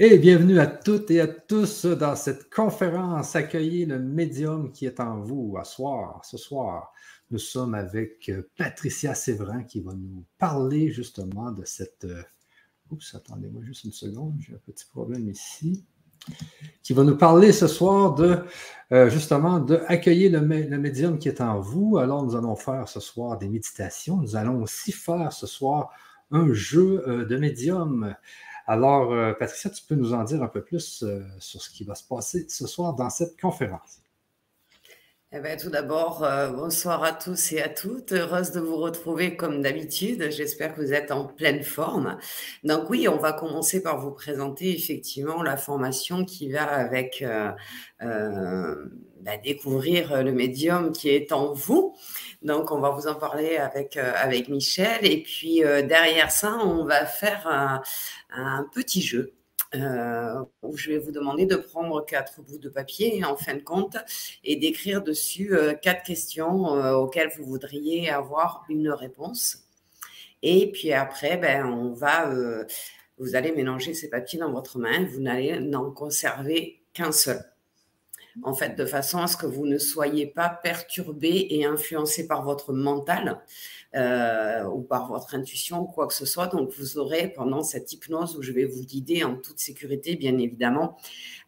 Et bienvenue à toutes et à tous dans cette conférence Accueillez le médium qui est en vous à soir. Ce soir, nous sommes avec euh, Patricia Séverin qui va nous parler justement de cette. Euh, oups, attendez-moi juste une seconde, j'ai un petit problème ici. Qui va nous parler ce soir de euh, justement de accueillir le, le, médium qui est en vous. Alors, nous allons faire ce soir des méditations. Nous allons aussi faire ce soir un jeu de médium. Alors, euh, Patricia, tu peux nous en dire un peu plus euh, sur ce qui va se passer ce soir dans cette conférence. Eh bien, tout d'abord, euh, bonsoir à tous et à toutes. Heureuse de vous retrouver comme d'habitude. J'espère que vous êtes en pleine forme. Donc oui, on va commencer par vous présenter effectivement la formation qui va avec bah, découvrir le médium qui est en vous. Donc, on va vous en parler avec, euh, avec Michel. Et puis, euh, derrière ça, on va faire un, petit jeu. Euh, où je vais vous demander de prendre quatre bouts de papier en fin de compte et d'écrire dessus quatre questions auxquelles vous voudriez avoir une réponse. Et puis après, ben, on va, vous allez mélanger ces papiers dans votre main. Vous n'allez n'en conserver qu'un seul en fait, de façon à ce que vous ne soyez pas perturbé et influencé par votre mental euh, ou par votre intuition ou quoi que ce soit. Donc, vous aurez pendant cette hypnose où je vais vous guider en toute sécurité, bien évidemment,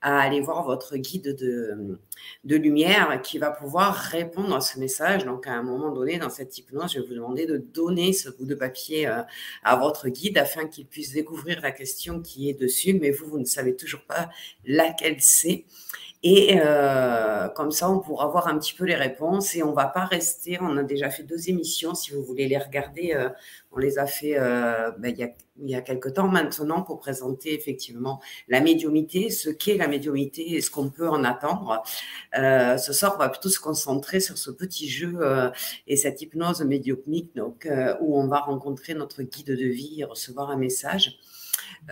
à aller voir votre guide de, lumière qui va pouvoir répondre à ce message. Donc, à un moment donné, dans cette hypnose, je vais vous demander de donner ce bout de papier euh, à votre guide afin qu'il puisse découvrir la question qui est dessus, mais vous, vous ne savez toujours pas laquelle c'est. Et euh, comme ça, on pourra voir un petit peu les réponses et on va pas rester. On a déjà fait deux émissions, si vous voulez les regarder. Euh, on les a fait euh, ben, il, y a, il y a quelque temps maintenant pour présenter effectivement la médiumité, ce qu'est la médiumité et ce qu'on peut en attendre. Euh, ce soir, on va plutôt se concentrer sur ce petit jeu euh, et cette hypnose médiumnique donc, où on va rencontrer notre guide de vie et recevoir un message.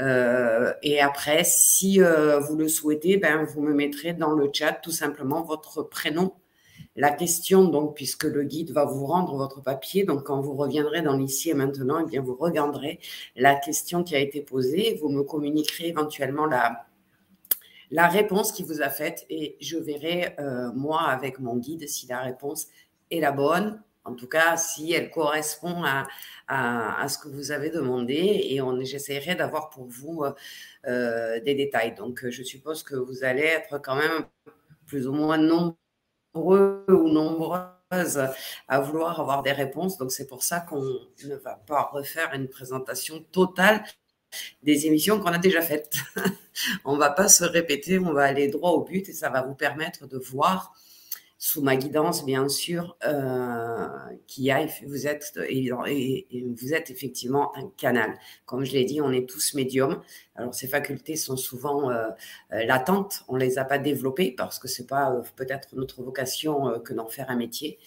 Euh, et après, si euh, vous le souhaitez, ben, vous me mettrez dans le chat tout simplement votre prénom, la question, donc, puisque le guide va vous rendre votre papier, donc quand vous reviendrez dans l'ici et maintenant, eh bien, vous regarderez la question qui a été posée, vous me communiquerez éventuellement la, la réponse qui vous a faite et je verrai, euh, moi, avec mon guide, si la réponse est la bonne. En tout cas, si elle correspond à, à, ce que vous avez demandé, et j'essaierai d'avoir pour vous euh, euh, des détails. Donc, je suppose que vous allez être quand même plus ou moins nombreux ou nombreuses à vouloir avoir des réponses. Donc, c'est pour ça qu'on ne va pas refaire une présentation totale des émissions qu'on a déjà faites. on ne va pas se répéter, on va aller droit au but et ça va vous permettre de voir sous ma guidance, bien sûr, euh, qui a, vous êtes, et, vous êtes effectivement un canal. Comme je l'ai dit, on est tous médiums. Alors, ces facultés sont souvent euh, euh, latentes. On les a pas développées parce que c'est pas euh, peut-être notre vocation euh, que d'en faire un métier.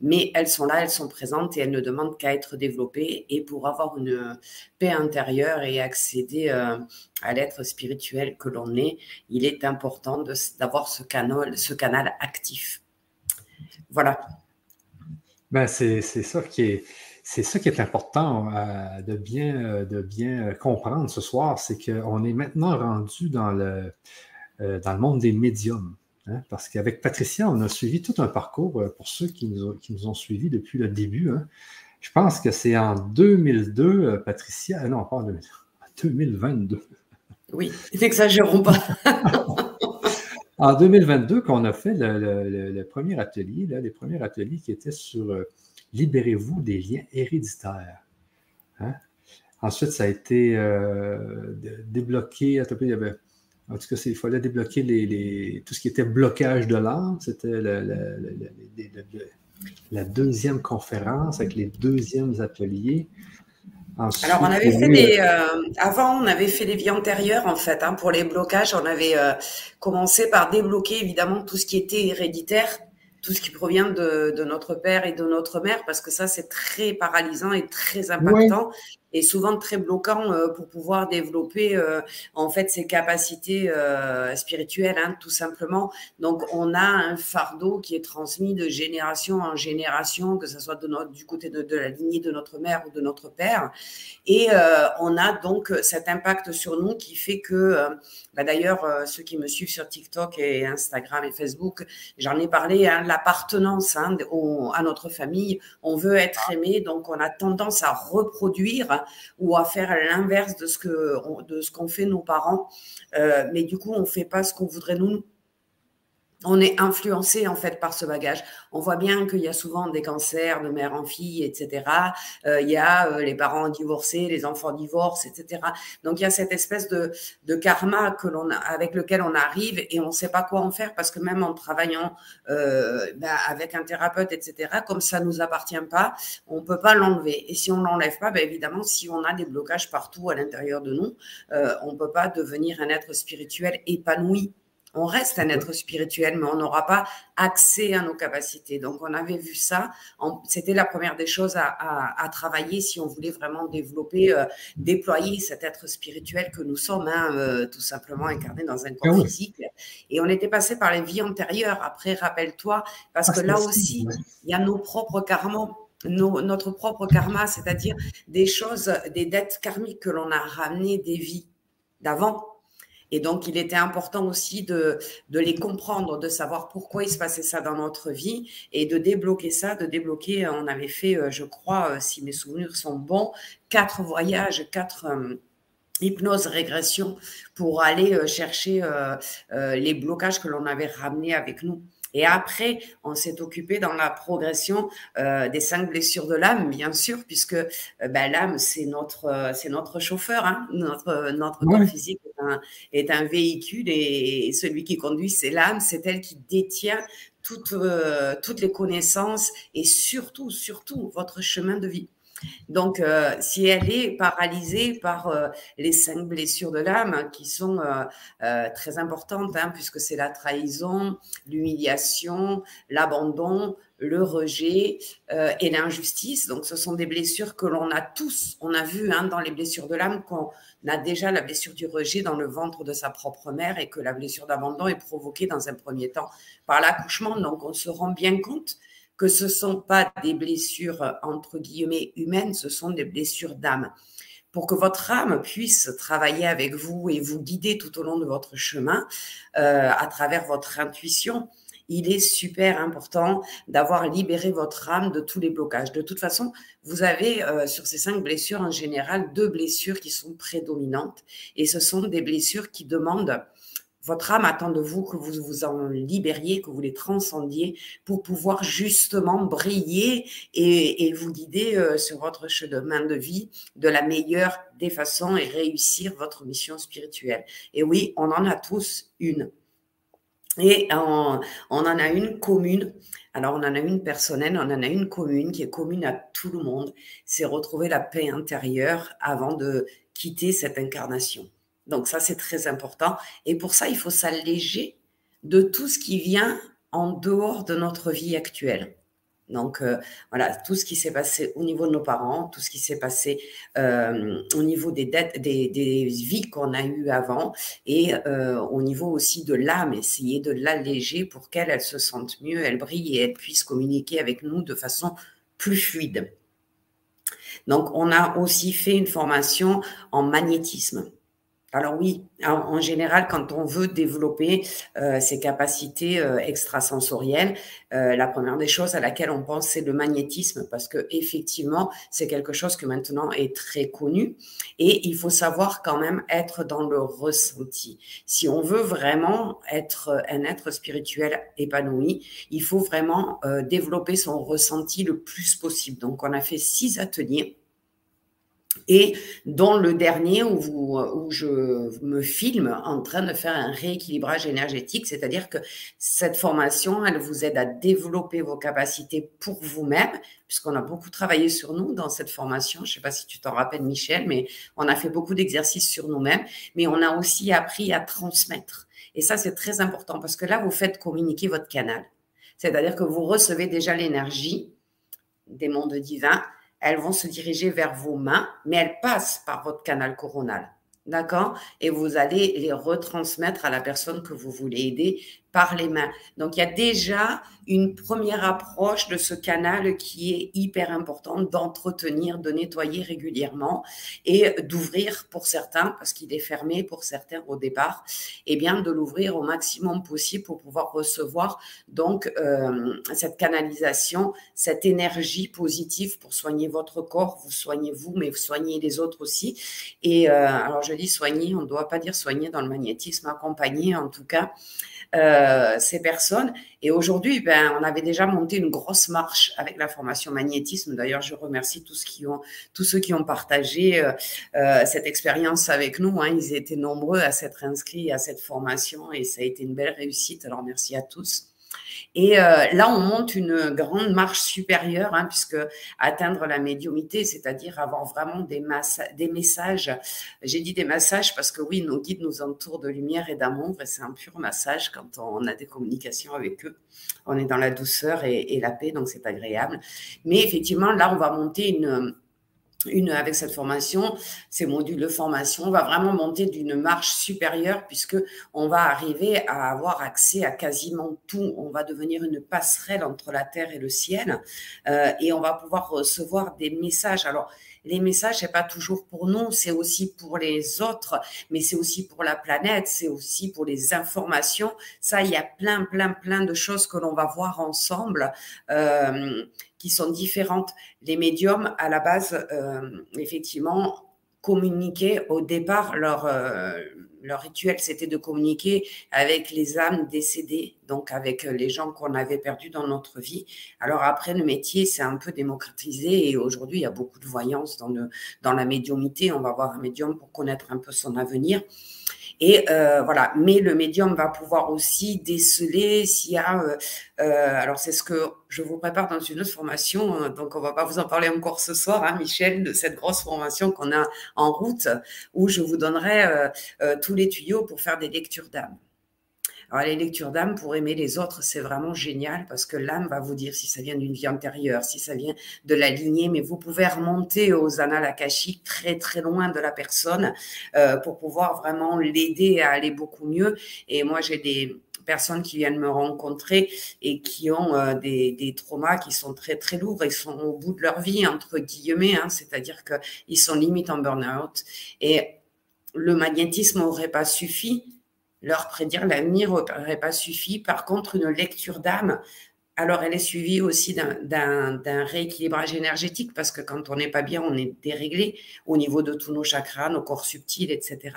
Mais elles sont là, elles sont présentes et elles ne demandent qu'à être développées. Et pour avoir une paix intérieure et accéder à l'être spirituel que l'on est, il est important d'avoir ce canal, ce canal actif. Voilà. Ben, c'est ça qui est. C'est ça qui est important euh, de, bien, euh, de bien comprendre ce soir, c'est qu'on est maintenant rendu dans le, euh, dans le monde des médiums. Hein, parce qu'avec Patricia, on a suivi tout un parcours pour ceux qui nous, ont, qui nous ont suivis depuis le début. Hein. Je pense que c'est en 2002, Patricia, non, pas en 2022. Oui, n'exagérons pas. en 2022 qu'on a fait le, premier atelier, les premiers ateliers qui étaient sur euh, Libérez-vous des liens héréditaires. Hein? Ensuite, ça a été euh, débloqué. en tout cas, il fallait débloquer tout ce qui était blocage de l'âme. C'était la deuxième conférence avec les deuxièmes ateliers. Alors, on avait fait des. Euh, avant, on avait fait les vies antérieures, en fait. Hein, pour les blocages, on avait euh, commencé par débloquer, évidemment, tout ce qui était héréditaire, tout ce qui provient de, de notre père et de notre mère, parce que ça, c'est très paralysant et très impactant. Est souvent très bloquant euh, pour pouvoir développer euh, en fait ses capacités euh, spirituelles, hein, tout simplement. Donc, on a un fardeau qui est transmis de génération en génération, que ce soit du côté de, la lignée de notre mère ou de notre père. Et on a donc cet impact sur nous qui fait que, bah, d'ailleurs, ceux qui me suivent sur TikTok et Instagram et Facebook, j'en ai parlé, hein, l'appartenance hein, à notre famille. On veut être aimé, donc on a tendance à reproduire ou à faire l'inverse de ce que qu'ont fait nos parents. Euh, mais du coup, on fait pas ce qu'on voudrait nous on est influencé en fait par ce bagage. On voit bien qu'il y a souvent des cancers de mère en fille, etc. Euh, il y a euh, les parents divorcés, les enfants divorcent, etc. Donc il y a cette espèce de, karma avec lequel on arrive et on ne sait pas quoi en faire parce que même en travaillant euh, ben, avec un thérapeute, etc. Comme ça nous appartient pas, on peut pas l'enlever. Et si on l'enlève pas, ben, évidemment, si on a des blocages partout à l'intérieur de nous, euh, on peut pas devenir un être spirituel épanoui on reste un être spirituel, mais on n'aura pas accès à nos capacités. Donc, on avait vu ça. C'était la première des choses à, travailler si on voulait vraiment développer, euh, déployer cet être spirituel que nous sommes, hein, euh, tout simplement incarné dans un corps ah physique. Et on était passé par les vies antérieures. Après, rappelle-toi, parce ah, que là aussi, il y a nos propres karmas. notre propre karma, c'est-à-dire des choses, des dettes karmiques que l'on a ramenées des vies d'avant et donc, il était important aussi de, les comprendre, de savoir pourquoi il se passait ça dans notre vie et de débloquer ça, de débloquer. On avait fait, euh, je crois, euh, si mes souvenirs sont bons, quatre voyages, quatre euh, hypnose régression pour aller chercher les blocages que l'on avait ramenés avec nous. Et après, on s'est occupé dans la progression euh, des cinq blessures de l'âme, bien sûr, puisque euh, ben, l'âme, c'est notre, euh, c'est notre chauffeur. Hein. Notre, notre corps physique est un, est un, véhicule et, celui qui conduit, c'est l'âme. C'est elle qui détient toutes, toutes les connaissances et surtout, surtout, votre chemin de vie. Donc, euh, si elle est paralysée par euh, les cinq blessures de l'âme, qui sont euh, très importantes, hein, puisque c'est la trahison, l'humiliation, l'abandon, le rejet et l'injustice. Donc, ce sont des blessures que l'on a tous. On a vu hein, dans les blessures de l'âme qu'on a déjà la blessure du rejet dans le ventre de sa propre mère et que la blessure d'abandon est provoquée dans un premier temps par l'accouchement. Donc, on se rend bien compte que ce ne sont pas des blessures entre guillemets humaines, ce sont des blessures d'âme. Pour que votre âme puisse travailler avec vous et vous guider tout au long de votre chemin euh, à travers votre intuition, il est super important d'avoir libéré votre âme de tous les blocages. De toute façon, vous avez euh, sur ces cinq blessures en général deux blessures qui sont prédominantes et ce sont des blessures qui demandent votre âme attend de vous que vous vous en libériez, que vous les transcendiez pour pouvoir justement briller et, vous guider euh, sur votre chemin de vie de la meilleure des façons et réussir votre mission spirituelle. Et oui, on en a tous une. Et on, on en a une commune. Alors, on en a une personnelle, on en a une commune qui est commune à tout le monde. C'est retrouver la paix intérieure avant de quitter cette incarnation. Donc ça, c'est très important. Et pour ça, il faut s'alléger de tout ce qui vient en dehors de notre vie actuelle. Donc euh, voilà, tout ce qui s'est passé au niveau de nos parents, tout ce qui s'est passé euh, au niveau des dettes, des, vies qu'on a eues avant, et euh, au niveau aussi de l'âme, essayer de l'alléger pour qu'elle elle se sente mieux, elle brille et elle puisse communiquer avec nous de façon plus fluide. Donc on a aussi fait une formation en magnétisme. Alors oui, en, général, quand on veut développer euh, ses capacités euh, extrasensorielles, euh, la première des choses à laquelle on pense, c'est le magnétisme, parce que effectivement, c'est quelque chose que maintenant est très connu, et il faut savoir quand même être dans le ressenti. Si on veut vraiment être un être spirituel épanoui, il faut vraiment développer son ressenti le plus possible. Donc, on a fait six ateliers et dans le dernier où, je me filme en train de faire un rééquilibrage énergétique, c'est-à-dire que cette formation, elle vous aide à développer vos capacités pour vous-même, puisqu'on a beaucoup travaillé sur nous dans cette formation. Je ne sais pas si tu t'en rappelles, Michel, mais on a fait beaucoup d'exercices sur nous-mêmes, mais on a aussi appris à transmettre. Et ça, c'est très important parce que là, vous faites communiquer votre canal. C'est-à-dire que vous recevez déjà l'énergie des mondes divins elles vont se diriger vers vos mains, mais elles passent par votre canal coronal. D'accord? Et vous allez les retransmettre à la personne que vous voulez aider par les mains. Donc, il y a déjà une première approche de ce canal qui est hyper importante d'entretenir, de nettoyer régulièrement et d'ouvrir pour certains, parce qu'il est fermé pour certains au départ, et eh bien de l'ouvrir au maximum possible pour pouvoir recevoir donc euh, cette canalisation, cette énergie positive pour soigner votre corps, vous soignez vous, mais vous soignez les autres aussi. Et euh, alors, je dis soigner, on ne doit pas dire soigner dans le magnétisme, accompagner en tout cas. Euh, ces personnes. Et aujourd'hui, ben, on avait déjà monté une grosse marche avec la formation magnétisme. D'ailleurs, je remercie tous, qui ont, tous ceux qui ont partagé euh, euh, cette expérience avec nous. Hein. Ils étaient nombreux à s'être inscrits à cette formation et ça a été une belle réussite. Alors, merci à tous. Et euh, là, on monte une grande marche supérieure, hein, puisque atteindre la médiumité, c'est-à-dire avoir vraiment des, des messages. J'ai dit des massages parce que oui, nos guides nous entourent de lumière et d'amour, et c'est un pur massage quand on a des communications avec eux. On est dans la douceur et, et la paix, donc c'est agréable. Mais effectivement, là, on va monter une une, avec cette formation, ces modules de formation, on va vraiment monter d'une marche supérieure puisque on va arriver à avoir accès à quasiment tout. On va devenir une passerelle entre la terre et le ciel euh, et on va pouvoir recevoir des messages. Alors, les messages, c'est pas toujours pour nous, c'est aussi pour les autres, mais c'est aussi pour la planète, c'est aussi pour les informations. Ça, il y a plein, plein, plein de choses que l'on va voir ensemble. Euh, qui sont différentes. Les médiums, à la base, euh, effectivement, communiquaient au départ leur, euh, leur rituel, c'était de communiquer avec les âmes décédées, donc avec les gens qu'on avait perdus dans notre vie. Alors après, le métier s'est un peu démocratisé et aujourd'hui, il y a beaucoup de voyance dans la médiumité. On va voir un médium pour connaître un peu son avenir. Et euh, voilà, mais le médium va pouvoir aussi déceler s'il y a. Euh, euh, alors c'est ce que je vous prépare dans une autre formation, hein, donc on va pas vous en parler encore ce soir, hein, Michel, de cette grosse formation qu'on a en route, où je vous donnerai tous les tuyaux pour faire des lectures d'âme. Alors, les lectures d'âme pour aimer les autres, c'est vraiment génial parce que l'âme va vous dire si ça vient d'une vie antérieure, si ça vient de la lignée, mais vous pouvez remonter aux annales akashiques très, très loin de la personne euh, pour pouvoir vraiment l'aider à aller beaucoup mieux. Et moi, j'ai des personnes qui viennent me rencontrer et qui ont euh, des, des, traumas qui sont très très lourds. Et sont au bout de leur vie entre guillemets, hein, c'est-à-dire qu'ils sont limite en burn-out. Et le magnétisme n'aurait pas suffi leur prédire l'avenir n'aurait pas suffi. Par contre, une lecture d'âme, alors elle est suivie aussi d'un rééquilibrage énergétique parce que quand on n'est pas bien, on est déréglé au niveau de tous nos chakras, nos corps subtils, etc.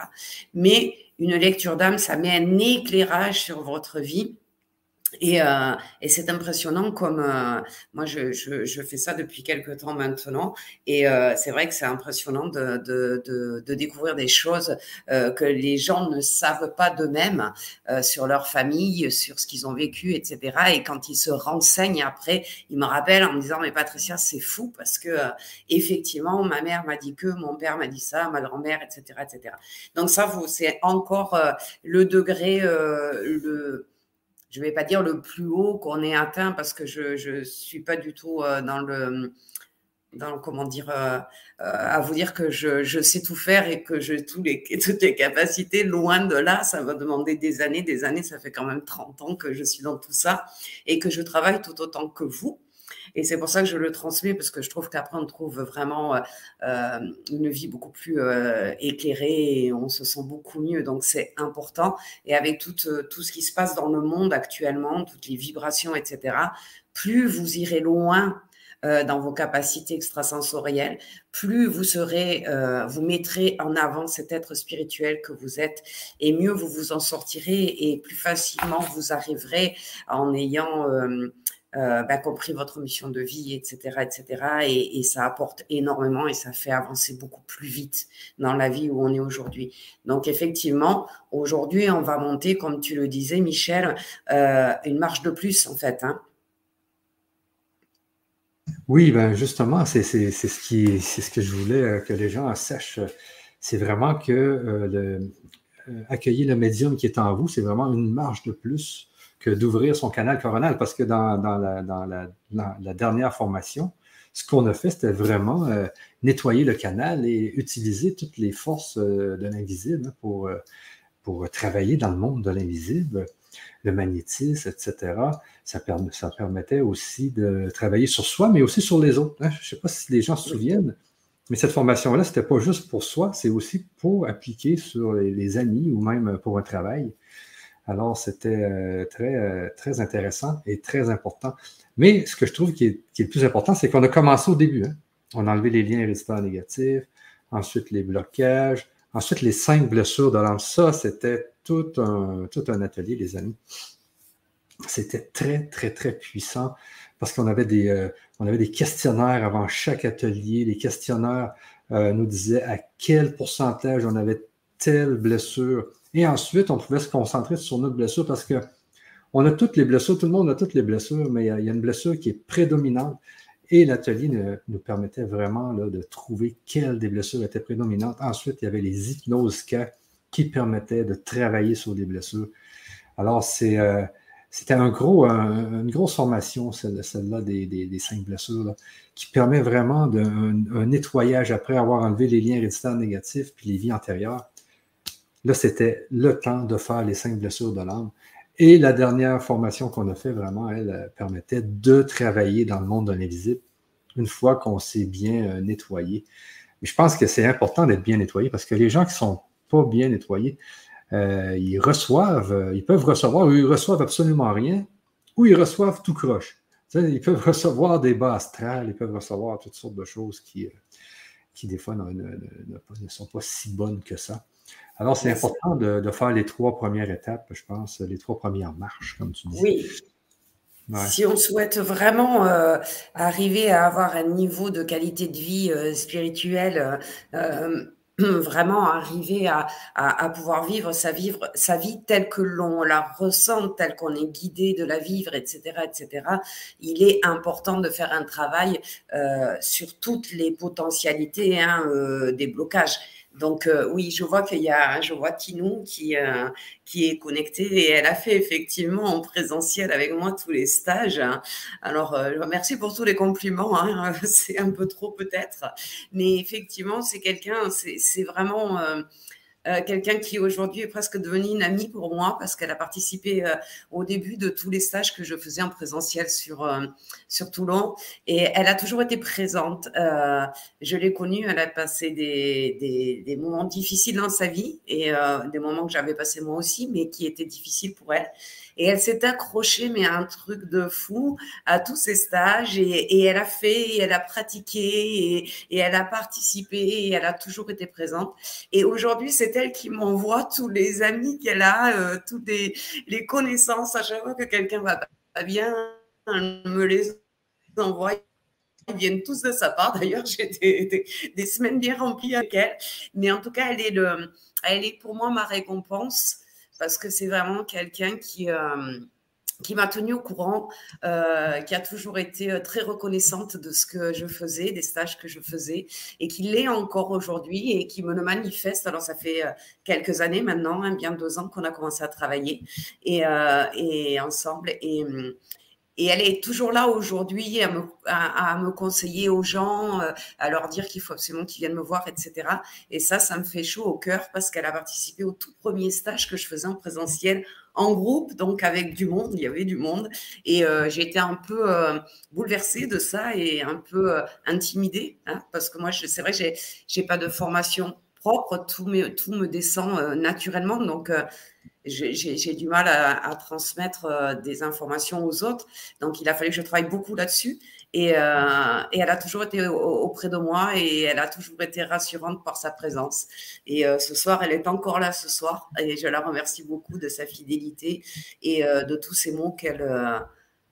Mais une lecture d'âme, ça met un éclairage sur votre vie et, euh, et c'est impressionnant comme euh, moi je, je, je, fais ça depuis quelques temps maintenant et euh, c'est vrai que c'est impressionnant de, de, de, de, découvrir des choses euh, que les gens ne savent pas d'eux-mêmes euh, sur leur famille, sur ce qu'ils ont vécu, etc. Et quand ils se renseignent après, ils me rappellent en me disant mais Patricia c'est fou parce que euh, effectivement ma mère m'a dit que, mon père m'a dit ça, ma grand-mère, etc., etc. Donc ça vous c'est encore le degré le je ne vais pas dire le plus haut qu'on ait atteint parce que je ne suis pas du tout euh, dans le dans comment dire euh, euh, à vous dire que je, je, sais tout faire et que j'ai tous les, toutes les capacités loin de là ça va demander des années des années ça fait quand même 30 ans que je suis dans tout ça et que je travaille tout autant que vous et c'est pour ça que je le transmets, parce que je trouve qu'après, on trouve vraiment euh, euh, une vie beaucoup plus euh, éclairée et on se sent beaucoup mieux. Donc, c'est important. Et avec tout, tout ce qui se passe dans le monde actuellement, toutes les vibrations, etc., plus vous irez loin dans vos capacités extrasensorielles, plus vous serez, vous mettrez en avant cet être spirituel que vous êtes, et mieux vous vous en sortirez, et plus facilement vous arriverez en ayant euh, bah, compris votre mission de vie, etc., etc. Et, ça apporte énormément et ça fait avancer beaucoup plus vite dans la vie où on est aujourd'hui. Donc effectivement, aujourd'hui, on va monter, comme tu le disais, Michel, euh, une marche de plus en fait. Hein. Oui, ben justement, c'est ce, qui, ce que je voulais euh, que les gens sachent. C'est vraiment que euh, le, euh, accueillir le médium qui est en vous, c'est vraiment une marche de plus que d'ouvrir son canal coronal, parce que dans, la, dernière formation, ce qu'on a fait, c'était vraiment nettoyer le canal et utiliser toutes les forces de l'invisible hein, pour, pour travailler dans le monde de l'invisible, le magnétisme, etc. Ça, ça, permettait aussi de travailler sur soi, mais aussi sur les autres. Hein. Je ne sais pas si les gens se souviennent, mais cette formation-là, ce n'était pas juste pour soi, c'est aussi pour appliquer sur les, amis ou même pour un travail. Alors, c'était euh, très, euh, très intéressant et très important. Mais ce que je trouve qui est, le plus important, c'est qu'on a commencé au début. Hein. On a enlevé les liens résistants négatifs, ensuite les blocages, ensuite les cinq blessures de l'âme. Ça, c'était tout un, tout un atelier, les amis. C'était très, très, très puissant parce qu'on avait des, euh, on avait des questionnaires avant chaque atelier. Les questionnaires nous disaient à quel pourcentage on avait telle blessure. Et ensuite, on pouvait se concentrer sur notre blessure parce que on a toutes les blessures, tout le monde a toutes les blessures, mais il y a, une blessure qui est prédominante. Et l'atelier nous permettait vraiment de trouver quelle des blessures était prédominante. Ensuite, il y avait les hypnoses qui permettaient de travailler sur des blessures. Alors, euh, c'était une grosse formation, celle-là, des, cinq blessures, qui permet vraiment un, nettoyage après avoir enlevé les liens résistants négatifs puis les vies antérieures. Là, c'était le temps de faire les cinq blessures de l'âme. Et la dernière formation qu'on a fait, vraiment, elle, permettait de travailler dans le monde de l'invisible une fois qu'on s'est bien euh, nettoyé. je pense que c'est important d'être bien nettoyé parce que les gens qui ne sont pas bien nettoyés, euh, ils reçoivent, euh, ils peuvent recevoir, ou ils reçoivent absolument rien, ou ils reçoivent tout croche. ils peuvent recevoir des bas astrales, ils peuvent recevoir toutes sortes de choses qui, euh, qui des fois, ne, sont pas si bonnes que ça. Alors, c'est important de, faire les trois premières étapes, je pense, les trois premières marches, comme tu dis. Oui. Si on souhaite vraiment arriver à avoir un niveau de qualité de vie spirituelle vraiment arriver à, à, pouvoir vivre sa, vivre sa vie telle que l'on la ressent, telle qu'on est guidé de la vivre, etc., etc., il est important de faire un travail euh, sur toutes les potentialités hein, euh, des blocages. Donc euh, oui, je vois qu'il y a, je vois Tinou qui euh, qui est connectée et elle a fait effectivement en présentiel avec moi tous les stages. Alors euh, merci pour tous les compliments. Hein. c'est un peu trop peut-être, mais effectivement c'est quelqu'un, c'est vraiment euh, quelqu'un qui aujourd'hui est presque devenu une amie pour moi parce qu'elle a participé euh, au début de tous les stages que je faisais en présentiel sur, euh, sur Toulon et elle a toujours été présente. je l'ai connue, elle a passé des, des, des, moments difficiles dans sa vie et des moments que j'avais passé moi aussi, mais qui étaient difficiles pour elle. Et elle s'est accrochée, mais à un truc de fou, à tous ces stages. Et, et elle a fait, et elle a pratiqué, et, et, elle a participé, et elle a toujours été présente. Et aujourd'hui, c'est elle qui m'envoie tous les amis qu'elle a, euh, toutes les, connaissances. À chaque fois que quelqu'un va pas bien, elle me les envoie. Ils viennent tous de sa part. D'ailleurs, j'ai des, des, semaines bien remplies avec elle. Mais en tout cas, elle est, le, elle est pour moi ma récompense parce que c'est vraiment quelqu'un qui, euh, qui m'a tenu au courant, euh, qui a toujours été euh, très reconnaissante de ce que je faisais, des stages que je faisais, et qui l'est encore aujourd'hui et qui me le manifeste. Alors, ça fait quelques années maintenant, hein, bien deux ans qu'on a commencé à travailler et, et ensemble. Et, et elle est toujours là aujourd'hui à me, conseiller aux gens, euh, à leur dire qu'il faut absolument qu'ils viennent me voir, etc. Et ça, ça me fait chaud au cœur parce qu'elle a participé au tout premier stage que je faisais en présentiel en groupe, donc avec du monde, il y avait du monde. Et euh, j'ai été un peu euh, bouleversée de ça et un peu intimidée, hein, parce que moi, c'est vrai que j'ai, j'ai pas de formation propre, tout me, descend naturellement. Donc, j'ai du mal à, transmettre euh, des informations aux autres. Donc, il a fallu que je travaille beaucoup là-dessus. Et, euh, et, elle a toujours été auprès de moi et elle a toujours été rassurante par sa présence. Et euh, ce soir, elle est encore là ce soir. Et je la remercie beaucoup de sa fidélité et de tous ces mots qu'elle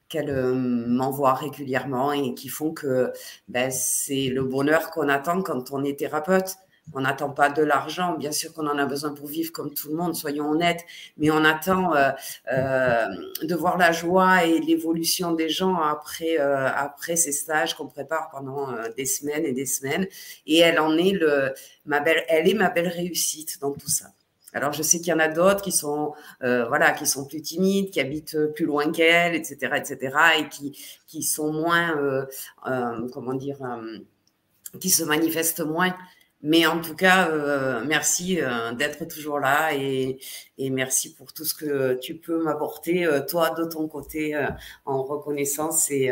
qu'elle m'envoie régulièrement et qui font que ben, c'est le bonheur qu'on attend quand on est thérapeute. On n'attend pas de l'argent, bien sûr qu'on en a besoin pour vivre comme tout le monde, soyons honnêtes, mais on attend euh, euh, de voir la joie et l'évolution des gens après, euh, après ces stages qu'on prépare pendant des semaines et des semaines. Et elle en est le, ma belle, elle est ma belle réussite dans tout ça. Alors, je sais qu'il y en a d'autres qui sont, voilà, qui sont plus timides, qui habitent plus loin qu'elle, etc., etc., et qui, qui sont moins, comment dire, qui se manifestent moins. Mais en tout cas, merci d'être toujours là et, merci pour tout ce que tu peux m'apporter, toi, de ton côté, en reconnaissance et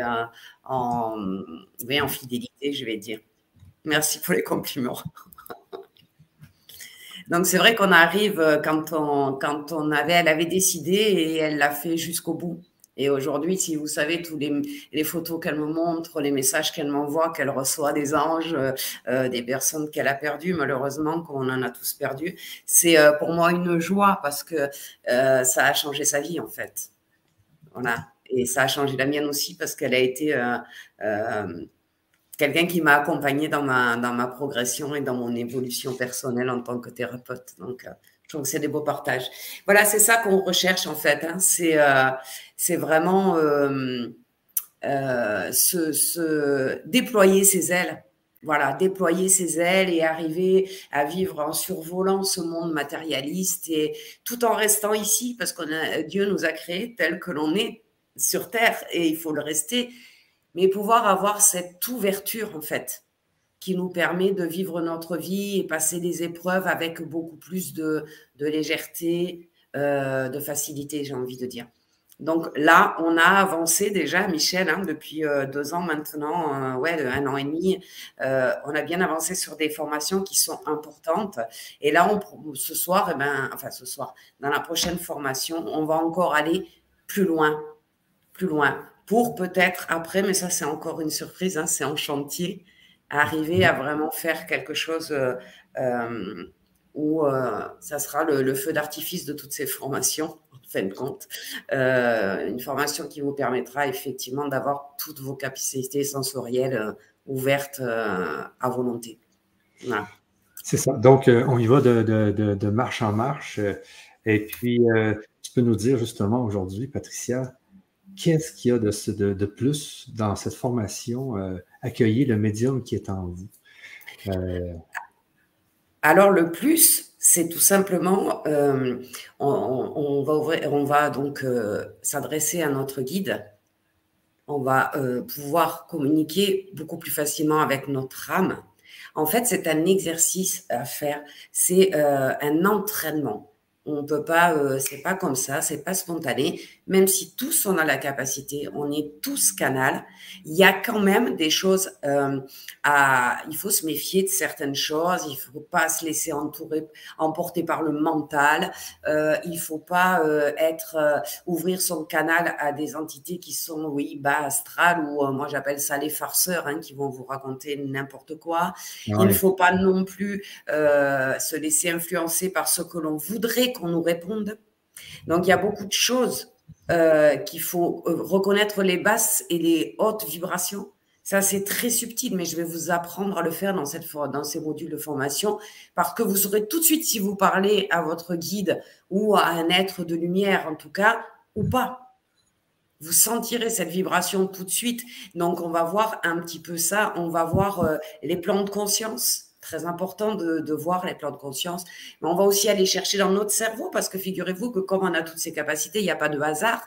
en, fidélité, je vais dire. Merci pour les compliments. Donc c'est vrai qu'on arrive euh, quand quand on avait, elle avait décidé et elle l'a fait jusqu'au bout. Et aujourd'hui, si vous savez tous les, photos qu'elle me montre, les messages qu'elle m'envoie, qu'elle reçoit des anges, euh, euh, des personnes qu'elle a perdues, malheureusement, qu'on en a tous perdu, c'est pour moi une joie parce que ça a changé sa vie en fait. Voilà. Et ça a changé la mienne aussi parce qu'elle a été quelqu'un qui m'a accompagné dans ma, dans ma progression et dans mon évolution personnelle en tant que thérapeute. Donc, euh, je trouve que c'est des beaux partages. Voilà, c'est ça qu'on recherche en fait. Hein. C'est euh, c'est vraiment euh, se, se, déployer ses ailes. Voilà, déployer ses ailes et arriver à vivre en survolant ce monde matérialiste et tout en restant ici parce que Dieu nous a créés tel que l'on est sur terre et il faut le rester mais pouvoir avoir cette ouverture en fait qui nous permet de vivre notre vie et passer des épreuves avec beaucoup plus de, légèreté, euh, de facilité, j'ai envie de dire. Donc là, on a avancé déjà, Michel, hein, depuis euh, deux ans maintenant, euh, ouais, un an et demi, on a bien avancé sur des formations qui sont importantes. Et là, on, ce soir, eh ben, enfin ce soir, dans la prochaine formation, on va encore aller plus loin, plus loin pour peut-être après, mais ça c'est encore une surprise, hein, c'est en chantier, arriver à vraiment faire quelque chose euh, euh, où euh, ça sera le, feu d'artifice de toutes ces formations, en fin de compte. une formation qui vous permettra effectivement d'avoir toutes vos capacités sensorielles ouvertes à volonté. C'est ça. Donc, on y va de, de, marche en marche. Et puis, tu peux nous dire justement aujourd'hui, Patricia, qu'est-ce qu'il y a de, de, plus dans cette formation euh, Accueillir le médium qui est en vous? Euh, Alors, le plus, c'est tout simplement, euh, on, va on va donc s'adresser à notre guide. On va pouvoir communiquer beaucoup plus facilement avec notre âme. En fait, c'est un exercice à faire. C'est un entraînement. On peut pas, euh, c'est pas comme ça, c'est pas spontané. Même si tous on a la capacité, on est tous canal, il y a quand même des choses euh, à. Il faut se méfier de certaines choses. Il faut pas se laisser entourer, emporter par le mental. Euh, il faut pas euh, être ouvrir son canal à des entités qui sont oui bas astral ou moi j'appelle ça les farceurs hein, qui vont vous raconter n'importe quoi. Il ne faut pas non plus se laisser influencer par ce que l'on voudrait qu'on nous réponde. Donc, il y a beaucoup de choses euh, qu'il faut euh, reconnaître les basses et les hautes vibrations. Ça, c'est très subtil, mais je vais vous apprendre à le faire dans, cette, dans ces modules de formation parce que vous saurez tout de suite si vous parlez à votre guide ou à un être de lumière, en tout cas, ou pas. Vous sentirez cette vibration tout de suite. Donc, on va voir un petit peu ça. On va voir euh, les plans de conscience très important de, voir les plans de conscience. Mais on va aussi aller chercher dans notre cerveau parce que figurez-vous que comme on a toutes ces capacités, il n'y a pas de hasard.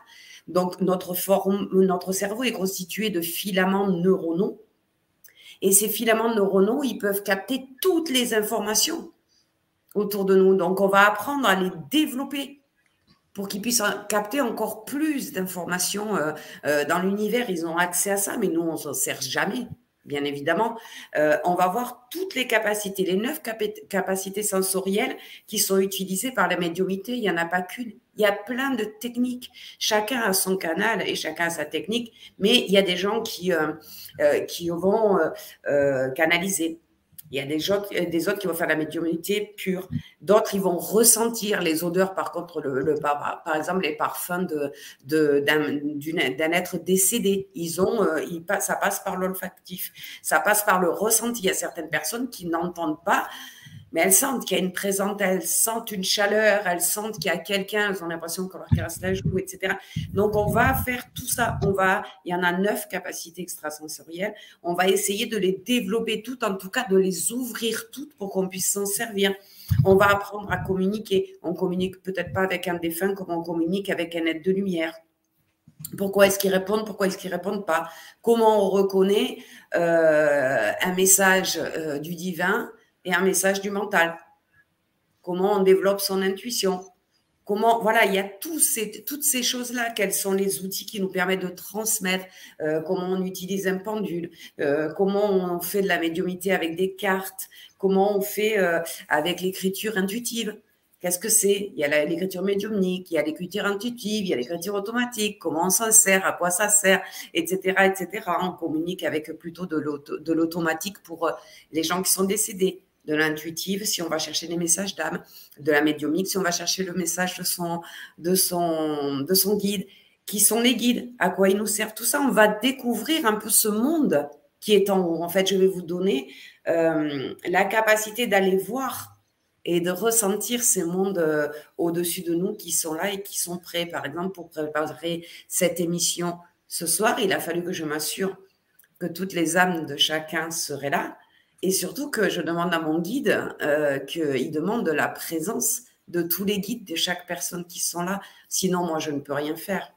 Donc notre, forme, notre cerveau est constitué de filaments neuronaux. Et ces filaments neuronaux, ils peuvent capter toutes les informations autour de nous. Donc on va apprendre à les développer pour qu'ils puissent capter encore plus d'informations euh, euh, dans l'univers. Ils ont accès à ça, mais nous, on s'en sert jamais bien évidemment, euh, on va voir toutes les capacités, les neuf capacités sensorielles qui sont utilisées par la médiumité. Il n'y en a pas qu'une. Il y a plein de techniques. Chacun a son canal et chacun a sa technique, mais il y a des gens qui, euh, euh, qui vont canaliser. Il y a des autres, des autres qui vont faire la médiumnité pure. D'autres, ils vont ressentir les odeurs. Par contre, le, par, exemple, les parfums d'un, être décédé. Euh, ça passe par l'olfactif. Ça passe par le ressenti. Il y a certaines personnes qui n'entendent pas mais elles sentent qu'il y a une présence, elles sentent une chaleur, elles sentent qu'il y a quelqu'un, elles ont l'impression qu'on leur caresse la joue, etc. Donc, on va faire tout ça. On va, il y en a neuf capacités extrasensorielles. On va essayer de les développer toutes, en tout cas de les ouvrir toutes pour qu'on puisse s'en servir. On va apprendre à communiquer. On communique peut-être pas avec un défunt comme on communique avec un être de lumière. Pourquoi est-ce qu'ils répondent Pourquoi est-ce qu'ils répondent pas? Comment on reconnaît euh, un message euh, du divin? Et un message du mental. Comment on développe son intuition. Comment, voilà, il y a toutes ces choses-là. Quels sont les outils qui nous permettent de transmettre euh, Comment on utilise un pendule euh, Comment on fait de la médiumité avec des cartes Comment on fait euh, avec l'écriture intuitive Qu'est-ce que c'est? Il y a l'écriture médiumnique, il y a l'écriture intuitive, il y a l'écriture automatique. Comment on s'en sert À quoi ça sert Etc. Etc. On communique avec plutôt de l'automatique pour les gens qui sont décédés de l'intuitive si on va chercher les messages d'âme, de la médiumique si on va chercher le message de son guide. Qui sont les guides À quoi ils nous servent Tout ça, on va découvrir un peu ce monde qui est en haut. En fait, je vais vous donner euh, la capacité d'aller voir et de ressentir ces mondes euh, au-dessus de nous qui sont là et qui sont prêts. Par exemple, pour préparer cette émission ce soir, il a fallu que je m'assure que toutes les âmes de chacun seraient là et surtout que je demande à mon guide euh, qu'il demande de la présence de tous les guides de chaque personne qui sont là. Sinon, moi, je ne peux rien faire.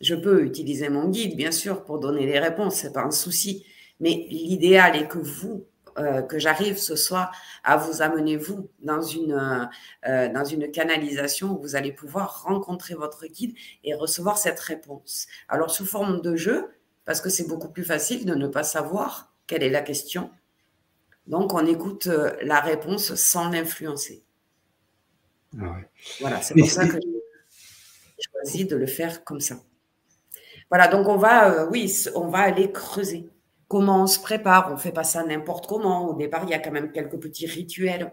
Je peux utiliser mon guide, bien sûr, pour donner les réponses, c'est pas un souci. Mais l'idéal est que vous, euh, que j'arrive ce soir à vous amener, vous, dans une, euh, dans une canalisation où vous allez pouvoir rencontrer votre guide et recevoir cette réponse. Alors, sous forme de jeu, parce que c'est beaucoup plus facile de ne pas savoir quelle est la question donc, on écoute euh, la réponse sans l'influencer. Ah voilà, c'est pour ça que j'ai choisi de le faire comme ça. Voilà, donc on va, euh, oui, on va aller creuser. Comment on se prépare? On ne fait pas ça n'importe comment. Au départ, il y a quand même quelques petits rituels,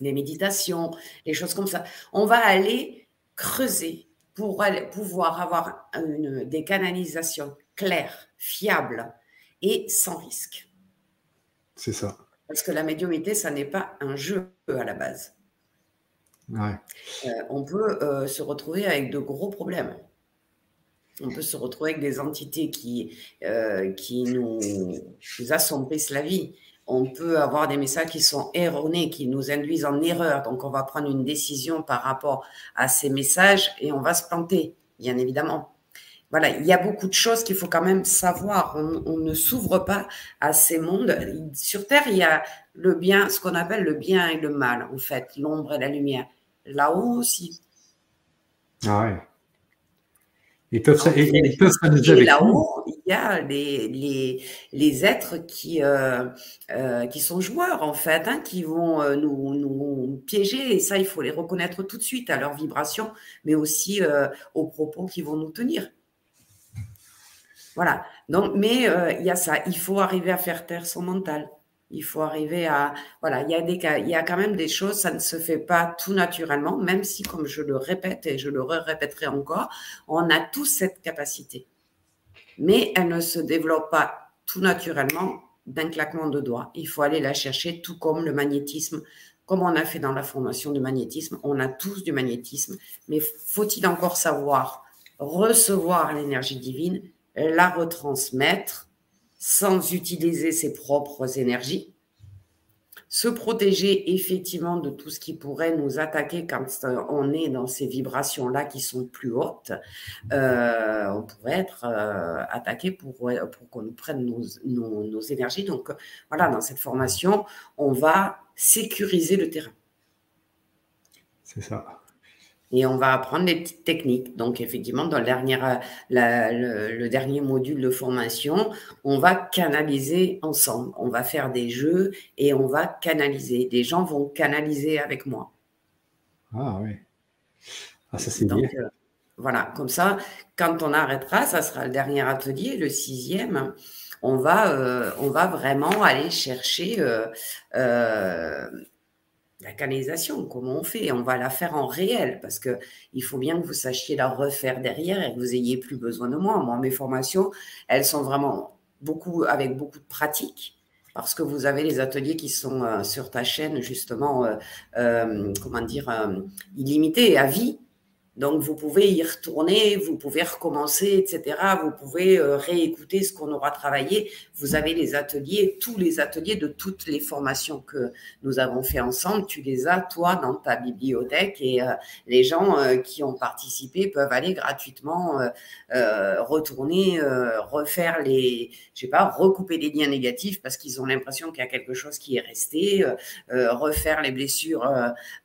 les méditations, les choses comme ça. On va aller creuser pour pouvoir avoir une, des canalisations claires, fiables et sans risque. C'est ça. Parce que la médiumité, ça n'est pas un jeu à la base. Euh, on peut euh, se retrouver avec de gros problèmes. On peut se retrouver avec des entités qui, euh, qui nous, nous, assombrissent la vie. On peut avoir des messages qui sont erronés, qui nous induisent en erreur. Donc, on va prendre une décision par rapport à ces messages et on va se planter, bien évidemment voilà, il y a beaucoup de choses qu'il faut quand même savoir. On, ne s'ouvre pas à ces mondes. Sur Terre, il y a le bien, ce qu'on appelle le bien et le mal, en fait, l'ombre et la lumière. Là-haut aussi. Ah ouais. Ils peuvent, s'amuser Là-haut, il y a les, les, les êtres qui, euh, euh, qui sont joueurs, en fait, hein, qui vont euh, nous, nous, piéger. Et ça, il faut les reconnaître tout de suite à leur vibration, mais aussi aux propos qu'ils vont nous tenir. Voilà. Donc, mais euh, il y a ça. Il faut arriver à faire taire son mental. Il faut arriver à. Voilà, il y, a des, il y a quand même des choses, ça ne se fait pas tout naturellement, même si, comme je le répète et je le répéterai encore, on a tous cette capacité. Mais elle ne se développe pas tout naturellement d'un claquement de doigts. Il faut aller la chercher, tout comme le magnétisme. Comme on a fait dans la formation du magnétisme, on a tous du magnétisme, mais faut-il encore savoir recevoir l'énergie divine la retransmettre sans utiliser ses propres énergies, se protéger effectivement de tout ce qui pourrait nous attaquer quand on est dans ces vibrations-là qui sont plus hautes. Euh, on pourrait être euh, attaqué pour, pour qu'on nous prenne nos, nos, énergies. Donc voilà, dans cette formation, on va sécuriser le terrain. C'est ça et on va apprendre des petites techniques. Donc, effectivement, dans le dernier, le, dernier module de formation, on va canaliser ensemble. On va faire des jeux et on va canaliser. Des gens vont canaliser avec moi. Ah oui. Ah, ça, c'est bien. Euh, voilà, comme ça, quand on arrêtera, ça sera le dernier atelier, le sixième. On va, euh, on va vraiment aller chercher euh, la canalisation, comment on fait? On va la faire en réel parce que il faut bien que vous sachiez la refaire derrière et que vous ayez plus besoin de moi. Moi, mes formations, elles sont vraiment beaucoup avec beaucoup de pratique. parce que vous avez les ateliers qui sont sur ta chaîne, justement, comment dire, illimités à vie. Donc, vous pouvez y retourner, vous pouvez recommencer, etc. Vous pouvez euh, réécouter ce qu'on aura travaillé. Vous avez les ateliers, tous les ateliers de toutes les formations que nous avons fait ensemble. Tu les as, toi, dans ta bibliothèque et euh, les gens euh, qui ont participé peuvent aller gratuitement retourner, refaire les, je sais pas, recouper les liens négatifs parce qu'ils ont l'impression qu'il y a quelque chose qui est resté, refaire les blessures,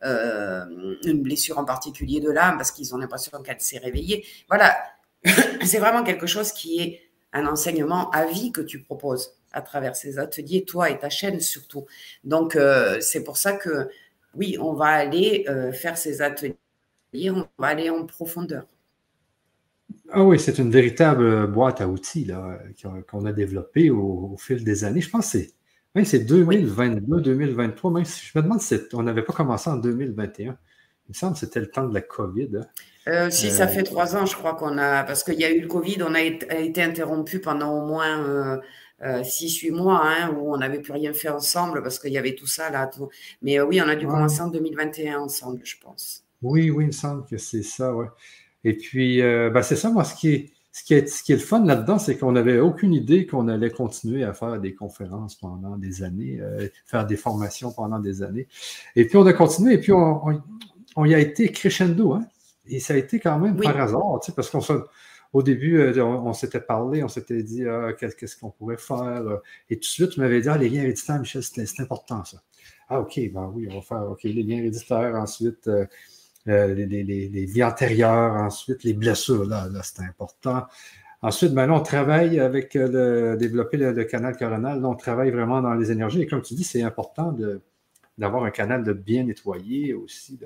une blessure en particulier de l'âme parce qu'ils ils ont l'impression qu'elle s'est réveillée. Voilà, c'est vraiment quelque chose qui est un enseignement à vie que tu proposes à travers ces ateliers, toi et ta chaîne surtout. Donc, euh, c'est pour ça que, oui, on va aller euh, faire ces ateliers, on va aller en profondeur. Ah oui, c'est une véritable boîte à outils qu'on a développée au, fil des années. Je pense que c'est 2022, 2023, même si je me demande si on n'avait pas commencé en 2021. Il me semble que c'était le temps de la COVID. Hein. Euh, si, ça euh, fait trois ans, je crois qu'on a. Parce qu'il y a eu le Covid, on a été interrompu pendant au moins euh, six, huit mois, hein, où on n'avait plus rien fait ensemble parce qu'il y avait tout ça là. Mais oui, on a dû commencer en 2021 ensemble, je pense. Oui, oui, il me semble que c'est ça, ouais. Et puis, ben, c'est ça, moi, ce qui est. Ce qui, est, ce qui est le fun là-dedans, c'est qu'on n'avait aucune idée qu'on allait continuer à faire des conférences pendant des années, faire des formations pendant des années. Et puis on a continué, et puis on, on y a été crescendo, hein? Et ça a été quand même par hasard, tu sais, parce qu'au début, euh, on, s'était parlé, on s'était dit ah, qu'est-ce qu'on pourrait faire. Euh, et tout de suite, tu m'avais dit ah, les liens héréditaires, Michel, c'est important ça. Ah, OK, ben oui, on va faire OK, les liens héréditaires, ensuite euh, les, les, vies antérieures, ensuite les blessures, là, là c'est important. Ensuite, maintenant, on travaille avec le, développer le, canal coronal. Là, on travaille vraiment dans les énergies. Et comme tu dis, c'est important d'avoir un canal de bien nettoyé aussi, de,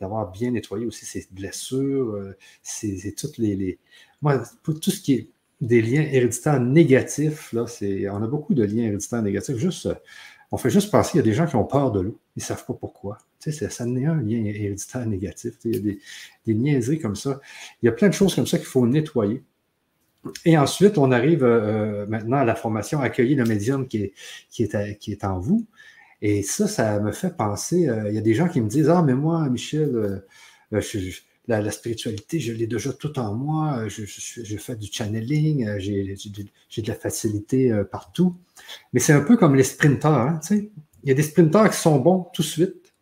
d'avoir bien nettoyé aussi ses blessures, euh, c'est toutes les, Moi, pour tout ce qui est des liens héréditaires négatifs, là, c'est, on a beaucoup de liens héréditaires négatifs. Juste, euh, on fait juste penser qu'il y a des gens qui ont peur de l'eau. Ils ne savent pas pourquoi. Tu sais, ça n'est un lien héréditaire négatif. il y a des, des niaiseries comme ça. Il y a plein de choses comme ça qu'il faut nettoyer. Et ensuite, on arrive euh, maintenant à la formation Accueillir le médium qui est, qui est, qui est en vous. Et ça, ça me fait penser, euh, il y a des gens qui me disent, ah, mais moi, Michel, euh, euh, la, spiritualité, je l'ai déjà tout en moi, je, fais du channeling, j'ai de la facilité partout. Mais c'est un peu comme les sprinteurs, hein. Il y a des sprinteurs qui sont bons tout de suite.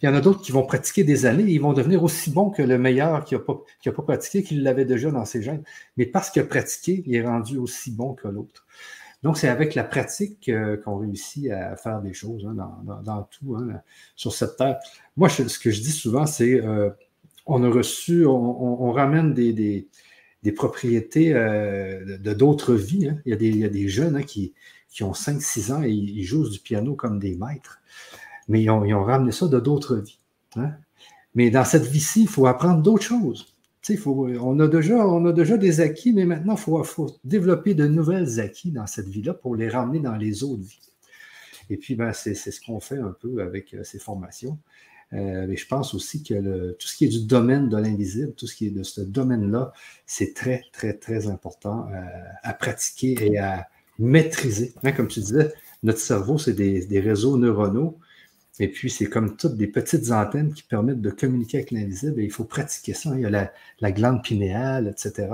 Il y en a d'autres qui vont pratiquer des années et ils vont devenir aussi bons que le meilleur qui n'a pas, pas pratiqué, qui l'avait déjà dans ses gènes. Mais parce qu'il a pratiqué, il est rendu aussi bon que l'autre. Donc, c'est avec la pratique euh, qu'on réussit à faire des choses hein, dans, tout hein, sur cette terre. Moi, ce que je dis souvent, c'est euh, on a reçu, on, ramène des, propriétés euh, de d'autres vies. Hein. Il, y a des, jeunes qui, ont 5-6 ans et ils jouent du piano comme des maîtres. Mais ils ont, ils ont ramené ça de d'autres vies. Mais dans cette vie-ci, il faut apprendre d'autres choses on, a déjà, on a déjà des acquis, mais maintenant, il faut, développer de nouvelles acquis dans cette vie-là pour les ramener dans les autres vies. Et puis, ben, c'est ce qu'on fait un peu avec euh, ces formations. Euh, mais je pense aussi que tout ce qui est du domaine de l'invisible, tout ce qui est de ce domaine-là, c'est très, très, très important euh, à pratiquer et à maîtriser. Hein, comme tu disais, notre cerveau, c'est des, réseaux neuronaux et puis, c'est comme toutes des petites antennes qui permettent de communiquer avec l'invisible et il faut pratiquer ça. Il y a la, glande pinéale, etc.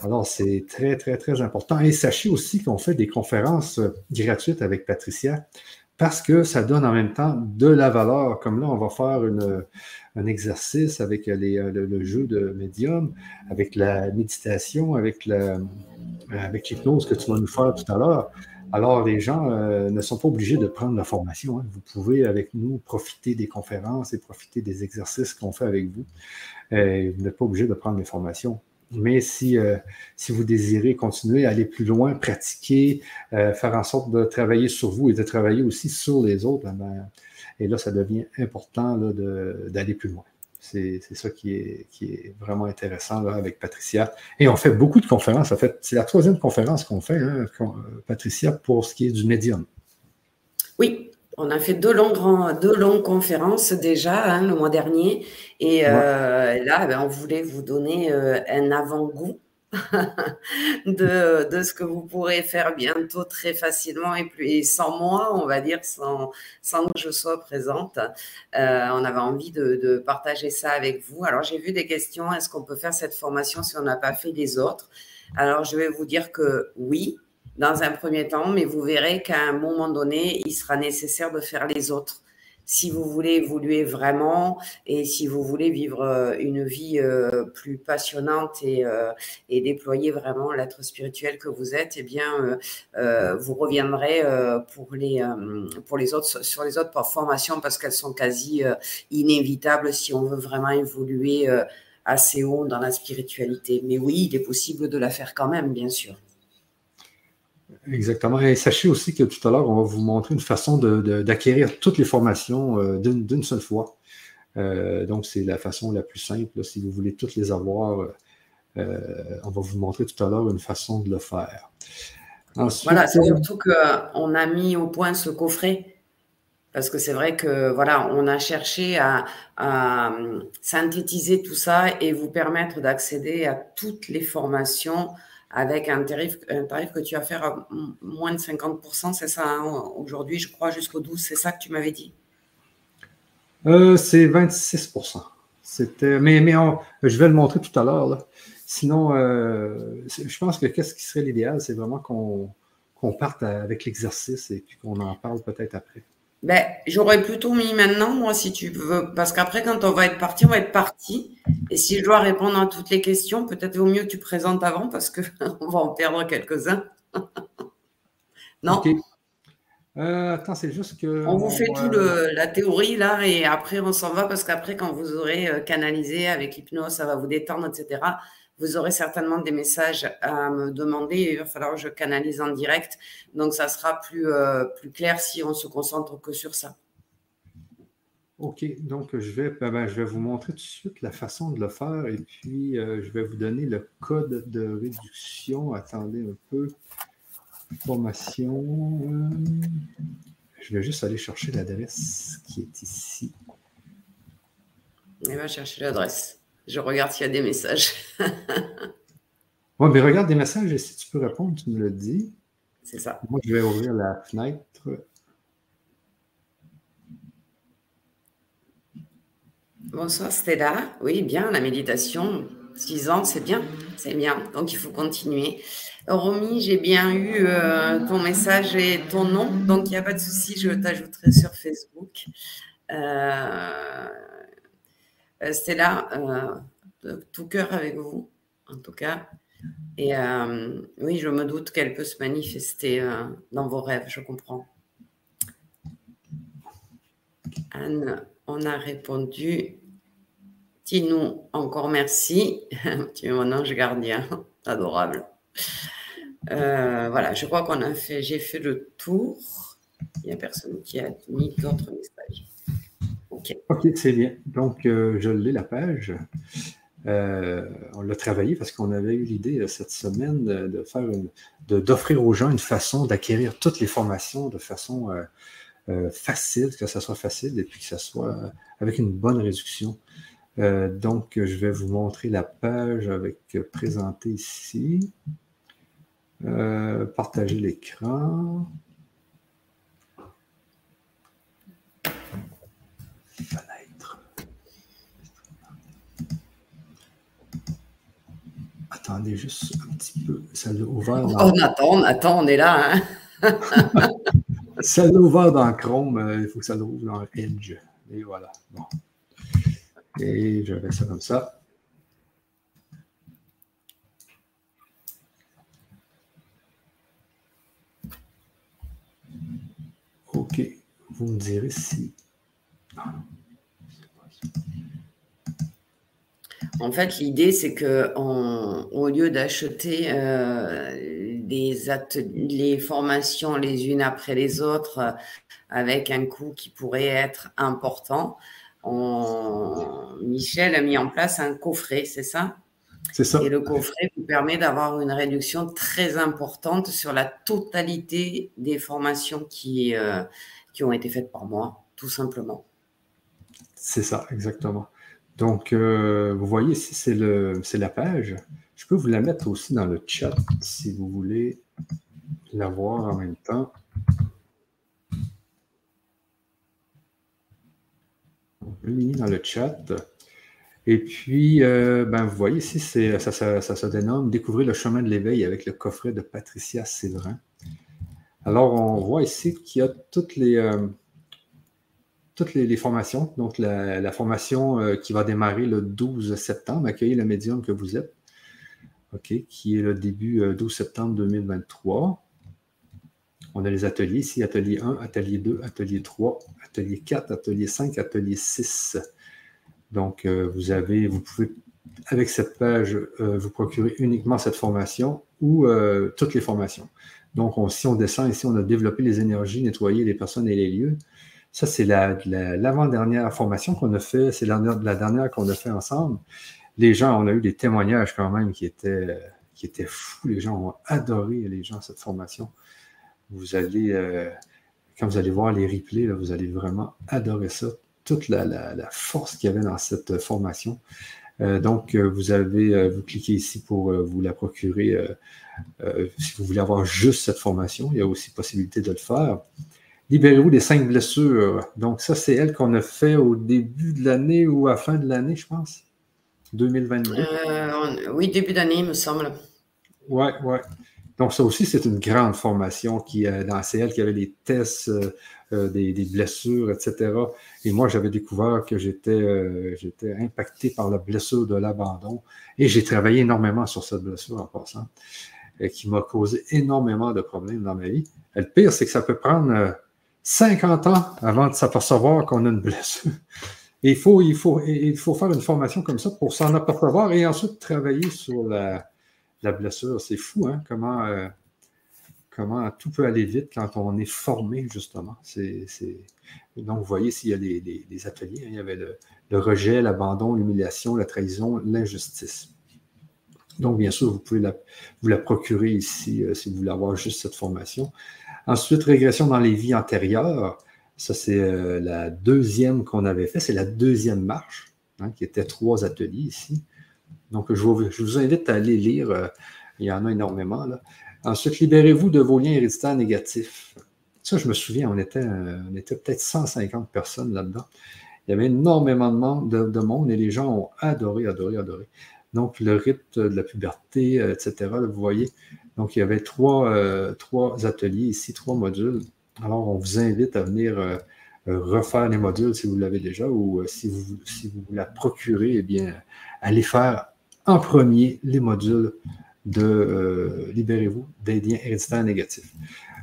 Alors, c'est très, très, très important. Et sachez aussi qu'on fait des conférences euh, gratuites avec Patricia parce que ça donne en même temps de la valeur. Comme là, on va faire un exercice avec le, le, jeu de médium, avec la méditation, avec l'hypnose que tu vas nous faire tout à l'heure. Alors, les gens euh, ne sont pas obligés de prendre la formation. Hein. Vous pouvez, avec nous, profiter des conférences et profiter des exercices qu'on fait avec vous. Euh, vous n'êtes pas obligé de prendre les formations. Mais si, euh, si vous désirez continuer à aller plus loin, pratiquer, faire en sorte de travailler sur vous et de travailler aussi sur les autres, ben, et là, ça devient important d'aller plus loin. C'est ça qui est, qui est, vraiment intéressant avec Patricia. Et on fait beaucoup de conférences. En fait, c'est la troisième conférence qu'on fait, hein, Patricia, pour ce qui est du médium. Oui, on a fait deux longues, deux longues conférences déjà hein, le mois dernier. Et euh, là, ben, on voulait vous donner euh, un avant-goût de, de, ce que vous pourrez faire bientôt très facilement et, plus, et sans moi, on va dire, sans, sans que je sois présente. Euh, on avait envie de, de, partager ça avec vous. Alors, j'ai vu des questions. Est-ce qu'on peut faire cette formation si on n'a pas fait les autres? Alors, je vais vous dire que oui, dans un premier temps, mais vous verrez qu'à un moment donné, il sera nécessaire de faire les autres si vous voulez évoluer vraiment et si vous voulez vivre euh, une vie euh, plus passionnante et, euh, et déployer vraiment l'être spirituel que vous êtes, eh bien, vous reviendrez pour les pour les autres sur les autres formations parce qu'elles sont quasi inévitables si on veut vraiment évoluer assez haut dans la spiritualité. Mais oui, il est possible de la faire quand même, bien sûr. Exactement. Et sachez aussi que tout à l'heure, on va vous montrer une façon d'acquérir toutes les formations euh, d'une seule fois. Euh, donc, c'est la façon la plus simple. si vous voulez toutes les avoir, euh, on va vous montrer tout à l'heure une façon de le faire. voilà, c'est surtout qu'on a mis au point ce coffret. Parce que c'est vrai que voilà, on a cherché à, à, synthétiser tout ça et vous permettre d'accéder à toutes les formations avec un tarif, que tu vas faire à moins de 50%, c'est ça hein, aujourd'hui, je crois, jusqu'au 12, c'est ça que tu m'avais dit? Euh, C'est 26%. C'était, mais mais je vais le montrer tout à l'heure. Sinon, euh, je pense que qu'est-ce qui serait l'idéal, c'est vraiment qu'on, qu'on parte avec l'exercice et qu'on en parle peut-être après. Ben, j'aurais plutôt mis maintenant, moi, si tu veux, parce qu'après, quand on va être parti, on va être parti. Et si je dois répondre à toutes les questions, peut-être vaut mieux que tu présentes avant, parce qu'on va en perdre quelques-uns. non? Euh, Attends, c'est juste que. On vous fait tout le, la théorie, là, et après, on s'en va, parce qu'après, quand vous aurez euh, canalisé avec hypnose, ça va vous détendre, etc vous aurez certainement des messages à me demander il va falloir que je canalise en direct. Donc, ça sera plus, euh, plus clair si on se concentre que sur ça. OK, donc je vais, ben, ben, je vais vous montrer tout de suite la façon de le faire et puis euh, je vais vous donner le code de réduction. Attendez un peu. Formation. je vais juste aller chercher l'adresse qui est ici. Il va chercher l'adresse. Je regarde s'il y a des messages. oui, mais regarde des messages et si tu peux répondre, tu me le dis. C'est ça. Moi, je vais ouvrir la fenêtre. Bonsoir Stella. Oui, bien, la méditation. Six ans, c'est bien, c'est bien. Donc, il faut continuer. Romy, j'ai bien eu euh, ton message et ton nom. Donc, il n'y a pas de souci, je t'ajouterai sur Facebook. Euh, euh, Stella, euh, tout cœur avec vous, en tout cas. Et euh, oui, je me doute qu'elle peut se manifester dans vos rêves, je comprends. Anne, on a répondu. Tinou, encore merci. tu es mon ange gardien, adorable. voilà, je crois qu'on a fait, j'ai fait le tour. Il n'y a personne qui a mis d'autres messages. OK, c'est bien. Donc, euh, je l'ai, la page. Euh, on l'a travaillé parce qu'on avait eu l'idée euh, cette semaine de, faire d'offrir aux gens une façon d'acquérir toutes les formations de façon facile, que ça soit facile et puis que ça soit avec une bonne réduction. donc, je vais vous montrer la page avec présenter ici. partager l'écran. Fenêtre. Attendez juste un petit peu. Ça l'a ouvert. Dans... On attend, on attend, on est là. Hein? ça l'a ouvert dans Chrome. Euh, il faut que ça l'ouvre dans Edge. Et voilà. Bon. Et je vais ça comme ça. OK. Vous me direz si en fait, l'idée, c'est que au lieu d'acheter euh, les formations les unes après les autres euh, avec un coût qui pourrait être important, Michel a mis en place un coffret, c'est ça? C'est ça. Et le coffret vous permet d'avoir une réduction très importante sur la totalité des formations qui, euh, qui ont été faites par moi, tout simplement. C'est ça, exactement. Donc, vous voyez ici, c'est la page. Je peux vous la mettre aussi dans le chat si vous voulez la voir en même temps. Je l'ai mis dans le chat. Et puis, euh, ben, vous voyez ici, ça, ça, se dénomme Découvrir le chemin de l'éveil avec le coffret de Patricia Séverin. Alors, on voit ici qu'il y a toutes les, euh, toutes les, formations. Donc, la, formation euh, qui va démarrer le 12 septembre, accueillir le médium que vous êtes, OK, qui est le début 12 septembre 2023. On a les ateliers ici, atelier 1, atelier 2, atelier 3, atelier 4, atelier 5, atelier 6. Donc, euh, vous avez, vous pouvez, avec cette page, euh, vous procurer uniquement cette formation ou euh, toutes les formations. Donc, si on descend ici, on a développé les énergies, nettoyer les personnes et les lieux. Ça, c'est l'avant-dernière formation qu'on a fait, c'est la, la, dernière qu'on a fait ensemble. Les gens, on a eu des témoignages quand même qui étaient, qui étaient fous. Les gens ont adoré, les gens, cette formation. Vous allez, quand vous allez voir les replays, vous allez vraiment adorer ça toute la, force qu'il y avait dans cette formation. Euh, donc, euh, vous avez, euh, vous cliquez ici pour vous la procurer si vous voulez avoir juste cette formation. Il y a aussi possibilité de le faire. Libérez-vous des cinq blessures. Donc, ça, c'est elle qu'on a fait au début de l'année ou à la fin de l'année, je pense. 2022. oui, début d'année, il me semble. Oui, oui. Donc, ça aussi, c'est une grande formation qui, dans CL, qui avait les tests euh, des, blessures, etc. Et moi, j'avais découvert que euh, j'étais impacté par la blessure de l'abandon et j'ai travaillé énormément sur cette blessure en passant, et qui m'a causé énormément de problèmes dans ma vie. Et le pire, c'est que ça peut prendre 50 euh, ans avant de s'apercevoir qu'on a une blessure. Il faut, il, faut, il faut faire une formation comme ça pour s'en apercevoir et ensuite travailler sur la, blessure. C'est fou, hein, comment comment tout peut aller vite quand on est formé, justement. Donc, vous voyez, s'il y a des, ateliers, hein, il y avait le, rejet, l'abandon, l'humiliation, la trahison, l'injustice. Donc, bien sûr, vous pouvez vous la procurer ici euh, si vous voulez avoir juste cette formation. Ensuite, régression dans les vies antérieures. Ça, c'est euh, la deuxième qu'on avait fait. C'est la deuxième marche, hein, qui était trois ateliers ici. Donc, je vous, invite à aller lire. Euh, il y en a énormément. Là. Ensuite, libérez-vous de vos liens héréditaires négatifs. Ça, je me souviens, on était, euh, peut-être 150 personnes là-dedans. Il y avait énormément de monde, et les gens ont adoré, adoré, adoré. Donc, le rite de la puberté, etc., vous voyez. Donc, il y avait trois, euh, trois ateliers ici, trois modules. Alors, on vous invite à venir refaire les modules si vous l'avez déjà ou si, vous, si vous la procurez, eh bien, allez faire en premier les modules de euh, libérez-vous des liens héréditaires négatifs.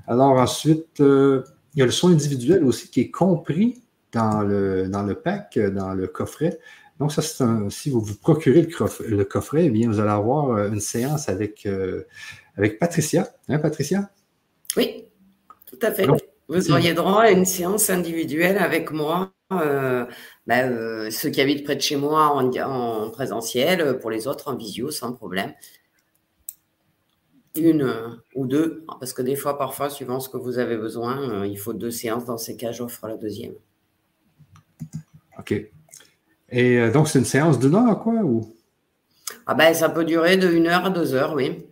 Alors ensuite, euh, il y a le soin individuel aussi qui est compris dans le, dans le pack, dans le coffret. Donc, ça, c'est si vous vous procurez le, coffret, eh bien, vous allez avoir euh, une séance avec, avec Patricia. Hein, Patricia? Oui, tout à fait. vous auriez droit à une séance individuelle avec moi. Ben, ceux qui habitent près de chez moi en, en présentiel, pour les autres en visio, sans problème une euh, ou deux, parce que des fois, parfois, suivant ce que vous avez besoin, euh, il faut deux séances. Dans ces cas, j'offre la deuxième. OK. Et euh, donc, c'est une séance d'une heure, quoi, ou? Ah ben, ça peut durer de une heure à deux heures, oui.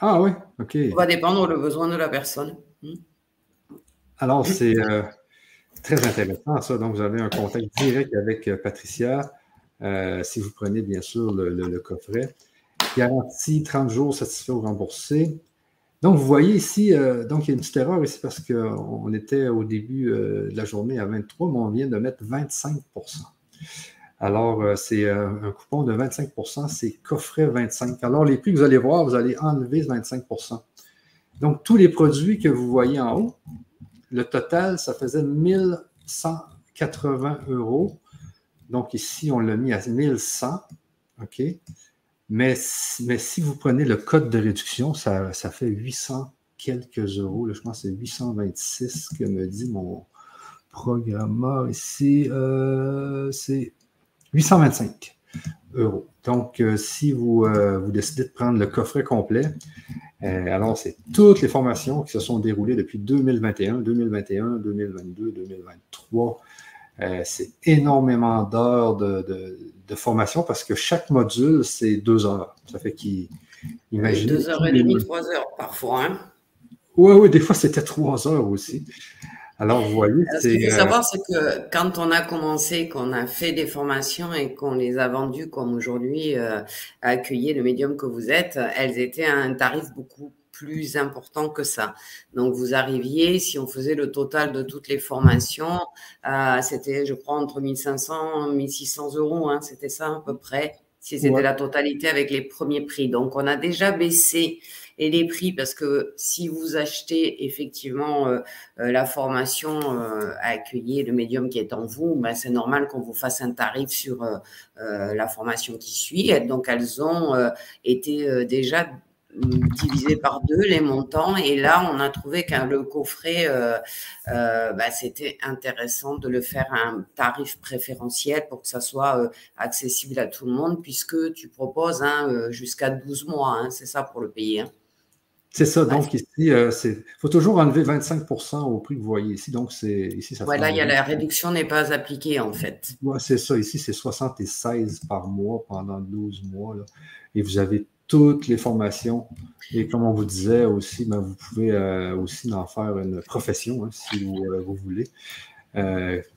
Ah oui, OK. Ça va dépendre le besoin de la personne. Hmm. Alors, c'est très intéressant, ça. Donc, vous avez un contact direct avec Patricia, si vous prenez, bien sûr, le coffret. Garantie 30 jours satisfait ou remboursé. Donc, vous voyez ici, euh, donc il y a une petite erreur ici parce qu'on était au début euh, de la journée à 23, mais on vient de mettre 25 Alors, euh, c'est un coupon de 25% c'est coffret 25 Alors, les prix que vous allez voir, vous allez enlever 25% Donc, tous les produits que vous voyez en haut, le total, ça faisait 1180 euros. Donc, ici, on l'a mis à 1100. OK? Mais, si vous prenez le code de réduction, ça, fait 800 quelques euros. je pense que c'est 826 que me dit mon programmeur ici. Euh, c'est 825 euros. Donc, euh, si vous, euh, vous, décidez de prendre le coffret complet, alors c'est toutes les formations qui se sont déroulées depuis 2021, 2021, 2022, 2023. c'est énormément d'heures de, formation parce que chaque module, c'est deux heures. Ça fait qu'il. Deux heures et demie, trois heures parfois. Hein? Oui, oui, des fois, c'était trois heures aussi. Alors, vous voyez, Ce qu'il faut euh, savoir, c'est que quand on a commencé, qu'on a fait des formations et qu'on les a vendues comme aujourd'hui, euh, le médium que vous êtes, elles étaient à un tarif beaucoup plus important que ça. Donc, vous arriviez, si on faisait le total de toutes les formations, euh, c'était, je crois, entre 1500 et 1600 euros, hein, c'était ça à peu près, si c'était la totalité avec les premiers prix. Donc, on a déjà baissé et les prix, parce que si vous achetez effectivement euh, euh, la formation euh, à accueillir le médium qui est en vous, ben, c'est normal qu'on vous fasse un tarif sur la formation qui suit. Donc elles ont été déjà divisées par deux les montants et là on a trouvé qu'un le coffret ben, c'était intéressant de le faire à un tarif préférentiel pour que ça soit accessible à tout le monde puisque tu proposes hein, jusqu'à 12 mois hein, c'est ça pour le payer hein. C'est ça. Donc, ici, il euh, faut toujours enlever 25% au prix que vous voyez ici. Donc, c'est ici, ça Voilà, il y a la réduction n'est pas appliquée, en fait. Oui, c'est ça. Ici, c'est 76 par mois pendant 12 mois. Et vous avez toutes les formations. Et comme on vous disait aussi, ben, vous pouvez euh, aussi en faire une profession hein, si vous, euh, voulez.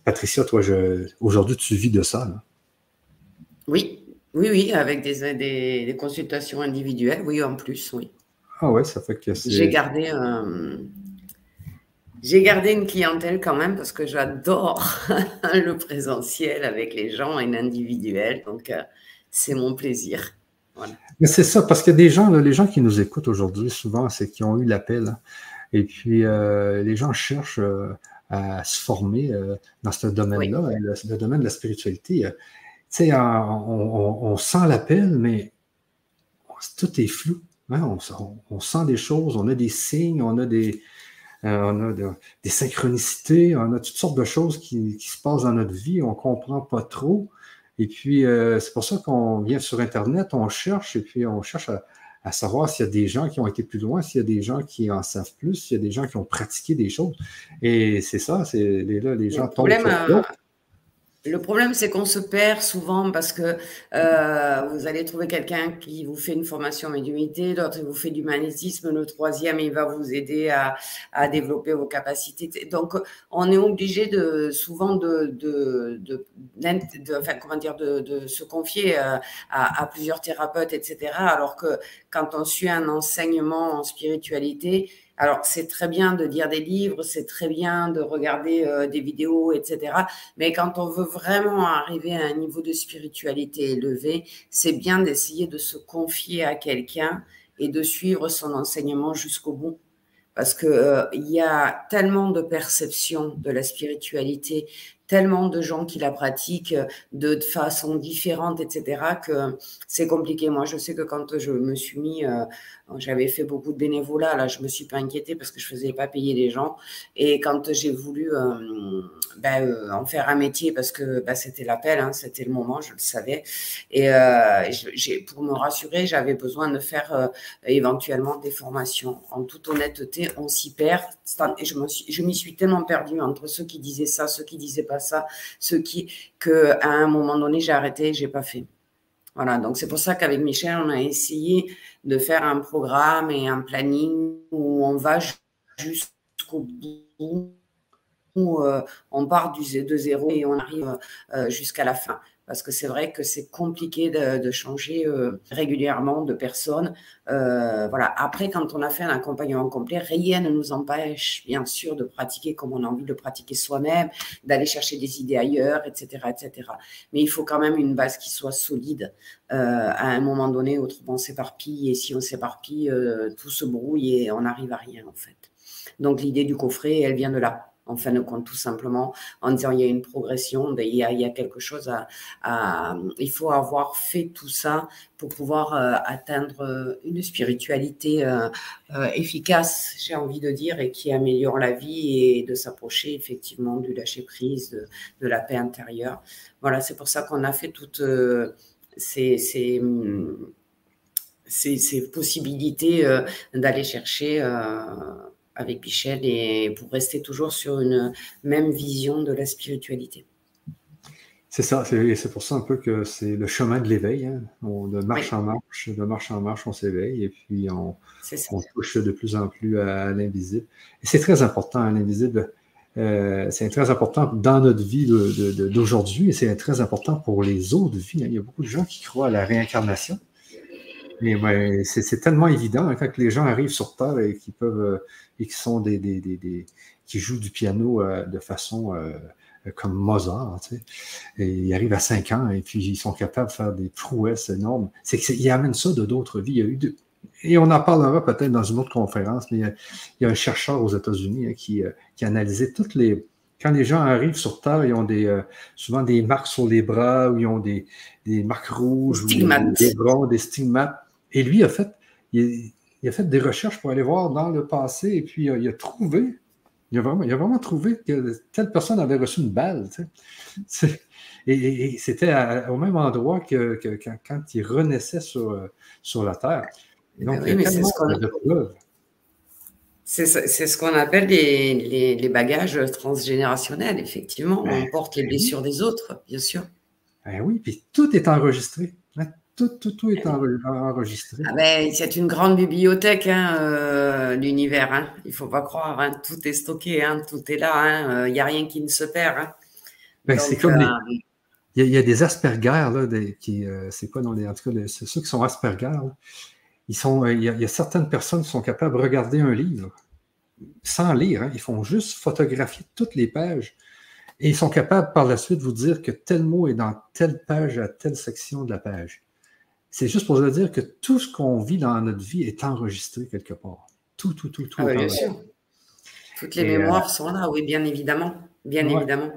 Patricia, toi, aujourd'hui, tu vis de ça. Oui, oui, oui, avec des, des consultations individuelles, oui, en plus, oui. Ah ouais, ça fait que J'ai gardé, euh, j'ai gardé une clientèle quand même parce que j'adore le présentiel avec les gens et l'individuel. Donc, euh, c'est mon plaisir. Mais c'est ça, parce que des gens, les gens qui nous écoutent aujourd'hui, souvent, c'est qui ont eu l'appel. Hein. et puis, euh, les gens cherchent à se former dans ce domaine-là, le, domaine de la spiritualité. tu sais, on, on, sent l'appel, mais tout est flou on, sent des choses, on a des signes, on a des, euh, des synchronicités, on a toutes sortes de choses qui, se passent dans notre vie, on ne comprend pas trop. Et puis, euh, c'est pour ça qu'on vient sur Internet, on cherche, et puis on cherche à, savoir s'il y a des gens qui ont été plus loin, s'il y a des gens qui en savent plus, s'il y a des gens qui ont pratiqué des choses. Et c'est ça, c'est là, les gens tombent sur le problème, c'est qu'on se perd souvent parce que euh, vous allez trouver quelqu'un qui vous fait une formation en médiumité, l'autre vous fait du magnétisme, le troisième il va vous aider à, à développer vos capacités. Donc, on est obligé de souvent de, de, de, de enfin, comment dire, de, de se confier euh, à, à, plusieurs thérapeutes, etc. Alors que quand on suit un enseignement en spiritualité, alors, c'est très bien de lire des livres, c'est très bien de regarder euh, des vidéos, etc. Mais quand on veut vraiment arriver à un niveau de spiritualité élevé, c'est bien d'essayer de se confier à quelqu'un et de suivre son enseignement jusqu'au bout. Parce que euh, y a tellement de perceptions de la spiritualité, tellement de gens qui la pratiquent de, façon différente, etc., que c'est compliqué. Moi, je sais que quand je me suis mis, euh, j'avais fait beaucoup de bénévolat, là, je me suis pas inquiétée parce que je faisais pas payer les gens. Et quand j'ai voulu euh, ben, euh, en faire un métier, parce que ben, c'était l'appel, hein, c'était le moment, je le savais. Et pour me rassurer, j'avais besoin de faire éventuellement des formations. En toute honnêteté, on s'y perd. Et je, m'y suis tellement perdue entre ceux qui disaient ça, ceux qui disaient pas ça, ce qui, que à un moment donné, j'ai arrêté, j'ai pas fait. Voilà, donc c'est pour ça qu'avec Michel, on a essayé de faire un programme et un planning où on va jusqu'au bout, où euh, on part du, de zéro et on arrive euh, jusqu'à la fin parce que c'est vrai que c'est compliqué de, changer euh, régulièrement de personne. Euh, voilà. Après, quand on a fait un accompagnement complet, rien ne nous empêche, bien sûr, de pratiquer comme on a envie de pratiquer soi-même, d'aller chercher des idées ailleurs, etc., etc. Mais il faut quand même une base qui soit solide euh, à un moment donné. Autrement, on s'éparpille et si on s'éparpille, tout se brouille et on n'arrive à rien en fait. Donc l'idée du coffret, elle vient de là en fin de compte, tout simplement, en disant il y a une progression, ben, il y a, quelque chose à, Il faut avoir fait tout ça pour pouvoir euh, atteindre euh, une spiritualité euh, efficace, j'ai envie de dire, et qui améliore la vie et de s'approcher effectivement du lâcher-prise, de, la paix intérieure. Voilà, c'est pour ça qu'on a fait toutes ces, ces ces, possibilités d'aller chercher avec Michel et pour rester toujours sur une même vision de la spiritualité. C'est ça, c'est pour ça un peu que c'est le chemin de l'éveil. Hein. De marche en marche, de marche en marche, on s'éveille et puis on, touche de plus en plus à, l'invisible. Et c'est très important, l'invisible. Euh, c'est très important dans notre vie d'aujourd'hui et c'est très important pour les autres vies. Hein. Il y a beaucoup de gens qui croient à la réincarnation. Mais c'est tellement évident hein, quand les gens arrivent sur Terre et qui peuvent euh, et qui sont des, qui jouent du piano euh, de façon euh, comme Mozart. Tu sais. et ils arrivent à 5 ans et puis ils sont capables de faire des prouesses énormes. C'est qu'ils amènent ça de d'autres vies. Il y a eu et on en parlera peut-être dans une autre conférence, mais il y a, un chercheur aux États-Unis hein, qui, euh, qui analysait toutes les. Quand les gens arrivent sur Terre, ils ont des, euh, souvent des marques sur les bras, ou ils ont des, des marques rouges, des, des bras, des stigmates. Et lui, a fait, il, a fait des recherches pour aller voir dans le passé, et puis il a trouvé il a, vraiment, il a vraiment trouvé que telle personne avait reçu une balle. Et, c'était au même endroit que, quand, il renaissait sur, sur la Terre. Et donc, oui, c'est ce C'est ce qu'on appelle les, les, bagages transgénérationnels, effectivement. on porte les blessures des autres, bien sûr. Ben oui, puis tout est enregistré. Tout, tout, est enregistré. Ah ben, c'est une grande bibliothèque, hein, euh, l'univers. Hein. Il ne faut pas croire. Hein. Tout est stocké, hein. tout est là. Il hein. n'y euh, a rien qui ne se perd. Ben, c'est comme euh, il, y a, des Asperger, là, qui, c'est quoi dans les. En tout cas, ceux qui sont Asperger, ils sont, il, y a, certaines personnes qui sont capables de regarder un livre sans lire. Ils font juste photographier toutes les pages. Et ils sont capables par la suite de vous dire que tel mot est dans telle page à telle section de la page. C'est juste pour vous dire que tout ce qu'on vit dans notre vie est enregistré quelque part. Tout, tout, tout, tout. Ah bien sûr. Toutes les mémoires euh, sont là, oui, bien évidemment. Bien évidemment.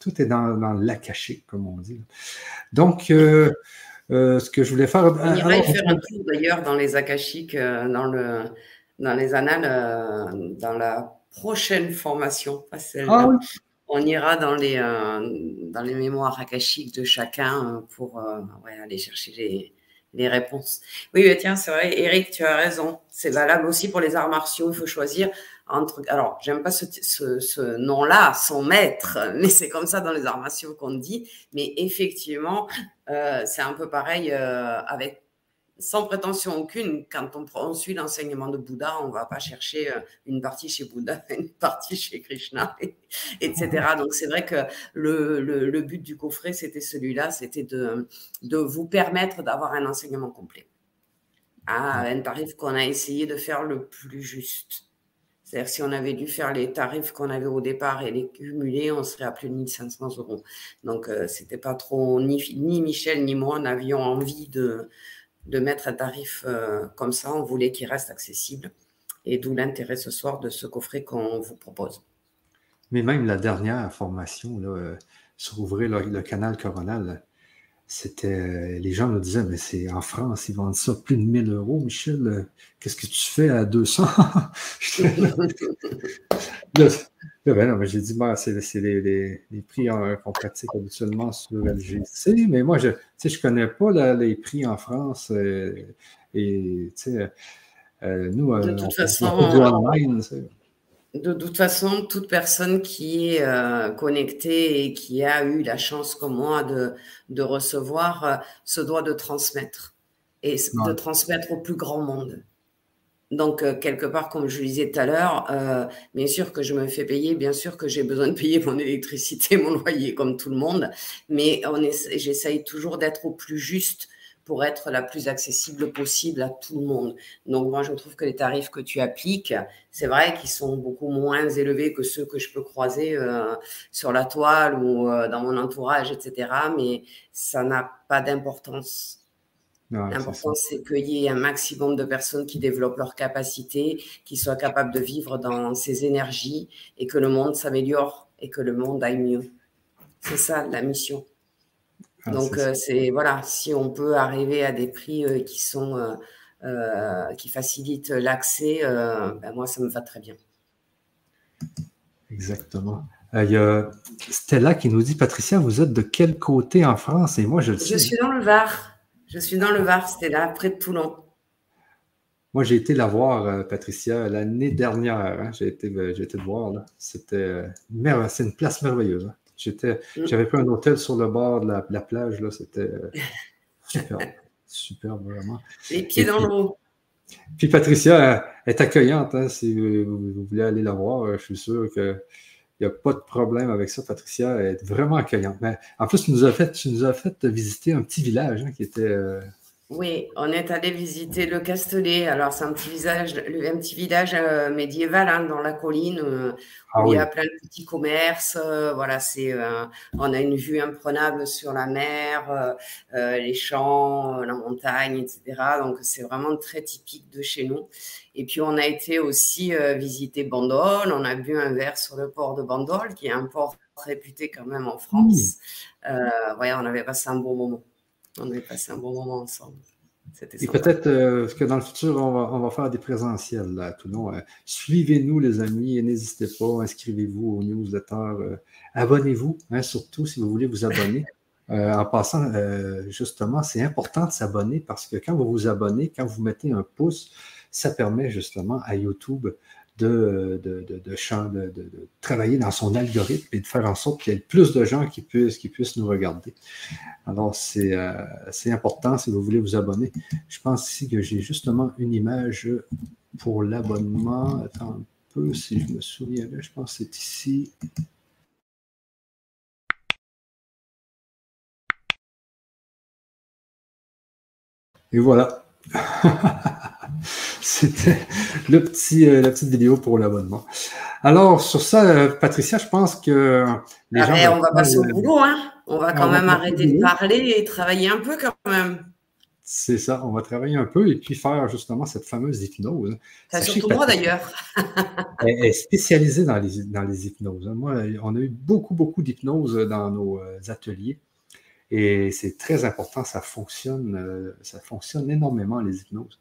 Tout est dans, dans l'akashique, comme on dit. Donc, euh, euh, ce que je voulais faire. On irait faire un tour d'ailleurs dans les akashiques, dans, le, dans les annales, dans la prochaine formation, pas. Ah on ira dans les, dans les mémoires akashiques de chacun pour aller chercher les, les réponses. Oui, tiens, c'est vrai, Eric, tu as raison. C'est valable aussi pour les arts martiaux. Il faut choisir entre. Alors, j'aime pas ce, nom-là, son maître, mais c'est comme ça dans les arts martiaux qu'on dit. Mais effectivement, euh, c'est un peu pareil euh, avec sans prétention aucune, quand on, suit l'enseignement de Bouddha, on ne va pas chercher euh, une partie chez Bouddha, une partie chez Krishna, etc. Donc c'est vrai que le, but du coffret, c'était celui-là, c'était de, de vous permettre d'avoir un enseignement complet à un tarif qu'on a essayé de faire le plus juste. C'est-à-dire si on avait dû faire les tarifs qu'on avait au départ et les cumuler, on serait à plus de 1500 euros. Donc euh, c'était pas trop, ni, ni Michel ni moi n'avions envie de de mettre un tarif euh, comme ça. On voulait qu'il reste accessible. Et d'où l'intérêt ce soir de ce coffret qu'on vous propose. Mais même la dernière formation là, euh, sur ouvrir le, canal coronal, c'était les gens nous disaient mais c'est en France ils vendent ça plus de 1000 euros Michel qu'est-ce que tu fais à 200 Ben non, mais j'ai dit, bah, c'est les, les, les, prix qu'on pratique habituellement sur LGC, mais moi, je ne je connais pas les prix en France. Euh, et, euh, nous, de toute façon, De toute façon, toute personne qui est euh, connectée et qui a eu la chance, comme moi, de, de recevoir, se doit de transmettre et de transmettre au plus grand monde. Donc, euh, quelque part, comme je le disais tout à l'heure, euh, bien sûr que je me fais payer, bien sûr que j'ai besoin de payer mon électricité, mon loyer, comme tout le monde, mais j'essaye toujours d'être au plus juste pour être la plus accessible possible à tout le monde. Donc, moi, je trouve que les tarifs que tu appliques, c'est vrai qu'ils sont beaucoup moins élevés que ceux que je peux croiser euh, sur la toile ou dans mon entourage, etc., mais ça n'a pas d'importance L'important, c'est qu'il y ait un maximum de personnes qui développent leurs capacités, qui soient capables de vivre dans ces énergies et que le monde s'améliore et que le monde aille mieux. C'est ça la mission. Ah, Donc, euh, c'est voilà, si on peut arriver à des prix euh, qui sont euh, qui facilitent l'accès, ben moi, ça me va très bien. Exactement. Il y a Stella qui nous dit Patricia, vous êtes de quel côté en France? Et moi, je le Je suis dans le Var. Je suis dans le Var, c'était là, près de Toulon. Moi, j'ai été la voir, euh, Patricia, l'année dernière. Hein. J'ai été, euh, été, voir. C'était euh, c'est une place merveilleuse. Hein. J'étais, mm. j'avais pris un hôtel sur le bord de la, plage, là, c'était superbe, superbe vraiment. Les pieds dans l'eau. Puis Patricia est accueillante, hein, si vous, voulez aller la voir, je suis sûr que n'y a pas de problème avec ça. Patricia est vraiment accueillante. Mais en plus, tu nous as fait, tu nous as fait visiter un petit village hein, qui était. Euh, oui, on est allé visiter le Castellet. Alors, c'est un petit, un petit village euh, médiéval hein, dans la colline euh, ah où il y a plein de petits commerces. voilà, c'est, on a une vue imprenable sur la mer, les champs, la montagne, etc. Donc, c'est vraiment très typique de chez nous. Et puis, on a été aussi euh, visiter Bandol. On a bu un verre sur le port de Bandol, qui est un port réputé quand même en France. Euh, on avait passé un bon moment. On avait passé un bon moment ensemble. Et peut-être euh, que dans le futur, on va, on va faire des présentiels là, tout long. Suivez-nous, les amis, et n'hésitez pas, inscrivez-vous aux newsletters. Abonnez-vous, hein, surtout si vous voulez vous abonner. en passant, justement, c'est important de s'abonner parce que quand vous vous abonnez, quand vous mettez un pouce, ça permet justement à YouTube de, de, de, travailler dans son algorithme et de faire en sorte qu'il y ait plus de gens qui puissent, qui puissent nous regarder. Alors, euh, c'est important si vous voulez vous abonner. Je pense ici que j'ai justement une image pour l'abonnement. Attends un peu, si je me souviens je pense que c'est ici. Et voilà. C'était le petit, euh, la petite vidéo pour l'abonnement. Alors, sur ça, euh, Patricia, je pense que les ah, gens. on va passer au boulot, hein. On va quand même arrêter de parler et travailler un peu quand même. C'est ça, on va travailler un peu et puis faire justement cette fameuse hypnose. C'est surtout moi d'ailleurs. elle est spécialisée dans les, dans les hypnoses. Hein. Moi, on a eu beaucoup, beaucoup d'hypnose dans nos euh, ateliers. Et c'est très important, ça fonctionne, ça fonctionne énormément les hypnoses.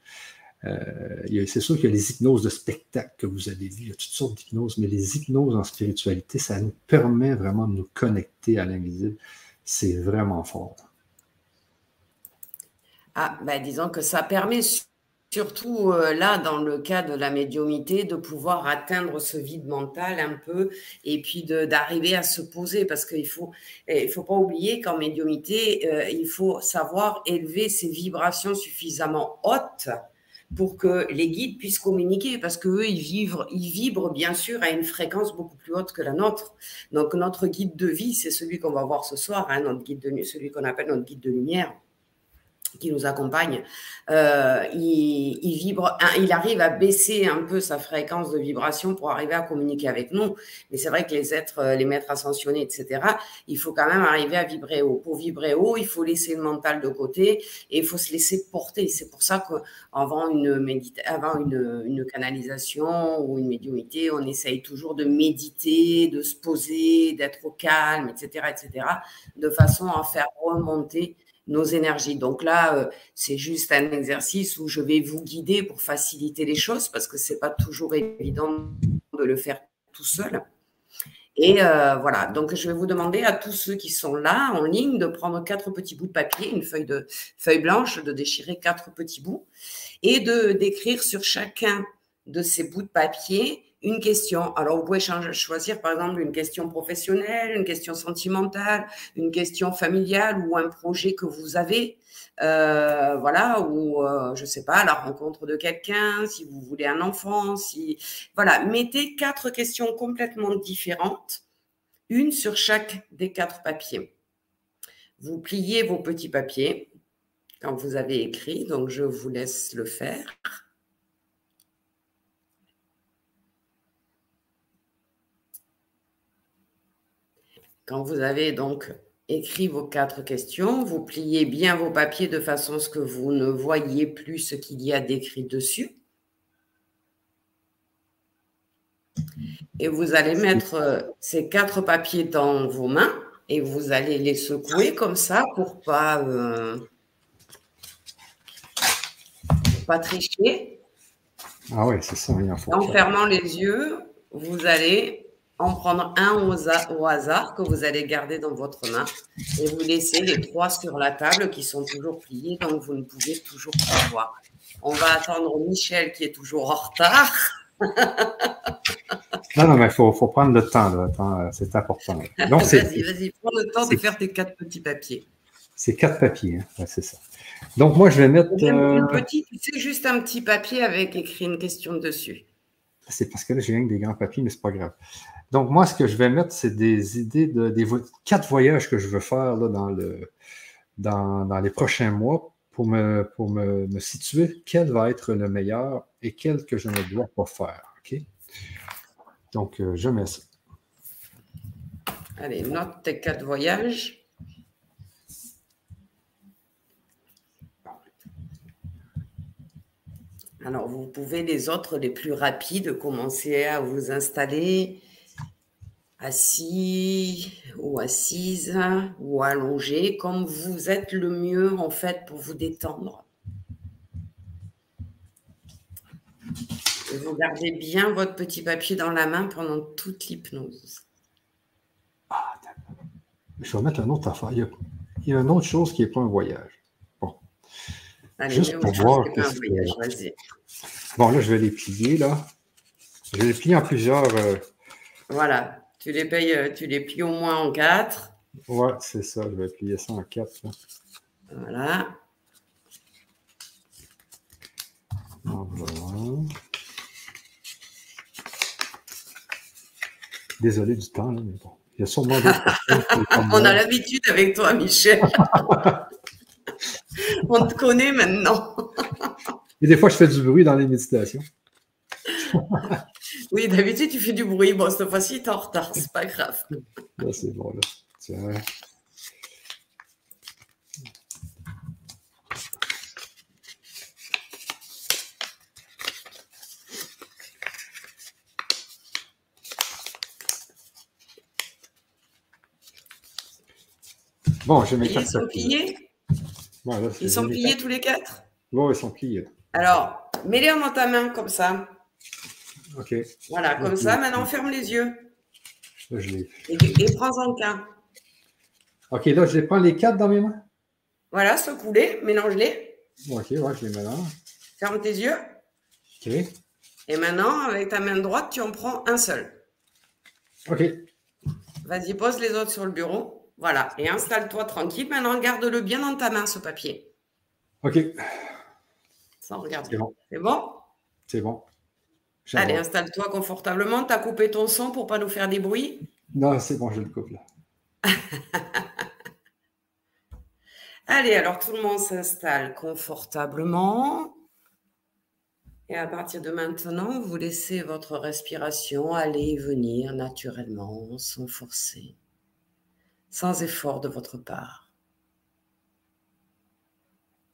Euh, c'est sûr qu'il y a les hypnoses de spectacle que vous avez vues, il y a toutes sortes d'hypnoses, mais les hypnoses en spiritualité, ça nous permet vraiment de nous connecter à l'invisible. C'est vraiment fort. Ah, ben disons que ça permet surtout euh, là, dans le cas de la médiumité, de pouvoir atteindre ce vide mental un peu et puis d'arriver à se poser parce qu'il faut, il faut pas oublier qu'en médiumité, euh, il faut savoir élever ses vibrations suffisamment hautes pour que les guides puissent communiquer, parce qu'eux, ils, vivent, ils vibrent bien sûr à une fréquence beaucoup plus haute que la nôtre. Donc notre guide de vie, c'est celui qu'on va voir ce soir, hein, notre guide de celui qu'on appelle notre guide de lumière qui nous accompagne, euh, il, vibre, il arrive à baisser un peu sa fréquence de vibration pour arriver à communiquer avec nous. Mais c'est vrai que les êtres, euh, les maîtres ascensionnés, etc., il faut quand même arriver à vibrer haut. Pour vibrer haut, il faut laisser le mental de côté et il faut se laisser porter. C'est pour ça qu'avant une, avant une, une canalisation ou une médiumité, on essaye toujours de méditer, de se poser, d'être au calme, etc., etc., de façon à faire remonter nos énergies. Donc là, euh, c'est juste un exercice où je vais vous guider pour faciliter les choses parce que c'est pas toujours évident de le faire tout seul. Et euh, voilà, donc je vais vous demander à tous ceux qui sont là en ligne de prendre quatre petits bouts de papier, une feuille de feuille blanche, de déchirer quatre petits bouts et de d'écrire sur chacun de ces bouts de papier une question. Alors, vous pouvez choisir, par exemple, une question professionnelle, une question sentimentale, une question familiale ou un projet que vous avez. Euh, voilà, ou euh, je sais pas, la rencontre de quelqu'un, si vous voulez un enfant, si voilà, mettez quatre questions complètement différentes, une sur chaque des quatre papiers. Vous pliez vos petits papiers quand vous avez écrit, donc je vous laisse le faire. Quand vous avez donc écrit vos quatre questions, vous pliez bien vos papiers de façon à ce que vous ne voyez plus ce qu'il y a d'écrit dessus. Et vous allez mettre euh, ces quatre papiers dans vos mains et vous allez les secouer comme ça pour pas, euh, pas tricher. Ah oui, c'est ça. En fermant les yeux, vous allez en prendre un au, hasard que vous allez garder dans votre main et vous laissez les trois sur la table qui sont toujours pliés, donc vous ne pouvez toujours pas voir. On va attendre Michel qui est toujours en retard. Non, non, mais il faut, prendre le temps. C'est important. vas-y, vas-y, prends le temps de faire tes quatre petits papiers. C'est quatre papiers, hein. c'est ça. Donc, moi, je vais mettre. Euh... Petit, juste un petit papier avec écrit une question dessus. C'est parce que là, j'ai rien que des grands papiers, mais c'est pas grave. Donc, moi, ce que je vais mettre, c'est des idées de des quatre voyages que je veux faire là, dans, le, dans, dans les prochains mois pour, me, situer quel va être le meilleur et quel que je ne dois pas faire. Donc, euh, je mets ça. Allez, note tes quatre voyages. Alors, vous pouvez, les autres, les plus rapides, commencer à vous installer assis ou assise ou allongé, comme vous êtes le mieux, en fait, pour vous détendre. Et vous gardez bien votre petit papier dans la main pendant toute l'hypnose. Ah, je vais mettre un autre affaire. Il y a, une autre chose qui n'est pas un voyage. Bon. Juste pour voir. Bon, là, je vais les plier, là. Je vais les plier en plusieurs. Euh, voilà. Tu les payes, euh, tu les plies au moins en quatre. Ouais, c'est ça. Je vais plier ça en quatre. Voilà. Désolé du temps, là, mais bon. Il y a sûrement On a l'habitude avec toi, Michel. On te connaît maintenant. Et des fois, je fais du bruit dans les méditations. oui, d'habitude, tu fais du bruit. Bon, cette fois-ci, tu es en retard, c'est pas grave. Là, c'est bon, là. Tiens. Bon, je mes Ils sont pliés Ils sont pliés tous les quatre? Oui, ils sont pliés. Alors, mets-les dans ta main comme ça. OK. Voilà, comme ça. Maintenant, ferme les yeux. Là, je et, et prends-en qu'un. OK, là, je les prends les quatre dans mes mains? Voilà, secoue-les, mélange-les. OK, ouais, je les mélange. Ferme tes yeux. OK. Et maintenant, avec ta main droite, tu en prends un seul. OK. Vas-y, pose les autres sur le bureau. Voilà. Et installe-toi tranquille. Maintenant, garde-le bien dans ta main, ce papier. OK. Sans regarder. C'est bon. C'est bon? C'est bon. Allez, installe-toi confortablement. Tu as coupé ton son pour pas nous faire des bruits? Non, c'est bon, je le coupe là. Allez, alors tout le monde s'installe confortablement. Et à partir de maintenant, vous laissez votre respiration aller et venir naturellement, sans forcer, sans effort de votre part.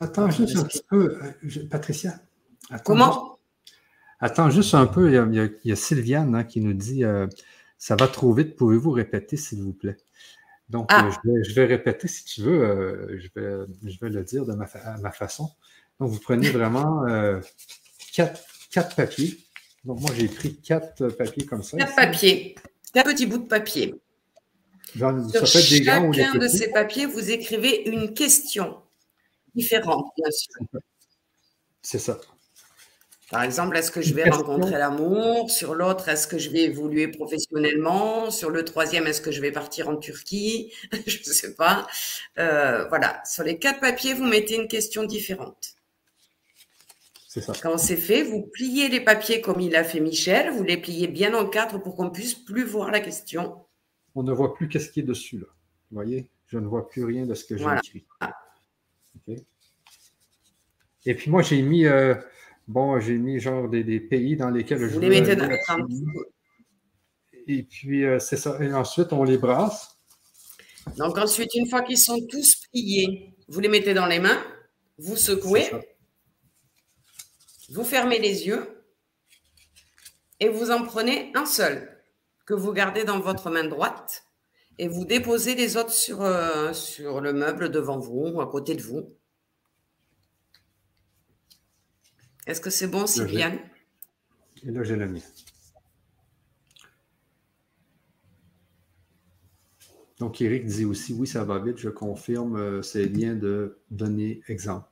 Attends juste un petit peu, euh, Patricia. Comment? Attends juste un peu, il y a, Sylviane hein, qui nous dit euh, Ça va trop vite, pouvez-vous répéter, s'il vous plaît Donc, ah. euh, je, vais, répéter si tu veux, euh, je, vais, je, vais, le dire de ma, à ma façon. Donc, vous prenez vraiment quatre, quatre, papiers. Donc, moi, j'ai pris quatre papiers comme ça. Quatre papiers, quatre petits bouts de papier. Sur ça peut être des chacun de ces papiers, vous écrivez une question différente, bien sûr. C'est ça. Par exemple, est-ce que je vais rencontrer l'amour? Sur l'autre, est-ce que je vais évoluer professionnellement? Sur le troisième, est-ce que je vais partir en Turquie? Je ne sais pas. Euh, voilà. Sur les quatre papiers, vous mettez une question différente. C'est ça. Quand c'est fait, vous pliez les papiers comme il a fait Michel. Vous les pliez bien en quatre pour qu'on puisse plus voir la question. On ne voit plus qu'est-ce qui est dessus là. Vous voyez Je ne vois plus rien de ce que j'ai écrit. Et puis moi, j'ai mis. Euh, Bon, j'ai mis genre des, pays dans lesquels je Vous les mettez dans Et puis, euh, c'est ça. Et ensuite, on les brasse. Donc, ensuite, une fois qu'ils sont tous pliés, vous les mettez dans les mains, vous secouez, vous fermez les yeux et vous en prenez un seul que vous gardez dans votre main droite et vous déposez les autres sur, euh, sur le meuble devant vous ou à côté de vous. Est-ce que c'est bon, Sylviane? Et là, j'ai le mien. Donc, Eric dit aussi, oui, ça va vite, je confirme, euh, c'est bien de donner exemple.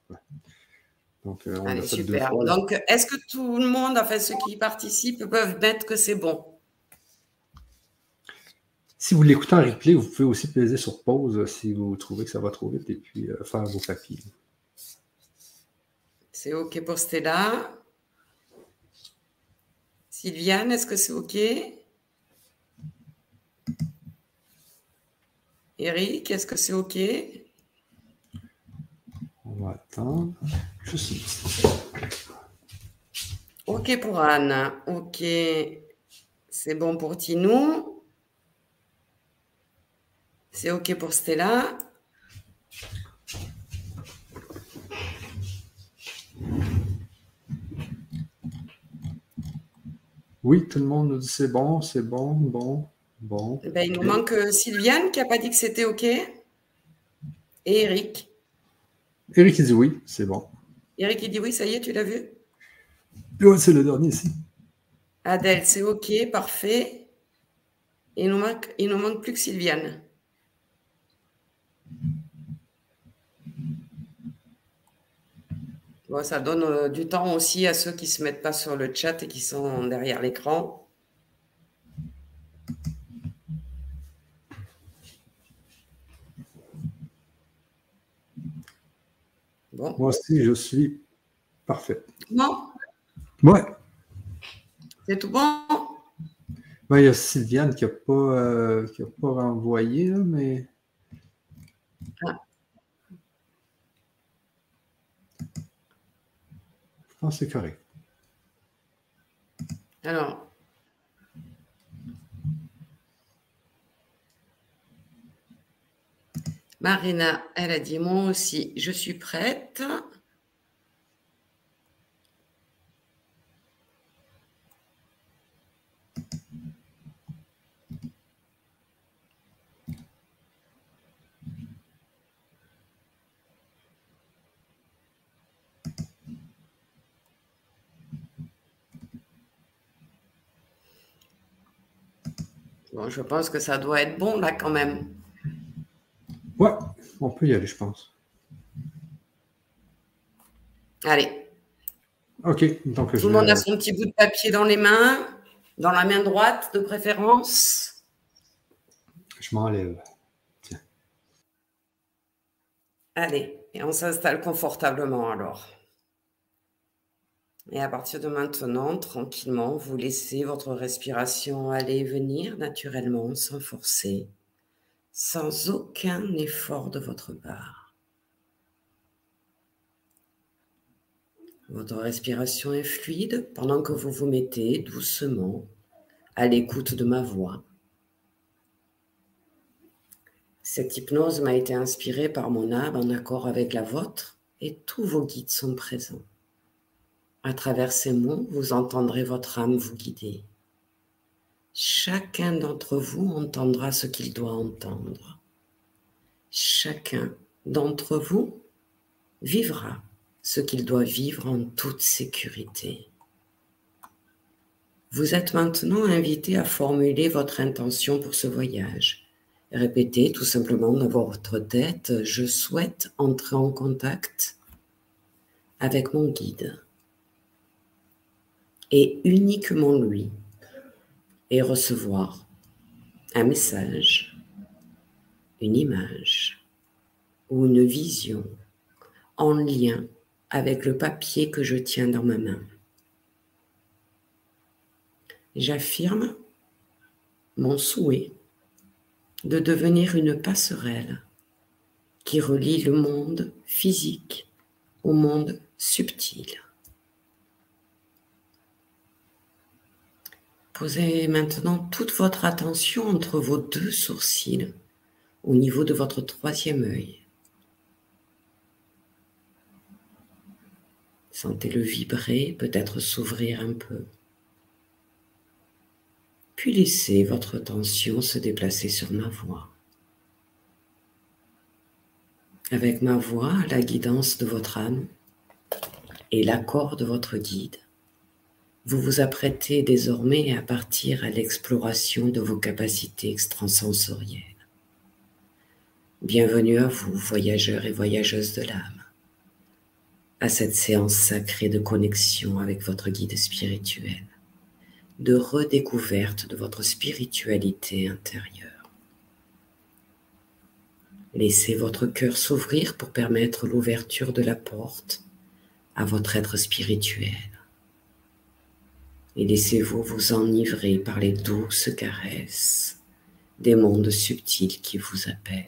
Donc, euh, on Allez, super. Donc, est-ce que tout le monde, enfin ceux qui participent, peuvent mettre que c'est bon? Si vous l'écoutez en replay, vous pouvez aussi peser sur pause si vous trouvez que ça va trop vite et puis euh, faire vos papiers. C'est OK pour Stella. Sylviane, est-ce que c'est OK? Eric, est-ce que c'est OK? On va attendre. OK pour Anne. OK. C'est bon pour Tinou. C'est OK pour Stella. Oui, tout le monde nous dit c'est bon, c'est bon, bon, bon. Eh ben, il nous manque euh, Sylviane qui n'a pas dit que c'était OK. Et Eric. Eric, il dit oui, c'est bon. Eric, il dit oui, ça y est, tu l'as vu? Oui, c'est le dernier ici. Adèle, c'est OK, parfait. Il nous manque, il nous manque plus que Sylviane. Ça donne euh, du temps aussi à ceux qui ne se mettent pas sur le chat et qui sont derrière l'écran. Moi aussi, je suis parfait. Bon. Ouais. C'est tout bon? Ben, il y a Sylviane qui n'a pas, euh, pas renvoyé, mais. Ah. Que c'est correct. Alors. Marina, elle a dit moi aussi, je suis prête. Je pense que ça doit être bon là quand même. Ouais, on peut y aller, je pense. Allez. Ok. Donc Tout le monde a son petit bout de papier dans les mains, dans la main droite de préférence. Je m'enlève. Tiens. Allez, et on s'installe confortablement alors. Et à partir de maintenant, tranquillement, vous laissez votre respiration aller et venir naturellement, sans forcer, sans aucun effort de votre part. Votre respiration est fluide pendant que vous vous mettez doucement à l'écoute de ma voix. Cette hypnose m'a été inspirée par mon âme en accord avec la vôtre et tous vos guides sont présents. À travers ces mots, vous entendrez votre âme vous guider. Chacun d'entre vous entendra ce qu'il doit entendre. Chacun d'entre vous vivra ce qu'il doit vivre en toute sécurité. Vous êtes maintenant invité à formuler votre intention pour ce voyage. Répétez tout simplement dans votre tête, je souhaite entrer en contact avec mon guide et uniquement lui et recevoir un message, une image ou une vision en lien avec le papier que je tiens dans ma main. J'affirme mon souhait de devenir une passerelle qui relie le monde physique au monde subtil. Posez maintenant toute votre attention entre vos deux sourcils, au niveau de votre troisième œil. Sentez-le vibrer, peut-être s'ouvrir un peu. Puis laissez votre tension se déplacer sur ma voix. Avec ma voix, la guidance de votre âme et l'accord de votre guide, vous vous apprêtez désormais à partir à l'exploration de vos capacités extrasensorielles. Bienvenue à vous, voyageurs et voyageuses de l'âme, à cette séance sacrée de connexion avec votre guide spirituel, de redécouverte de votre spiritualité intérieure. Laissez votre cœur s'ouvrir pour permettre l'ouverture de la porte à votre être spirituel. Et laissez-vous vous enivrer par les douces caresses des mondes subtils qui vous appellent.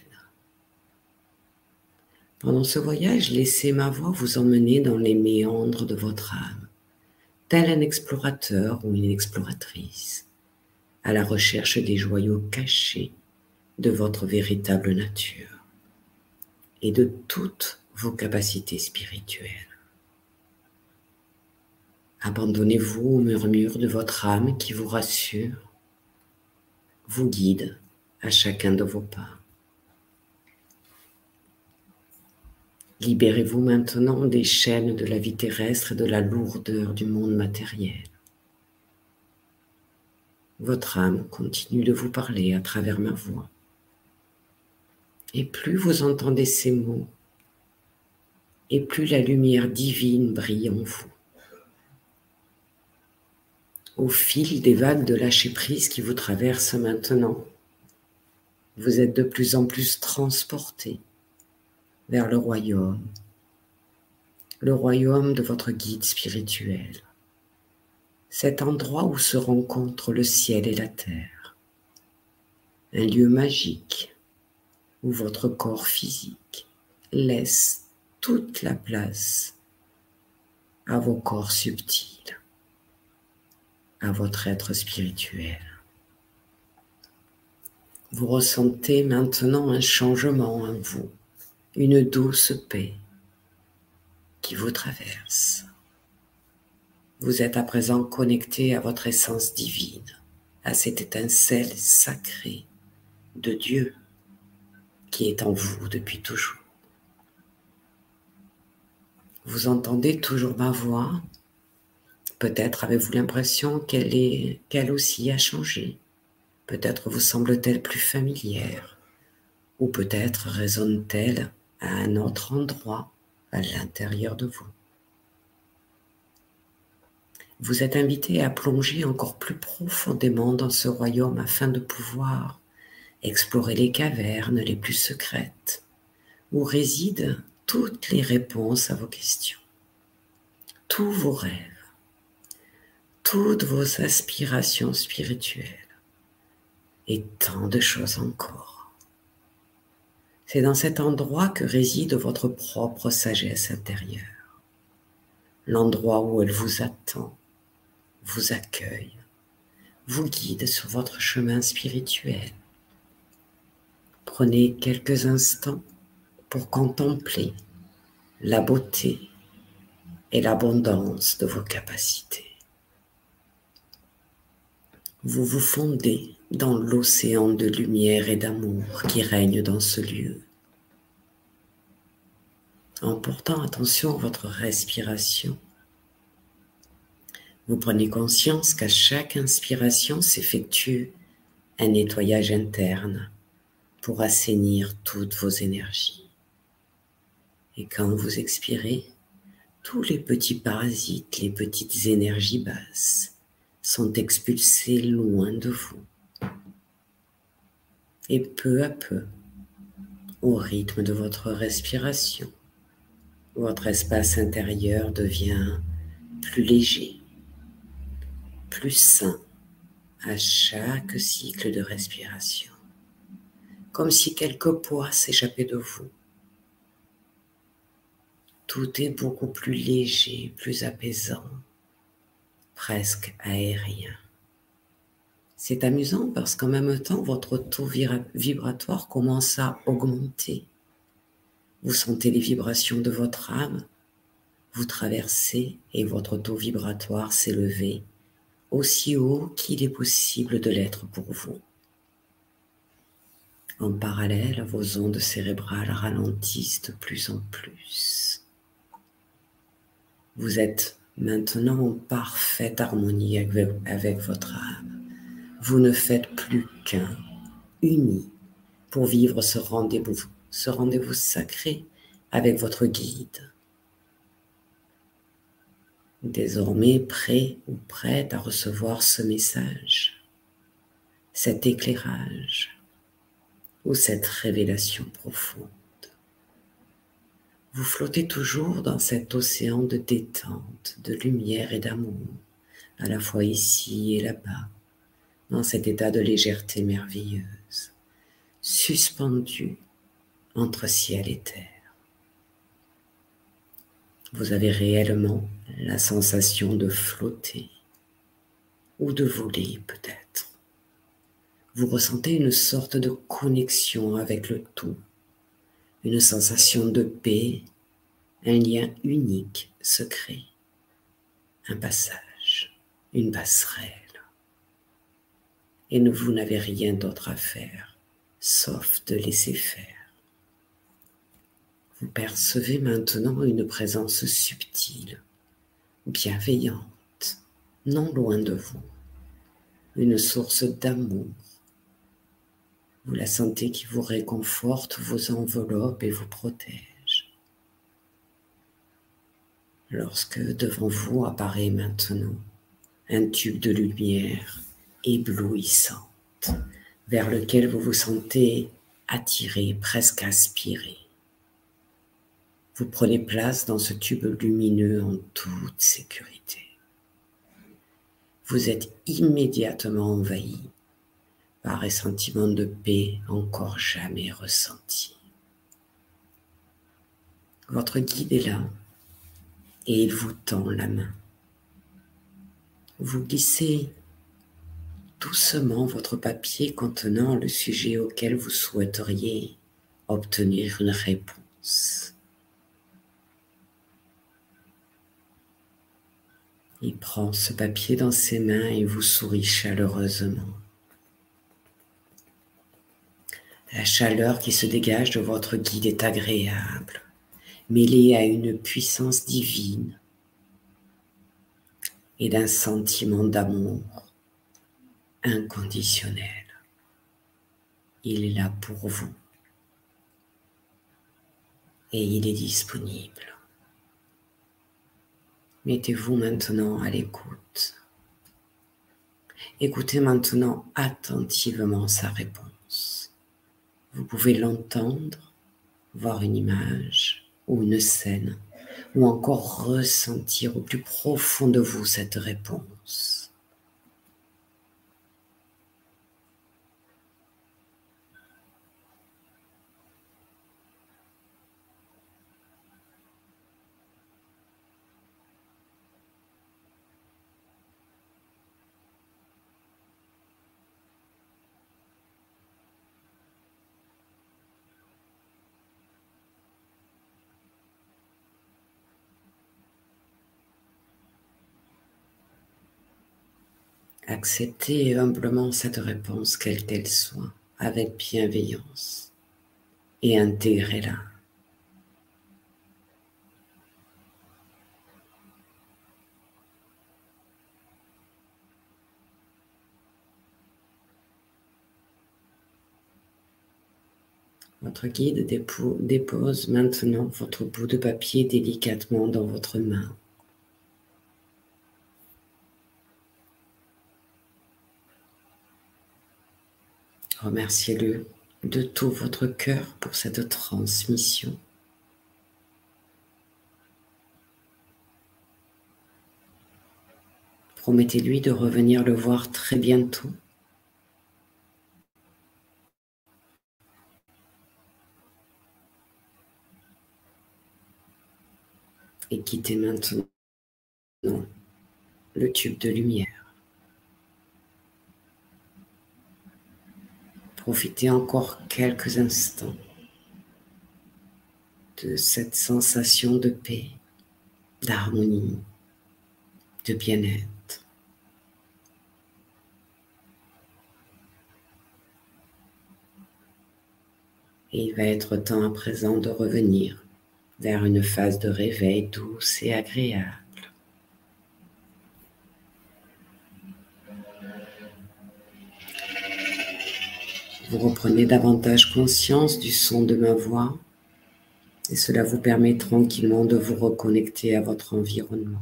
Pendant ce voyage, laissez ma voix vous emmener dans les méandres de votre âme, tel un explorateur ou une exploratrice, à la recherche des joyaux cachés de votre véritable nature et de toutes vos capacités spirituelles. Abandonnez-vous au murmure de votre âme qui vous rassure, vous guide à chacun de vos pas. Libérez-vous maintenant des chaînes de la vie terrestre et de la lourdeur du monde matériel. Votre âme continue de vous parler à travers ma voix. Et plus vous entendez ces mots, et plus la lumière divine brille en vous. Au fil des vagues de lâcher prise qui vous traversent maintenant, vous êtes de plus en plus transporté vers le royaume, le royaume de votre guide spirituel, cet endroit où se rencontrent le ciel et la terre, un lieu magique où votre corps physique laisse toute la place à vos corps subtils, à votre être spirituel. Vous ressentez maintenant un changement en vous, une douce paix qui vous traverse. Vous êtes à présent connecté à votre essence divine, à cette étincelle sacrée de Dieu qui est en vous depuis toujours. Vous entendez toujours ma voix. Peut-être avez-vous l'impression qu'elle aussi a changé. Peut-être vous semble-t-elle plus familière. Ou peut-être résonne-t-elle à un autre endroit à l'intérieur de vous. Vous êtes invité à plonger encore plus profondément dans ce royaume afin de pouvoir explorer les cavernes les plus secrètes où résident toutes les réponses à vos questions, tous vos rêves, toutes vos aspirations spirituelles et tant de choses encore. C'est dans cet endroit que réside votre propre sagesse intérieure, l'endroit où elle vous attend, vous accueille, vous guide sur votre chemin spirituel Prenez quelques instants pour contempler la beauté et l'abondance de vos capacités. Vous vous fondez dans l'océan de lumière et d'amour qui règne dans ce lieu. En portant attention à votre respiration, vous prenez conscience qu'à chaque inspiration s'effectue un nettoyage interne pour assainir toutes vos énergies. Et quand vous expirez, tous les petits parasites, les petites énergies basses sont expulsés loin de vous. Et peu à peu, au rythme de votre respiration, votre espace intérieur devient plus léger, plus sain à chaque cycle de respiration comme si quelque poids s'échappait de vous. Tout est beaucoup plus léger, plus apaisant, presque aérien. C'est amusant parce qu'en même temps, votre taux vibratoire commence à augmenter. Vous sentez les vibrations de votre âme, vous traversez et votre taux vibratoire s'élever aussi haut qu'il est possible de l'être pour vous. En parallèle, vos ondes cérébrales ralentissent de plus en plus. Vous êtes maintenant en parfaite harmonie avec, votre âme. Vous ne faites plus qu'un, uni, pour vivre ce rendez-vous, ce rendez-vous sacré avec votre guide. Désormais prêt ou prête à recevoir ce message, cet éclairage ou cette révélation profonde. Flottez toujours dans cet océan de détente, de lumière et d'amour, à la fois ici et là-bas, dans cet état de légèreté merveilleuse, suspendu entre ciel et terre. Vous avez réellement la sensation de flotter ou de voler peut-être. Vous ressentez une sorte de connexion avec le tout, une sensation de paix, un lien unique secret, un passage, une passerelle. Et vous n'avez rien d'autre à faire sauf de laisser faire. Vous percevez maintenant une présence subtile, bienveillante, non loin de vous, une source d'amour. Vous la sentez qui vous réconforte, vous enveloppe et vous protège. Lorsque devant vous apparaît maintenant un tube de lumière éblouissante vers lequel vous vous sentez attiré, presque aspiré. Vous prenez place dans ce tube lumineux en toute sécurité. Vous êtes immédiatement envahi par un sentiment de paix encore jamais ressenti. Votre guide est là et il vous tend la main. Vous glissez doucement votre papier contenant le sujet auquel vous souhaiteriez obtenir une réponse. Il prend ce papier dans ses mains et vous sourit chaleureusement. La chaleur qui se dégage de votre guide est agréable, mêlée à une puissance divine et d'un sentiment d'amour inconditionnel. Il est là pour vous et il est disponible. Mettez-vous maintenant à l'écoute. Écoutez maintenant attentivement sa réponse. Vous pouvez l'entendre, voir une image ou une scène, ou encore ressentir au plus profond de vous cette réponse. Acceptez humblement cette réponse, quelle qu'elle soit, avec bienveillance, et intégrez-la. Votre guide dépose maintenant votre bout de papier délicatement dans votre main. Remerciez-le de tout votre cœur pour cette transmission. Promettez-lui de revenir le voir très bientôt. Et quittez maintenant le tube de lumière. Profitez encore quelques instants de cette sensation de paix, d'harmonie, de bien-être. Et il va être temps à présent de revenir vers une phase de réveil douce et agréable. Vous reprenez davantage conscience du son de ma voix et cela vous permet tranquillement de vous reconnecter à votre environnement.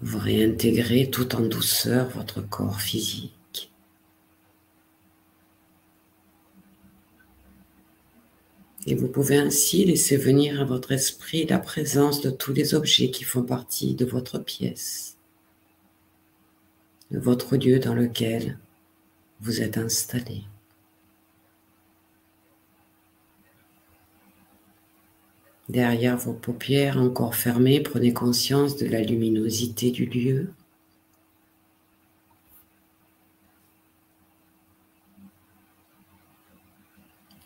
Vous réintégrez tout en douceur votre corps physique. Et vous pouvez ainsi laisser venir à votre esprit la présence de tous les objets qui font partie de votre pièce de votre lieu dans lequel vous êtes installé. Derrière vos paupières encore fermées, prenez conscience de la luminosité du lieu.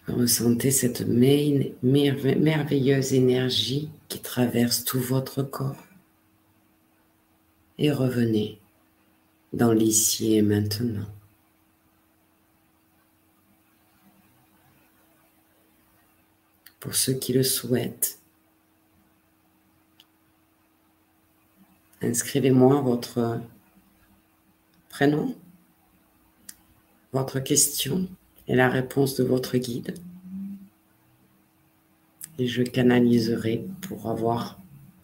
Ressentez cette merveilleuse énergie qui traverse tout votre corps. Et revenez dans l'ici et maintenant. pour ceux qui le souhaitent. Inscrivez-moi votre prénom, votre question et la réponse de votre guide. Et je canaliserai pour avoir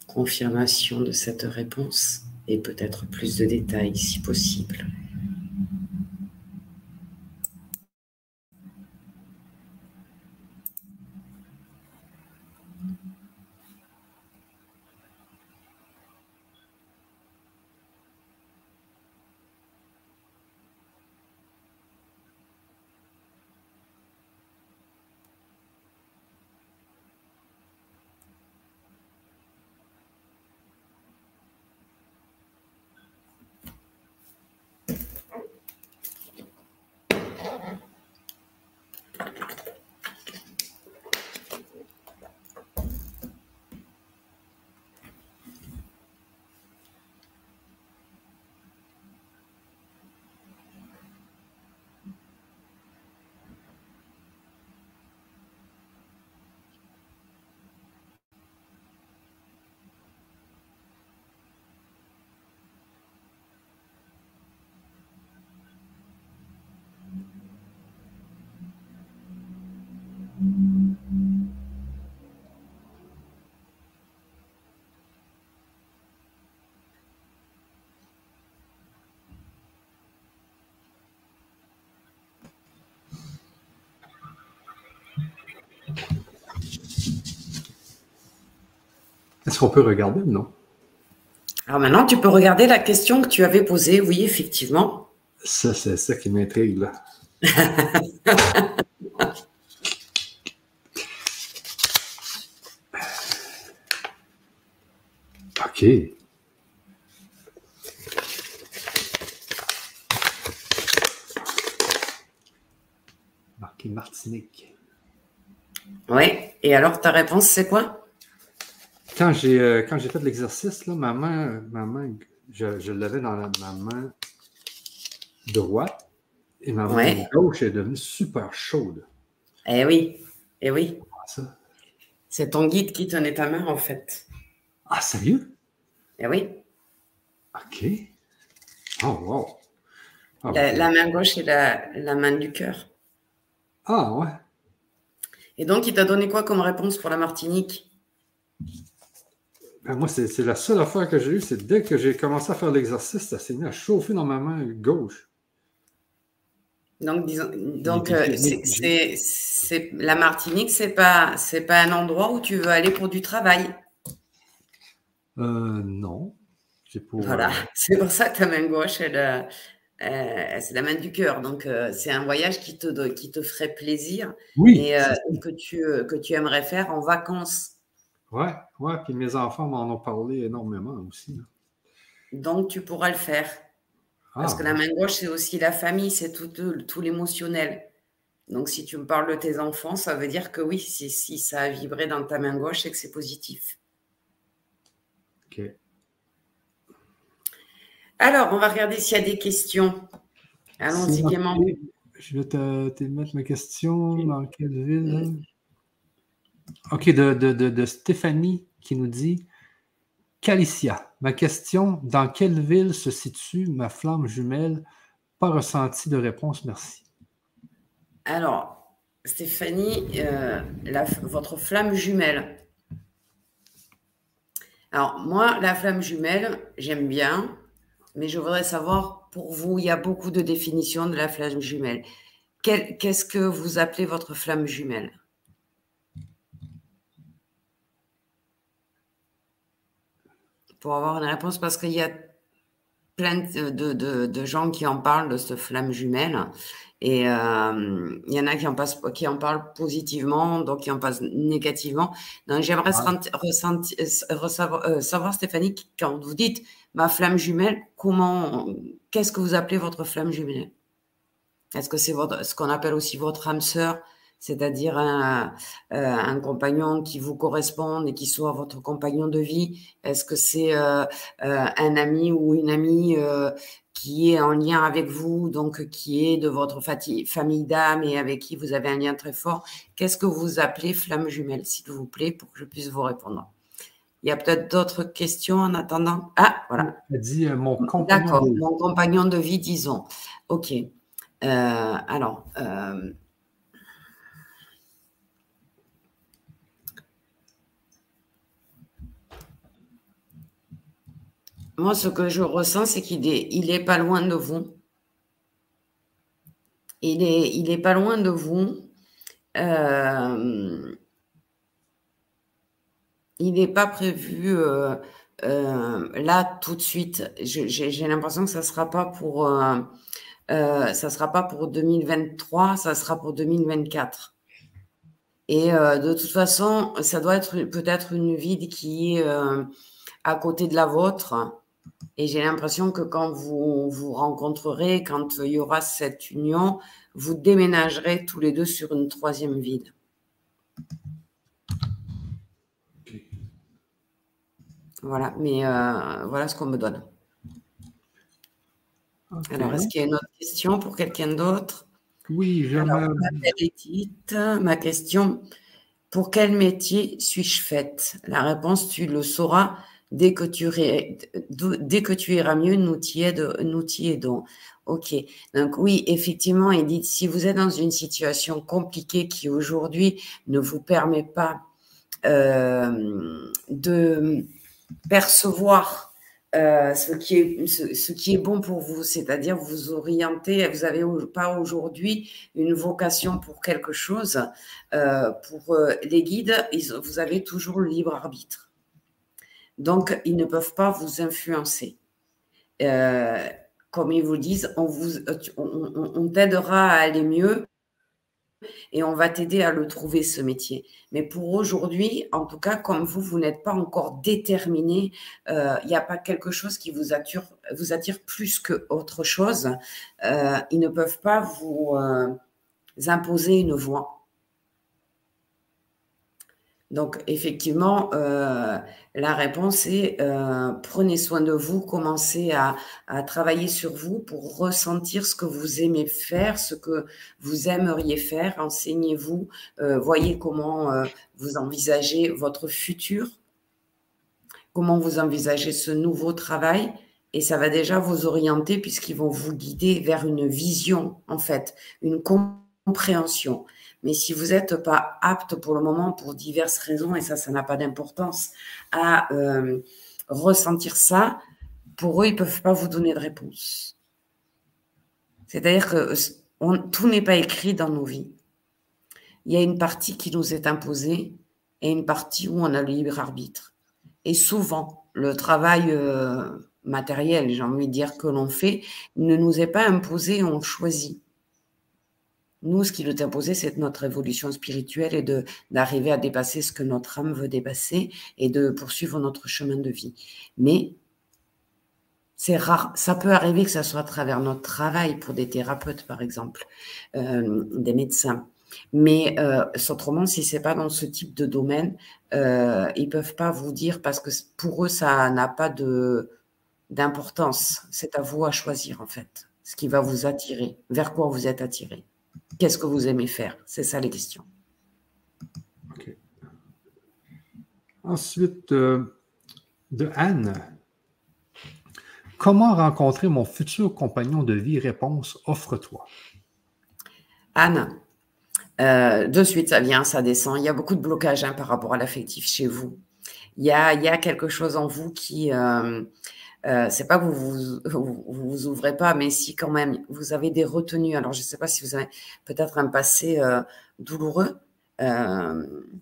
confirmation de cette réponse et peut-être plus de détails si possible. Est-ce qu'on peut regarder non? Alors maintenant, tu peux regarder la question que tu avais posée. Oui, effectivement. Ça, c'est ça qui m'intrigue, là. OK. Marqué Martinique. Oui. Et alors, ta réponse, c'est quoi? Quand j'ai euh, quand j'ai fait l'exercice, là, ma main, ma main je, je l'avais dans la- ma main droite et ma main Ouais. gauche est devenue super chaude. Eh oui. Eh oui. Ah. C'est ton guide qui tenait ta main, en fait. Ah, sérieux? Eh oui. OK. Oh, wow. Ah, La, ok. la main gauche et la, la main du cœur. Ah, ouais. Et donc, il t'a donné quoi comme réponse pour la Martinique? Ben, moi, c'est c'est la seule affaire que j'ai eue, c'est dès que j'ai commencé à faire l'exercice, ça s'est mis à chauffer dans ma main gauche. Donc, disons, donc euh, c'est- c'est c'est- la Martinique, c'est pas c'est pas un endroit où tu veux aller pour du travail? Euh, non. J'ai pour. Voilà, euh, c'est pour ça que ta main gauche, elle, c'est la main du cœur. Donc, c'est un voyage qui te qui te ferait plaisir oui. et c'est- que tu que tu aimerais faire en vacances. Ouais, ouais. Puis mes enfants m'en ont parlé énormément aussi. là. Donc, tu pourras le faire. Parce Ah, que la main gauche, c'est aussi la famille, c'est tout, tout l'émotionnel. Donc, si tu me parles de tes enfants, ça veut dire que oui, si, si ça a vibré dans ta main gauche, c'est que c'est positif. OK. Alors, on va regarder s'il y a des questions. Allons-y gaiement. Je vais te, te mettre ma question. Dans quelle ville? OK, de, Stéphanie qui nous dit Calicia, ma question dans quelle ville se situe ma flamme jumelle? Pas ressenti de réponse, merci. Alors, Stéphanie, euh, votre flamme jumelle. Alors, moi, la flamme jumelle, j'aime bien, mais je voudrais savoir, pour vous, il y a beaucoup de définitions de la flamme jumelle. Qu'est-ce que vous appelez votre flamme jumelle? Pour avoir une réponse parce qu'il y a plein de, de, gens qui en parlent de ce flamme jumelle. Et euh, il y en a qui en, passent, qui en parlent positivement, donc qui en passent négativement. Donc j'aimerais euh, savoir, Stéphanie, quand vous dites ma flamme jumelle, comment, qu'est-ce que vous appelez votre flamme jumelle? Est-ce que c'est ce qu'on appelle aussi votre âme sœur? C'est-à-dire un, euh, un, compagnon qui vous corresponde et qui soit votre compagnon de vie Est-ce que c'est euh, euh, un ami ou une amie qui est en lien avec vous, donc qui est de votre famille d'âme et avec qui vous avez un lien très fort? Qu'est-ce que vous appelez flamme jumelle, s'il vous plaît, pour que je puisse vous répondre? Il y a peut-être d'autres questions en attendant? Ah, voilà. dit mon compagnon. D'accord, mon compagnon de vie, disons. OK. alors, Moi, ce que je ressens, c'est qu'il est, pas loin de vous. Il est, il est pas loin de vous. Euh, il n'est pas prévu euh, euh, là tout de suite. J'ai l'impression que ça sera pas pour, ça sera pas pour 2023, ça sera pour 2024. Et de toute façon, ça doit être peut-être une ville qui est à côté de la vôtre. Et j'ai l'impression que quand vous vous rencontrerez, quand il y aura cette union, vous déménagerez tous les deux sur une troisième ville. Voilà, mais euh, voilà ce qu'on me donne. Alors, est-ce qu'il y a une autre question pour quelqu'un d'autre? Oui, je Ma, ma question, pour quel métier suis-je faite? La réponse, tu le sauras Dès que tu, iras mieux, nous t'y aidons. Ok. Donc oui, effectivement, Edith, si vous êtes dans une situation compliquée qui aujourd'hui ne vous permet pas euh, de percevoir euh, ce, qui est, ce, qui est bon pour vous, c'est-à-dire vous orienter, vous n'avez pas aujourd'hui une vocation pour quelque chose. Euh, pour les guides, vous avez toujours le libre arbitre. Donc, ils ne peuvent pas vous influencer. Euh, comme ils vous disent, on, t'aidera à aller mieux et on va t'aider à le trouver, ce métier. Mais pour aujourd'hui, en tout cas, comme vous, vous n'êtes pas encore déterminé, euh, il n'y a pas quelque chose qui vous attire, vous attire plus qu'autre chose. Euh, ils ne peuvent pas vous imposer une voie. Donc, effectivement, euh, la réponse est euh, prenez soin de vous, commencez à, travailler sur vous pour ressentir ce que vous aimez faire, ce que vous aimeriez faire. Enseignez-vous, euh, voyez comment vous envisagez votre futur, comment vous envisagez ce nouveau travail. Et ça va déjà vous orienter puisqu'ils vont vous guider vers une vision, en fait, une compréhension. Mais si vous n'êtes pas apte pour le moment, pour diverses raisons, et ça, ça n'a pas d'importance, à euh, ressentir ça, pour eux, ils ne peuvent pas vous donner de réponse. C'est-à-dire que tout n'est pas écrit dans nos vies. Il y a une partie qui nous est imposée et une partie où on a le libre arbitre. Et souvent, le travail euh, matériel, j'ai envie de dire, que l'on fait, ne nous est pas imposé, on choisit. Nous, ce qui nous est imposé, c'est notre évolution spirituelle et d'arriver à dépasser ce que notre âme veut dépasser et de poursuivre notre chemin de vie. Mais c'est rare. Ça peut arriver que ça soit à travers notre travail pour des thérapeutes, par exemple, euh, des médecins. Mais euh, autrement, si c'est pas dans ce type de domaine, euh, ils peuvent pas vous dire parce que pour eux, ça n'a pas d'importance. C'est à vous à choisir en fait, ce qui va vous attirer, vers quoi vous êtes attiré. Qu'est-ce que vous aimez faire? C'est ça les questions. Ensuite, euh, de Anne. Comment rencontrer mon futur compagnon de vie? Réponse Offre-toi. Anne, euh, de suite, ça vient, ça descend. Il y a beaucoup de blocages hein, par rapport à l'affectif chez vous. Il y, a, il y a, quelque chose en vous qui, euh, euh, c'est pas que vous vous, vous ouvrez pas, mais si quand même vous avez des retenues. Alors je ne sais pas si vous avez peut-être un passé euh, douloureux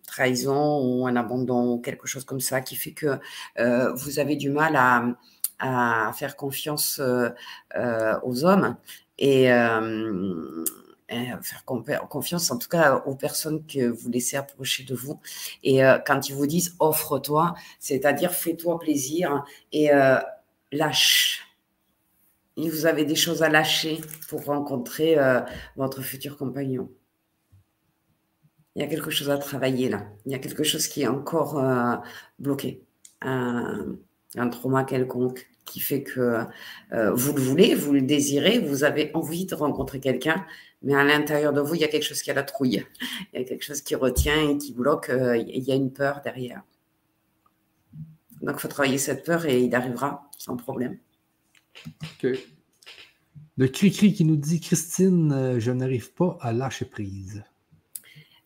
trahison ou un abandon ou quelque chose comme ça qui fait que vous avez du mal à, à faire confiance aux hommes et faire confiance en tout cas aux personnes que vous laissez approcher de vous. Et quand ils vous disent offre-toi, c'est-à-dire fais-toi plaisir et lâche vous avez des choses à lâcher pour rencontrer euh, votre futur compagnon. Il y a quelque chose à travailler là. Il y a quelque chose qui est encore euh, bloqué. Un, trauma quelconque qui fait que euh, vous le voulez, vous le désirez, vous avez envie de rencontrer quelqu'un, mais à l'intérieur de vous, il y a quelque chose qui a la trouille. Il y a quelque chose qui retient et qui bloque. il y a une peur derrière. Donc, il faut travailler cette peur et il arrivera sans problème. OK. Le cri-cri qui nous dit Christine, euh, je n'arrive pas à lâcher prise.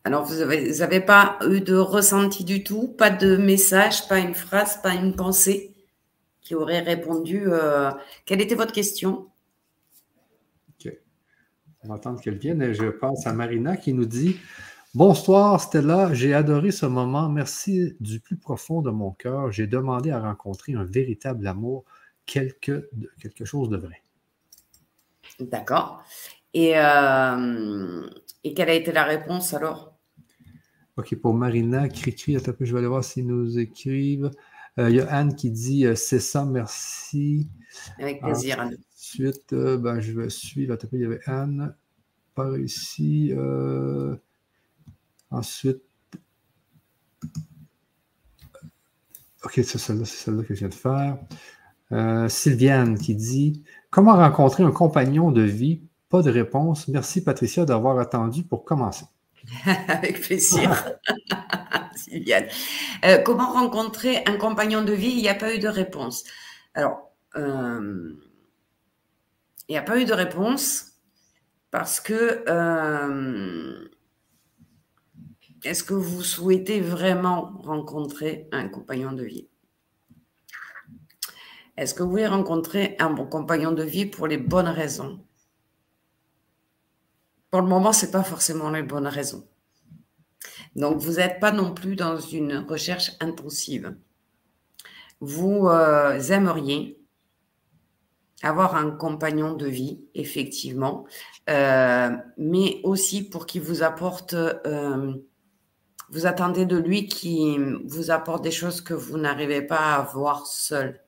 Alors, vous n'avez pas eu de ressenti du tout, pas de message, pas une phrase, pas une pensée qui aurait répondu. Euh, quelle était votre question? OK. On va attendre qu'elle vienne. Je passe à Marina qui nous dit Bonsoir Stella, j'ai adoré ce moment. Merci du plus profond de mon cœur. J'ai demandé à rencontrer un véritable amour quelque, quelque chose de vrai. D'accord. Et, euh, et quelle a été la réponse alors? OK, pour Marina, Cricri, je vais aller voir s'ils nous écrivent. Euh, il y a Anne qui dit euh, c'est ça, merci. Avec plaisir, Anne. Ensuite, ben, je vais suivre. il y avait Anne par ici. Ensuite, OK, c'est celle-là, que je viens de faire. Euh, Sylviane qui dit Comment rencontrer un compagnon de vie Pas de réponse. Merci Patricia d'avoir attendu pour commencer. Avec plaisir. Sylviane. Euh, comment rencontrer un compagnon de vie? Il n'y a pas eu de réponse. Alors, euh, il n'y a pas eu de réponse parce que est-ce que vous souhaitez vraiment rencontrer un compagnon de vie? Est-ce que vous voulez rencontrer un bon compagnon de vie pour les bonnes raisons? Pour le moment, ce n'est pas forcément les bonnes raisons. Donc, vous n'êtes pas non plus dans une recherche intensive. Vous euh, aimeriez avoir un compagnon de vie, effectivement, euh, mais aussi pour qu'il vous apporte, euh, vous attendez de lui qui vous apporte des choses que vous n'arrivez pas à voir seul.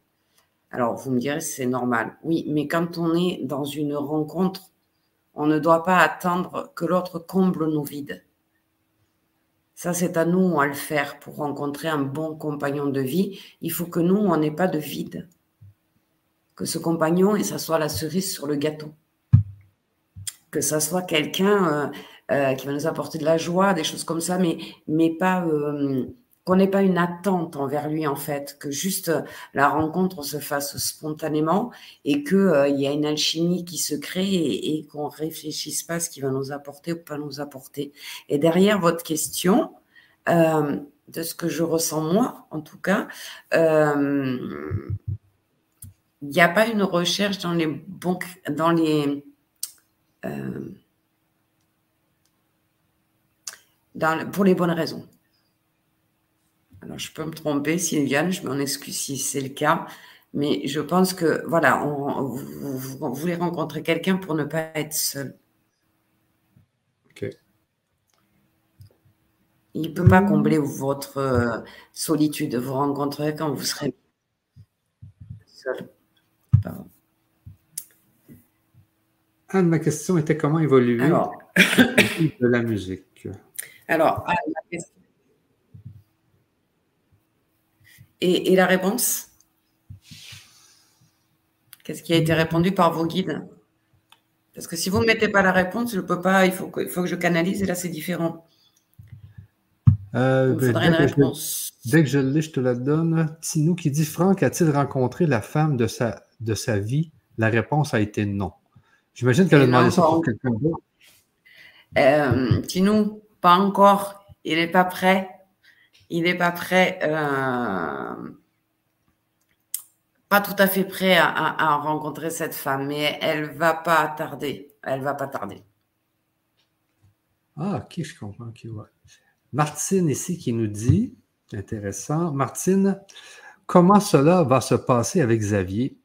Alors, vous me direz, c'est normal. Oui, mais quand on est dans une rencontre, on ne doit pas attendre que l'autre comble nos vides. Ça, c'est à nous à le faire pour rencontrer un bon compagnon de vie. Il faut que nous, on n'ait pas de vide. Que ce compagnon, et ça soit la cerise sur le gâteau. Que ça soit quelqu'un euh, euh, qui va nous apporter de la joie, des choses comme ça, mais, mais pas euh, qu'on n'ait pas une attente envers lui en fait, que juste euh, la rencontre se fasse spontanément et qu'il euh, y a une alchimie qui se crée et, et qu'on réfléchisse pas à ce qui va nous apporter ou pas nous apporter. Et derrière votre question, euh, de ce que je ressens moi, en tout cas, il n'y a pas une recherche dans les bons, dans les dans, pour les bonnes raisons. Alors, je peux me tromper, Sylviane, je m'en excuse si c'est le cas, mais je pense que, voilà, vous, voulez rencontrer quelqu'un pour ne pas être seul. OK. Il ne peut pas combler votre euh, solitude. Vous rencontrerez quand vous serez seul. Anne, ma question était comment évoluer Alors, de la musique? Alors, ma question Et, la réponse? Qu'est-ce qui a été répondu par vos guides? Parce que si vous ne mettez pas la réponse, je ne peux pas, il faut, que, il faut que je canalise et là c'est différent. Euh, il faudrait une réponse. dès que je l'ai, je te la donne. Tinou qui dit Franck a-t-il rencontré la femme de sa, de sa vie? La réponse a été non. J'imagine qu'elle a demandé ça pour quelqu'un d'autre. Euh, Tinou, pas encore. Il n'est pas prêt il n'est pas prêt, euh, pas tout à fait prêt à, rencontrer cette femme, mais elle va pas tarder. Elle va pas tarder. Ah, ok, je comprends. Martine ici qui nous dit, intéressant, Martine, comment cela va se passer avec Xavier?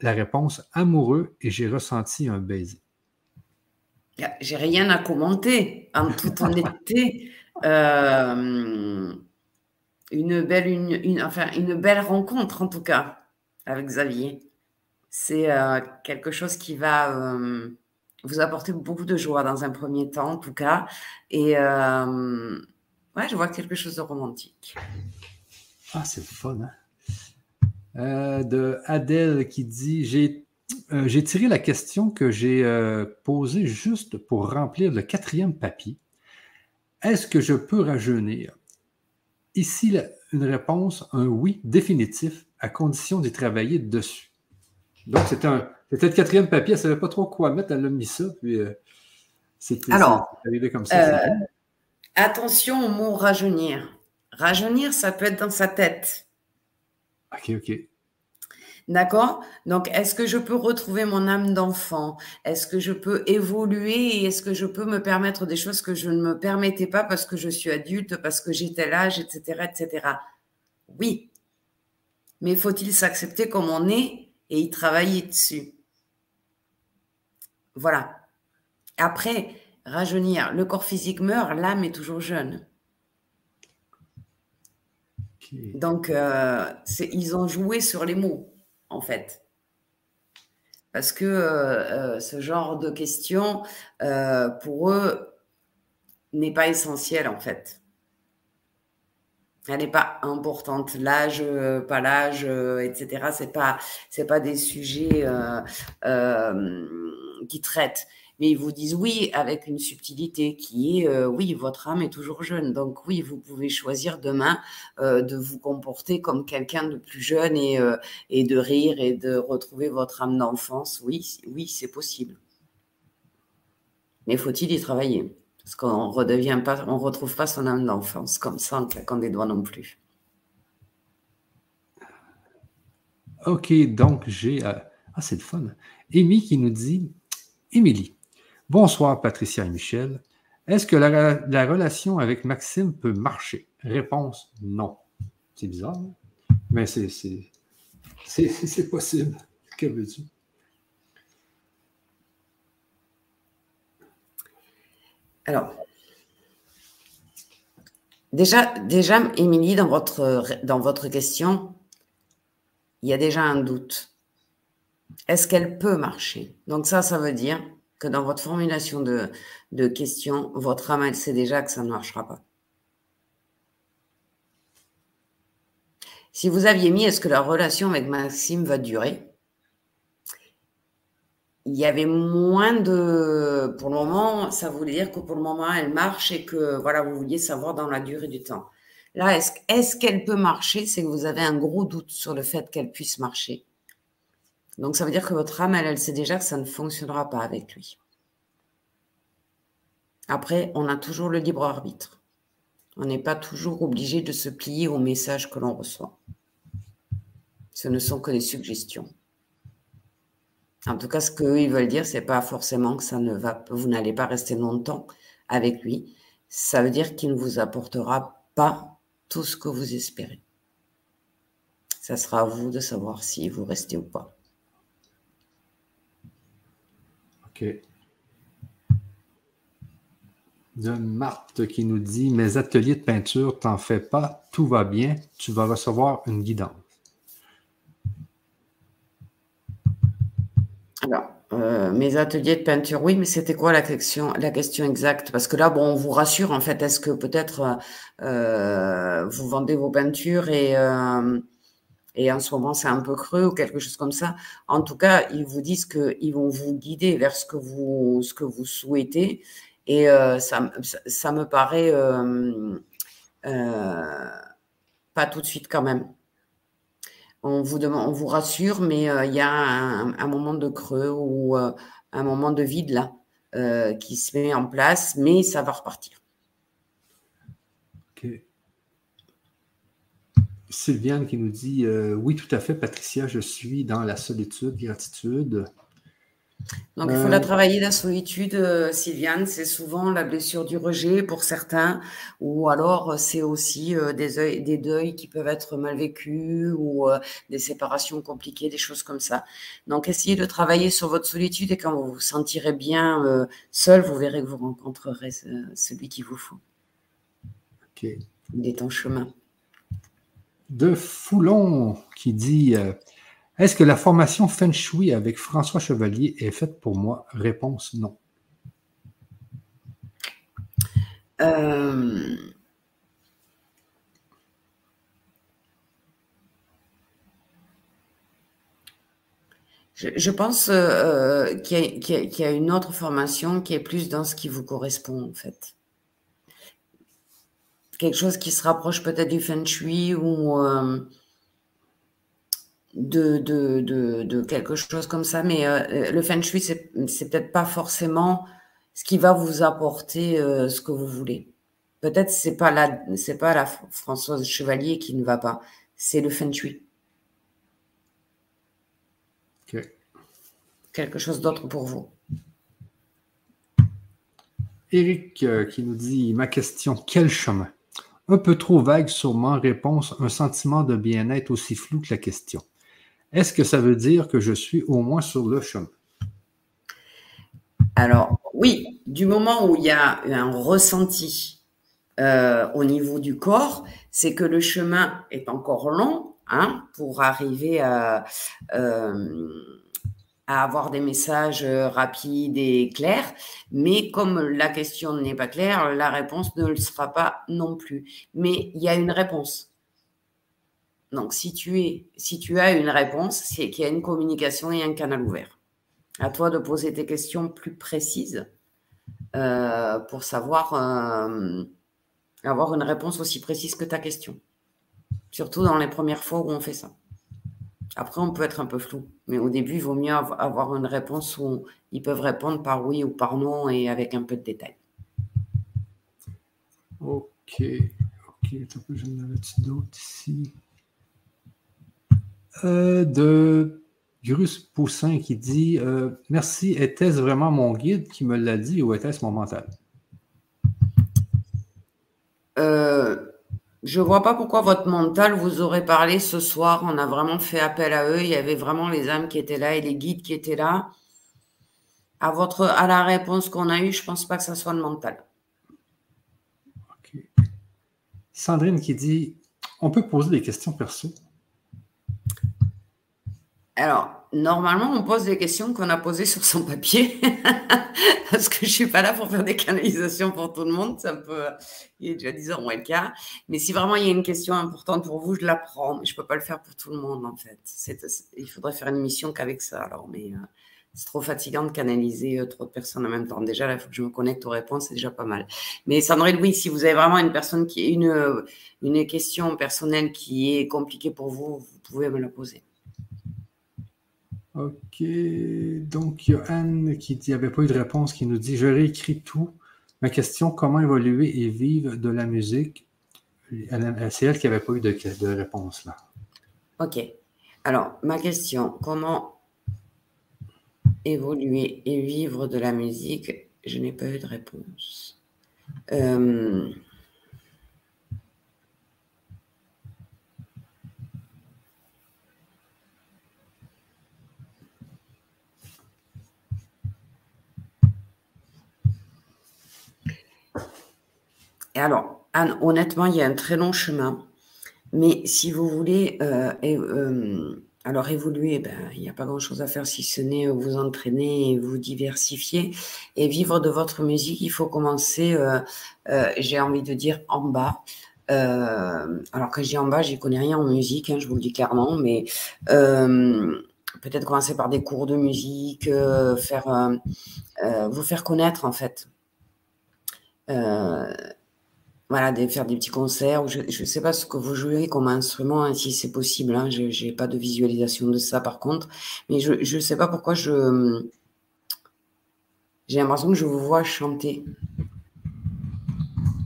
La réponse, amoureux et j'ai ressenti un baiser. J'ai rien à commenter, en toute honnêteté. Euh, une, belle, une, enfin, une belle rencontre, en tout cas, avec Xavier. C'est euh, quelque chose qui va euh, vous apporter beaucoup de joie dans un premier temps, en tout cas. Et ouais, je vois quelque chose de romantique. Ah, c'est fun, hein? de Adèle qui dit J'ai euh, j'ai tiré la question que j'ai euh, posée juste pour remplir le quatrième papier. Est-ce que je peux rajeunir? Ici, une réponse, un oui définitif, à condition d'y travailler dessus. Donc, c'était le quatrième papier, elle ne savait pas trop quoi mettre, elle a mis ça, puis euh, c'était arrivé comme ça. attention au mot rajeunir. Rajeunir, ça peut être dans sa tête. OK, OK. D'accord? Donc, est-ce que je peux retrouver mon âme d'enfant? Est-ce que je peux évoluer et est-ce que je peux me permettre des choses que je ne me permettais pas parce que je suis adulte, parce que j'ai tel âge, etc., etc. Oui. Mais faut-il s'accepter comme on est et y travailler dessus? Voilà. Après, rajeunir, le corps physique meurt, l'âme est toujours jeune. Donc, euh, ils ont joué sur les mots en fait. Parce que euh, euh, ce genre de questions, euh, pour eux, n'est pas essentiel, en fait. Elle n'est pas importante. L'âge, pas l'âge, etc. Pas, c'est pas des sujets qui traitent mais ils vous disent oui avec une subtilité qui est euh, oui, votre âme est toujours jeune. Donc oui, vous pouvez choisir demain euh, de vous comporter comme quelqu'un de plus jeune et, euh, et de rire et de retrouver votre âme d'enfance. Oui, oui, c'est possible. Mais faut-il y travailler? Parce qu'on redevient pas, on retrouve pas son âme d'enfance comme ça en claquant des doigts non plus. Ok, donc j'ai. Ah, c'est le fun. Amy qui nous dit Émilie, Bonsoir Patricia et Michel. Est-ce que la, relation avec Maxime peut marcher? Réponse non. C'est bizarre, hein? mais c'est, c'est, possible. Que veux-tu? Alors, déjà, déjà, Émilie, dans votre, dans votre question, il y a déjà un doute. Est-ce qu'elle peut marcher? Donc ça, ça veut dire que dans votre formulation de, de questions, votre âme, elle sait déjà que ça ne marchera pas. Si vous aviez mis est-ce que la relation avec Maxime va durer? Il y avait moins de. Pour le moment, ça voulait dire que pour le moment, elle marche et que voilà, vous vouliez savoir dans la durée du temps. Là, est-ce est qu'elle peut marcher? C'est que vous avez un gros doute sur le fait qu'elle puisse marcher. Donc ça veut dire que votre âme, elle, elle sait déjà que ça ne fonctionnera pas avec lui. Après, on a toujours le libre arbitre. On n'est pas toujours obligé de se plier au message que l'on reçoit. Ce ne sont que des suggestions. En tout cas, ce qu'eux, ils veulent dire, c'est pas forcément que ça ne va, vous n'allez pas rester longtemps avec lui. Ça veut dire qu'il ne vous apportera pas tout ce que vous espérez. Ça sera à vous de savoir si vous restez ou pas. De Marthe qui nous dit Mes ateliers de peinture, t'en fais pas, tout va bien, tu vas recevoir une guidance. Alors, euh, mes ateliers de peinture, oui, mais c'était quoi la question, la question exacte? Parce que là, bon, on vous rassure, en fait, est-ce que peut-être euh, vous vendez vos peintures et, euh, et en ce moment c'est un peu creux ou quelque chose comme ça. En tout cas, ils vous disent qu'ils vont vous guider vers ce que vous, ce que vous souhaitez. Et euh, ça, ça, me paraît euh, euh, pas tout de suite quand même. On vous, demande, on vous rassure, mais il y a un, un, moment de creux ou un moment de vide là qui se met en place, mais ça va repartir. Sylviane qui nous dit euh, Oui, tout à fait, Patricia, je suis dans la solitude, gratitude. Donc, il faut la travailler, la solitude, Sylviane. C'est souvent la blessure du rejet pour certains, ou alors c'est aussi des, des, deuils qui peuvent être mal vécus ou des séparations compliquées, des choses comme ça. Donc, essayez de travailler sur votre solitude et quand vous vous sentirez bien seul, vous verrez que vous rencontrerez celui qu'il vous faut. Il est en chemin. De Foulon qui dit est-ce que la formation Feng Shui avec François Chevalier est faite pour moi? Réponse non. Euh, je, pense euh, qu'il y, a une autre formation qui est plus dans ce qui vous correspond en fait. Quelque chose qui se rapproche peut-être du Feng Shui ou... Euh, de, de, de, quelque chose comme ça. Mais euh, le feng shui, c'est, c'est peut-être pas forcément ce qui va vous apporter euh, ce que vous voulez. Peut-être c'est pas la, c'est pas la Françoise Chevalier qui ne va pas, c'est le feng shui. Quelque chose d'autre pour vous. Eric qui nous dit ma question quel chemin? Un peu trop vague, sûrement. Réponse un sentiment de bien-être aussi flou que la question. Est-ce que ça veut dire que je suis au moins sur le chemin? Alors, oui, du moment où il y a un ressenti euh, au niveau du corps, c'est que le chemin est encore long hein, pour arriver à, euh, à, avoir des messages rapides et clairs. Mais comme la question n'est pas claire, la réponse ne le sera pas non plus. Mais il y a une réponse. Donc, si tu, es, si tu as une réponse, c'est qu'il y a une communication et un canal ouvert. À toi de poser tes questions plus précises euh, pour savoir euh, avoir une réponse aussi précise que ta question. Surtout dans les premières fois où on fait ça. Après, on peut être un peu flou, mais au début, il vaut mieux avoir une réponse où ils peuvent répondre par oui ou par non et avec un peu de détails. Ok, ok, je vais d'autres ici. Euh, de Grus Poussin qui dit euh, Merci, était-ce vraiment mon guide qui me l'a dit ou était-ce mon mental euh, Je ne vois pas pourquoi votre mental vous aurait parlé ce soir. On a vraiment fait appel à eux. Il y avait vraiment les âmes qui étaient là et les guides qui étaient là. À, votre, à la réponse qu'on a eue, je ne pense pas que ce soit le mental. Sandrine qui dit On peut poser des questions perso? Alors, normalement, on pose des questions qu'on a posées sur son papier, parce que je suis pas là pour faire des canalisations pour tout le monde. Ça peut, il est déjà 10 heures moins le cas. Mais si vraiment il y a une question importante pour vous, je la prends. Je peux pas le faire pour tout le monde, en fait. il faudrait faire une émission qu'avec ça, alors. Mais euh, c'est trop fatigant de canaliser euh, trop de personnes en même temps. Déjà, là, il faut que je me connecte aux réponses, c'est déjà pas mal. Mais Sandrine, oui, si vous avez vraiment une personne qui une, euh, une question personnelle qui est compliquée pour vous, vous pouvez me la poser. OK. Donc, il y a Anne qui dit, avait pas eu de réponse, qui nous dit Je réécris tout. Ma question comment évoluer et vivre de la musique? C'est elle qui n'avait pas eu de, de réponse là. OK. Alors, ma question comment évoluer et vivre de la musique? Je n'ai pas eu de réponse. Euh, Et alors, honnêtement, il y a un très long chemin. Mais si vous voulez euh, euh, alors évoluer, ben, il n'y a pas grand-chose à faire si ce n'est vous entraîner et vous diversifier. Et vivre de votre musique, il faut commencer, euh, j'ai envie de dire, en bas. alors que j'ai en bas, j'y connais rien en musique, hein, je vous le dis clairement, mais peut-être commencer par des cours de musique, faire, vous faire connaître en fait voilà, de faire des petits concerts. Je ne sais pas ce que vous jouez comme instrument, hein, si c'est possible. Hein, je n'ai pas de visualisation de ça par contre. Mais je ne sais pas pourquoi je j'ai l'impression que je vous vois chanter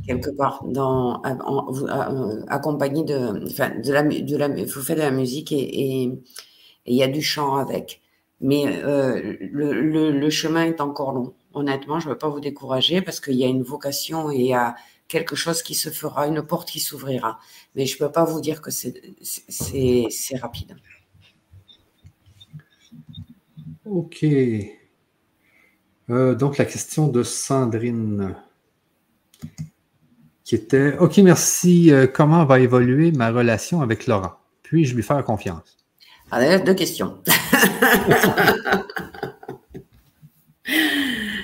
quelque part, dans, euh, accompagné de, enfin, de la, de la, vous faites de la musique et il y a du chant avec. Mais euh, le, chemin est encore long. Honnêtement, je ne veux pas vous décourager parce qu'il y a une vocation et il y a quelque chose qui se fera, une porte qui s'ouvrira. Mais je ne peux pas vous dire que c'est rapide. Ok. Euh, donc, la question de Sandrine qui était OK, merci. Euh, comment va évoluer ma relation avec Laurent? Puis-je lui faire confiance? Alors, deux questions.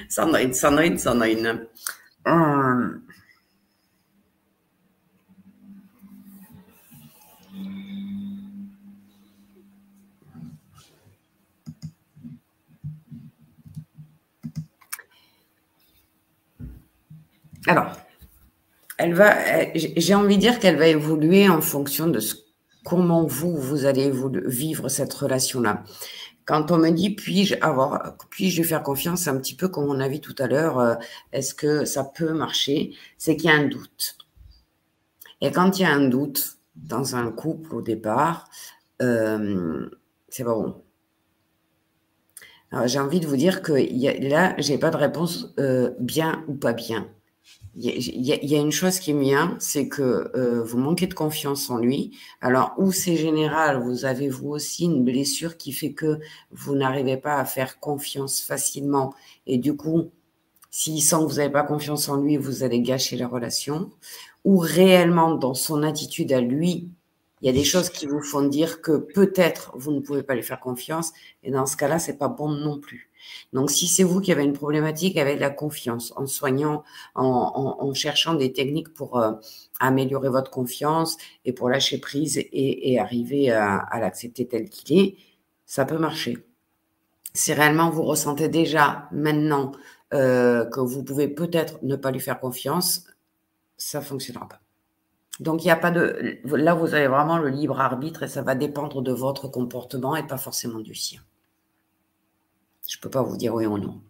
Sandrine, Sandrine, Sandrine. Hum. Alors, elle va, j'ai envie de dire qu'elle va évoluer en fonction de comment vous, vous allez vivre cette relation-là. Quand on me dit puis-je avoir, puis-je faire confiance, un petit peu comme on a vu tout à l'heure, euh, est-ce que ça peut marcher? C'est qu'il y a un doute. Et quand il y a un doute dans un couple au départ, euh, c'est pas bon. j'ai envie de vous dire que y a, là, j'ai pas de réponse euh, bien ou pas bien il y, a une chose qui est bien, c'est que euh, vous manquez de confiance en lui. Alors, ou c'est général, vous avez vous aussi une blessure qui fait que vous n'arrivez pas à faire confiance facilement. Et du coup, s'il sent que vous n'avez pas confiance en lui, vous allez gâcher la relation. Ou réellement, dans son attitude à lui, il y a des choses qui vous font dire que peut-être vous ne pouvez pas lui faire confiance. Et dans ce cas-là, c'est pas bon non plus. Donc, si c'est vous qui avez une problématique avec la confiance, en soignant, en, cherchant des techniques pour euh, améliorer votre confiance et pour lâcher prise et, arriver à, l'accepter tel qu'il est, ça peut marcher. Si réellement vous ressentez déjà maintenant euh, que vous pouvez peut-être ne pas lui faire confiance, ça ne fonctionnera pas. Donc, il n'y a pas de. Là, vous avez vraiment le libre arbitre et ça va dépendre de votre comportement et pas forcément du sien. Je ne peux pas vous dire oui ou non.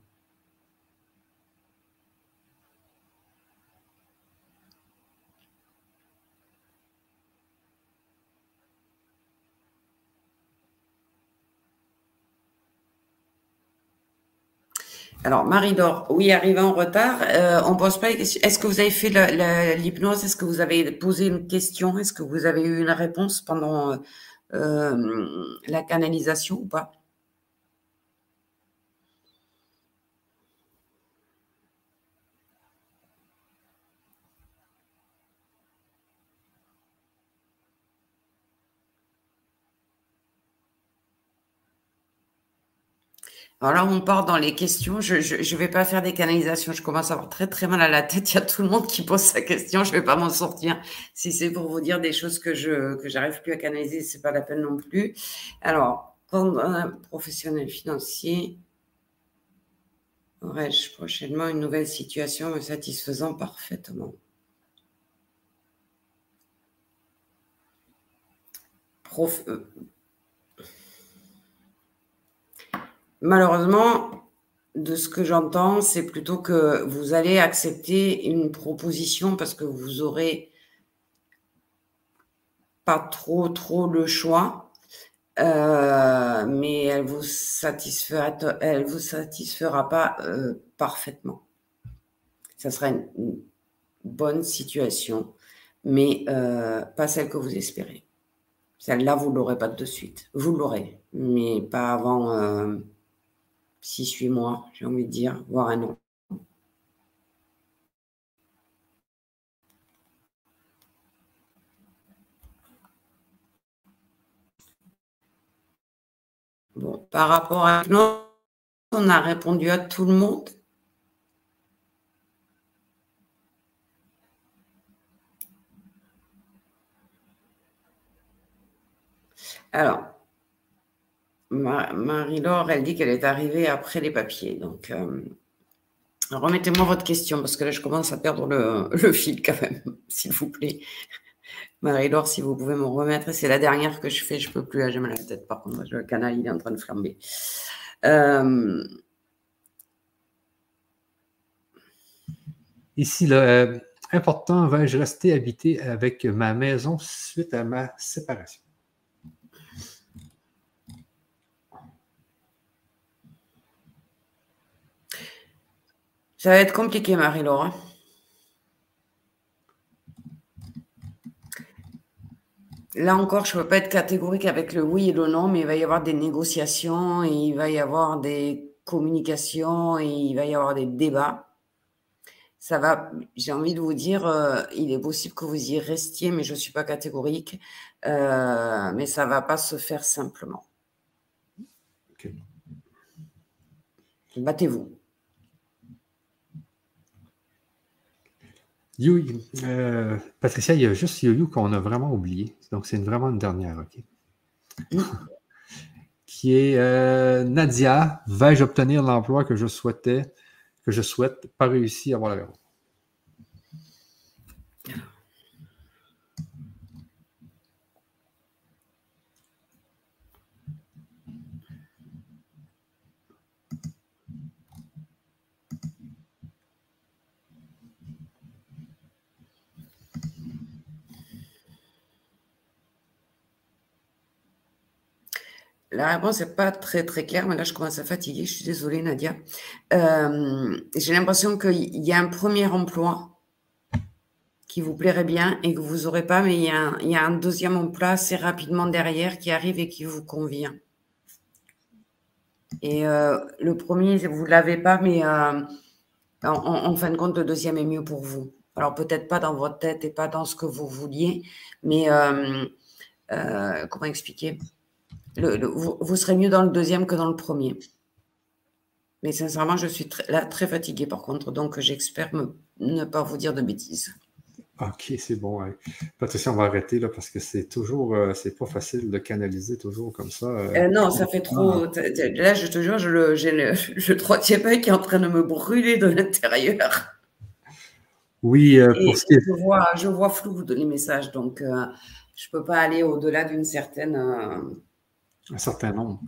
Alors, Marie-Dor, oui, arrivé en retard, euh, on pose pas les questions. Est-ce que vous avez fait l'hypnose? Est-ce que vous avez posé une question? Est-ce que vous avez eu une réponse pendant euh, la canalisation ou pas? Alors on part dans les questions. Je ne vais pas faire des canalisations. Je commence à avoir très très mal à la tête. Il y a tout le monde qui pose sa question. Je ne vais pas m'en sortir. Si c'est pour vous dire des choses que je que j'arrive plus à canaliser, c'est pas la peine non plus. Alors, quand un professionnel financier aurais-je prochainement une nouvelle situation me satisfaisant parfaitement? Prof, euh, Malheureusement, de ce que j'entends, c'est plutôt que vous allez accepter une proposition parce que vous aurez pas trop trop le choix, euh, mais elle vous satisfera, vous satisfera pas euh, parfaitement. Ça sera une, bonne situation, mais euh, pas celle que vous espérez. Celle-là, vous l'aurez pas de suite. Vous l'aurez, mais pas avant 6-8 mois, j'ai envie de dire, voire un an. Bon, par rapport à nous, on a répondu à tout le monde. Alors, Marie-Laure, elle dit qu'elle est arrivée après les papiers. Donc, euh, remettez-moi votre question parce que là, je commence à perdre le, fil quand même, s'il vous plaît. Marie-Laure, si vous pouvez me remettre, c'est la dernière que je fais, je ne peux plus, à jamais la tête. Par contre, le canal, il est en train de flamber. Euh, Ici, là, euh, important, vais-je rester habité avec ma maison suite à ma séparation? Ça va être compliqué, Marie-Laure. Là encore, je ne peux pas être catégorique avec le oui et le non, mais il va y avoir des négociations, et il va y avoir des communications, et il va y avoir des débats. Ça va, j'ai envie de vous dire, euh, il est possible que vous y restiez, mais je ne suis pas catégorique. Euh, mais ça ne va pas se faire simplement. Battez-vous. Euh, Patricia, il y a juste You qu'on a vraiment oublié. Donc, c'est vraiment une dernière, OK? Mm. Qui est euh, Nadia, vais-je obtenir l'emploi que je souhaitais, que je souhaite, pas réussi à avoir la réponse? La réponse n'est pas très très claire, mais là je commence à fatiguer. Je suis désolée, Nadia. Euh, j'ai l'impression qu'il y a un premier emploi qui vous plairait bien et que vous n'aurez pas, mais il y, a un, deuxième emploi assez rapidement derrière qui arrive et qui vous convient. Et euh, le premier, vous ne l'avez pas, mais euh, en, en, fin de compte, le deuxième est mieux pour vous. Alors peut-être pas dans votre tête et pas dans ce que vous vouliez, mais comment expliquer? Vous, serez mieux dans le deuxième que dans le premier. Mais sincèrement, je suis là très fatiguée par contre, donc j'espère ne pas vous dire de bêtises. Ok, c'est bon. Patricia, on va arrêter là parce que c'est toujours, euh, c'est pas facile de canaliser toujours comme ça. Euh. Euh, non, ça fait trop. Là, je te jure, j'ai le, le, troisième œil qui est en train de me brûler de l'intérieur. Oui, pour ce qui est... je, vois, je vois flou les messages, donc je peux pas aller au-delà d'une certaine un certain nombre.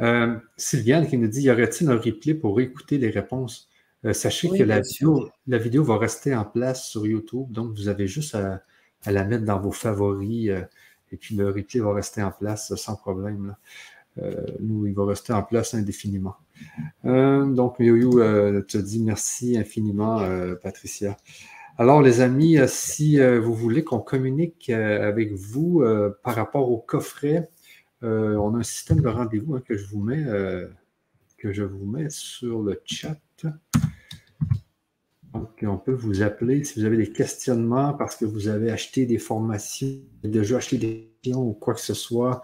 Euh, Sylviane qui nous dit Y aurait-il un replay pour écouter les réponses? Euh, Sachez que la vidéo, la vidéo, va rester en place sur YouTube, donc vous avez juste à, la mettre dans vos favoris euh, et puis le replay va rester en place sans problème. nous, il va rester en place indéfiniment. donc, Yoyo te dit merci infiniment, Patricia. Alors, les amis, si vous voulez qu'on communique avec vous par rapport au coffret, euh, on a un système de rendez-vous hein, que je vous mets euh, que je vous mets sur le chat. Donc, on peut vous appeler si vous avez des questionnements parce que vous avez acheté des formations, déjà acheté des questions ou quoi que ce soit.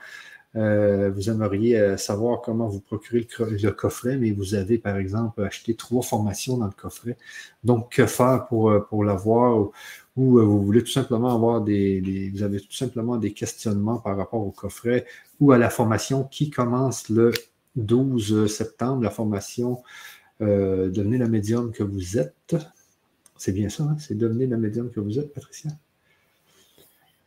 Euh, vous aimeriez savoir comment vous procurer le, coffret, mais vous avez, par exemple, acheté trois formations dans le coffret. Donc, que faire pour l'avoir ou, vous voulez tout simplement avoir des, Vous avez tout simplement des questionnements par rapport au coffret ou à la formation qui commence le 12 septembre, la formation euh, Devenez le médium que vous êtes. C'est bien ça, hein? c'est Devenez le médium que vous êtes, Patricia?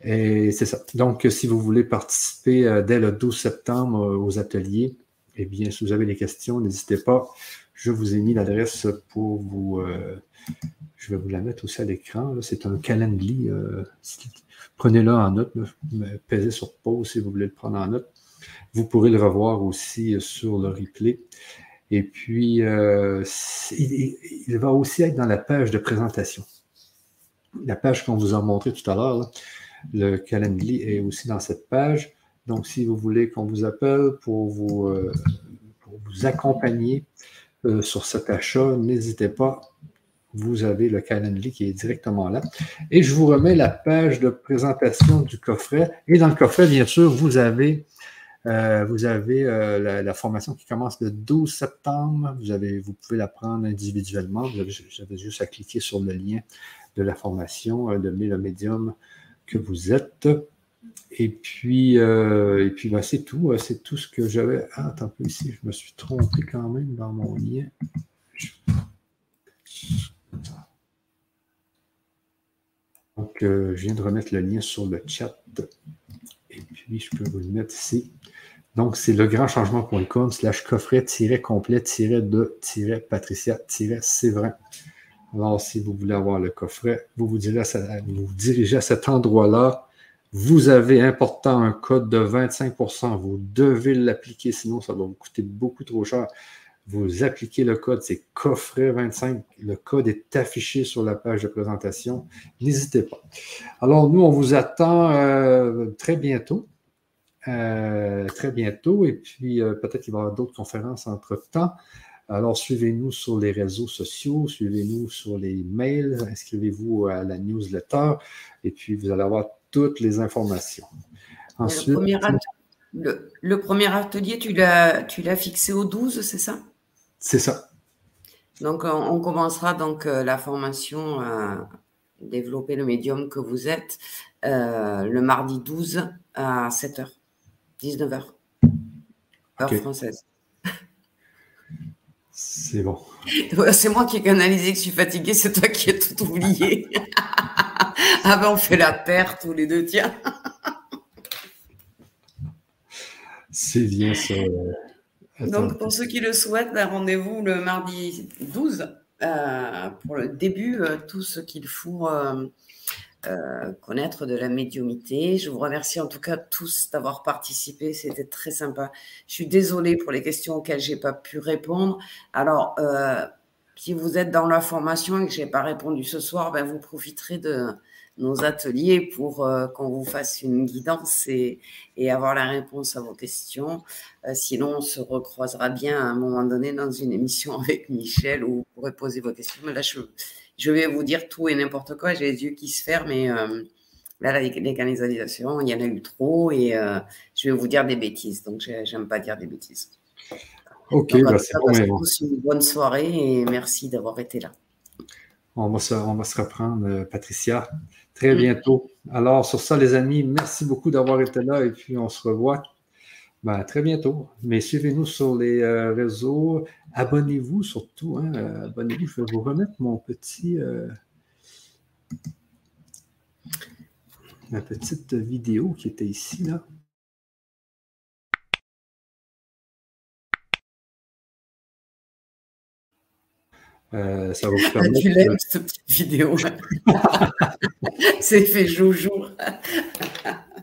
Et c'est ça. Donc, si vous voulez participer euh, dès le 12 septembre euh, aux ateliers, eh bien, si vous avez des questions, n'hésitez pas. Je vous ai mis l'adresse pour vous. Euh, je vais vous la mettre aussi à l'écran. C'est un calendrier. Prenez-le en note. Pèsez sur pause si vous voulez le prendre en note. Vous pourrez le revoir aussi euh, sur le replay. Et puis, euh, il, va aussi être dans la page de présentation. La page qu'on vous a montrée tout à l'heure, le calendrier est aussi dans cette page. Donc, si vous voulez qu'on vous appelle pour euh, vous accompagner sur cet achat, n'hésitez pas vous avez le Calendly qui est directement là. Et je vous remets la page de présentation du coffret. Et dans le coffret, bien sûr, vous avez, euh, vous avez euh, la, formation qui commence le 12 septembre. Vous, avez, vous pouvez la prendre individuellement. Vous juste à cliquer sur le lien de la formation, euh, le médium que vous êtes. Et puis, et puis ben, c'est tout. C'est tout ce que j'avais. Ah, attends un peu ici, je me suis trompé quand même dans mon lien. Donc, je viens de remettre le lien sur le chat. Et puis, je peux vous le mettre ici. Donc, c'est legrandchangement.com slash coffret-complet-de-patricia-séverin. Alors, si vous voulez avoir le coffret, vous vous, vous, dirigez à cet endroit-là. Vous avez important un code de 25% Vous devez l'appliquer, sinon ça va vous coûter beaucoup trop cher. Vous appliquez le code, c'est coffret25. Le code est affiché sur la page de présentation. N'hésitez pas. Alors, nous, on vous attend euh, très bientôt. Euh, très bientôt. Et puis, euh, peut-être qu'il va y avoir d'autres conférences entre-temps. Alors, suivez-nous sur les réseaux sociaux, suivez-nous sur les mails, inscrivez-vous à la newsletter et puis vous allez avoir toutes les informations. Ensuite, le, premier atelier, tu l'as fixé au 12, c'est ça? C'est ça. Donc, on, commencera donc euh, la formation à développer le médium que vous êtes le mardi 12 à 7h. 19h. Heure française. C'est bon. C'est moi qui ai canalisé que je suis fatiguée, c'est toi qui as tout oublié. ah ben on fait la perte tous les deux, tiens. c'est bien ça. Donc pour ceux qui le souhaitent, ben, rendez-vous le mardi 12 euh, pour le début, euh, tout ce qu'il faut euh, connaître de la médiumité. Je vous remercie en tout cas tous d'avoir participé, c'était très sympa. Je suis désolée pour les questions auxquelles j'ai pas pu répondre. Alors, si vous êtes dans la formation et que j'ai pas répondu ce soir, ben vous profiterez de nos ateliers pour euh, qu'on vous fasse une guidance et, et, avoir la réponse à vos questions. sinon, on se recroisera bien à un moment donné dans une émission avec Michel où vous pourrez poser vos questions. Mais là, je, je vais vous dire tout et n'importe quoi. J'ai les yeux qui se ferment et euh, là, les, canalisations, il y en a eu trop et euh, je vais vous dire des bêtises. Donc, j'aime pas dire des bêtises. Ok, bah, c'est bon. Une bonne soirée et merci d'avoir été là. On va se, on va se reprendre, euh, Patricia, très mm. bientôt. Alors, sur ça, les amis, merci beaucoup d'avoir été là et puis on se revoit ben, très bientôt. Mais suivez-nous sur les euh, réseaux. Abonnez-vous surtout. Hein, euh, abonnez-vous. Je vais vous remettre mon petit. Euh, ma petite vidéo qui était ici, là. Ça va vous permettre. Tu l'aimes, cette petite vidéo. C'est fait jour-jour.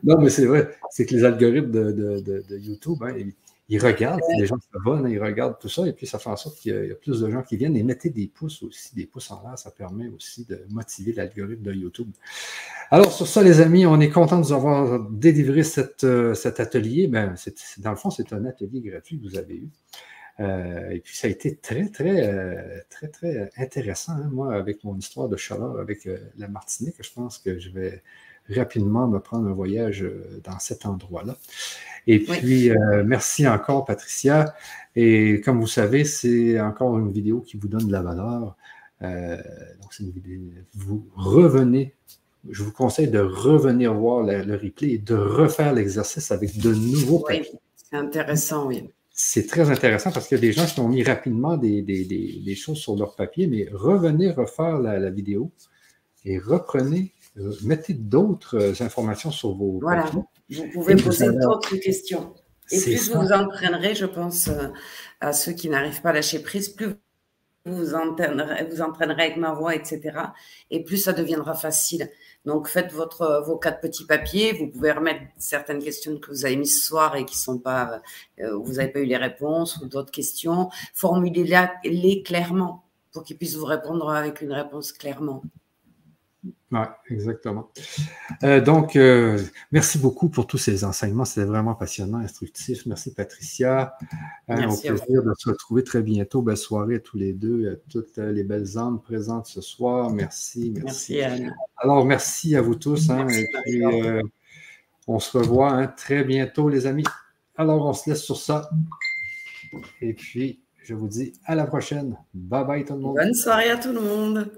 Non, mais c'est vrai, c'est que les algorithmes de, YouTube, hein, ils, regardent, les gens s'abonnent, hein, ils regardent tout ça, et puis ça fait en sorte qu'il y, a plus de gens qui viennent et mettez des pouces aussi, des pouces en l'air, ça permet aussi de motiver l'algorithme de YouTube. Alors, sur ça, les amis, on est content de vous avoir délivré euh, cet atelier. Ben, dans le fond, c'est un atelier gratuit que vous avez eu. Euh, et puis ça a été très, très, euh, très, très intéressant. Hein, moi, avec mon histoire de chaleur avec la Martinique, je pense que je vais rapidement me prendre un voyage euh, dans cet endroit-là. Et puis, euh, merci encore, Patricia. Et comme vous savez, c'est encore une vidéo qui vous donne de la valeur. Euh, donc, c'est une vidéo. Vous revenez. Je vous conseille de revenir voir le, replay et de refaire l'exercice avec de nouveaux oui, C'est intéressant, oui. C'est très intéressant parce qu'il y a des gens qui ont mis rapidement des, des, des, choses sur leur papier, mais revenez refaire la, la vidéo et reprenez euh, mettez d'autres euh, informations sur vos. Voilà, vous pouvez poser d'autres questions. Et plus vous vous entraînerez, je pense, euh, à ceux qui n'arrivent pas à lâcher prise, plus vous vous entraînerez, vous entraînerez avec ma voix, etc. Et plus ça deviendra facile. Donc, faites votre, vos quatre petits papiers. Vous pouvez remettre certaines questions que vous avez mises ce soir et qui sont pas, vous n'avez pas eu les réponses ou d'autres questions. Formulez-les clairement pour qu'ils puissent vous répondre avec une réponse clairement. Oui, exactement. Euh, donc, euh, merci beaucoup pour tous ces enseignements. C'était vraiment passionnant, instructif. Merci, Patricia. Euh, au plaisir de se retrouver très bientôt. Belle soirée à tous les deux, à toutes les belles âmes présentes ce soir. Merci, merci. Alors, merci à vous tous. Hein, on se revoit hein, très bientôt, les amis. Alors, on se laisse sur ça. Et puis, je vous dis à la prochaine. Bye bye tout le monde. Bonne soirée à tout le monde.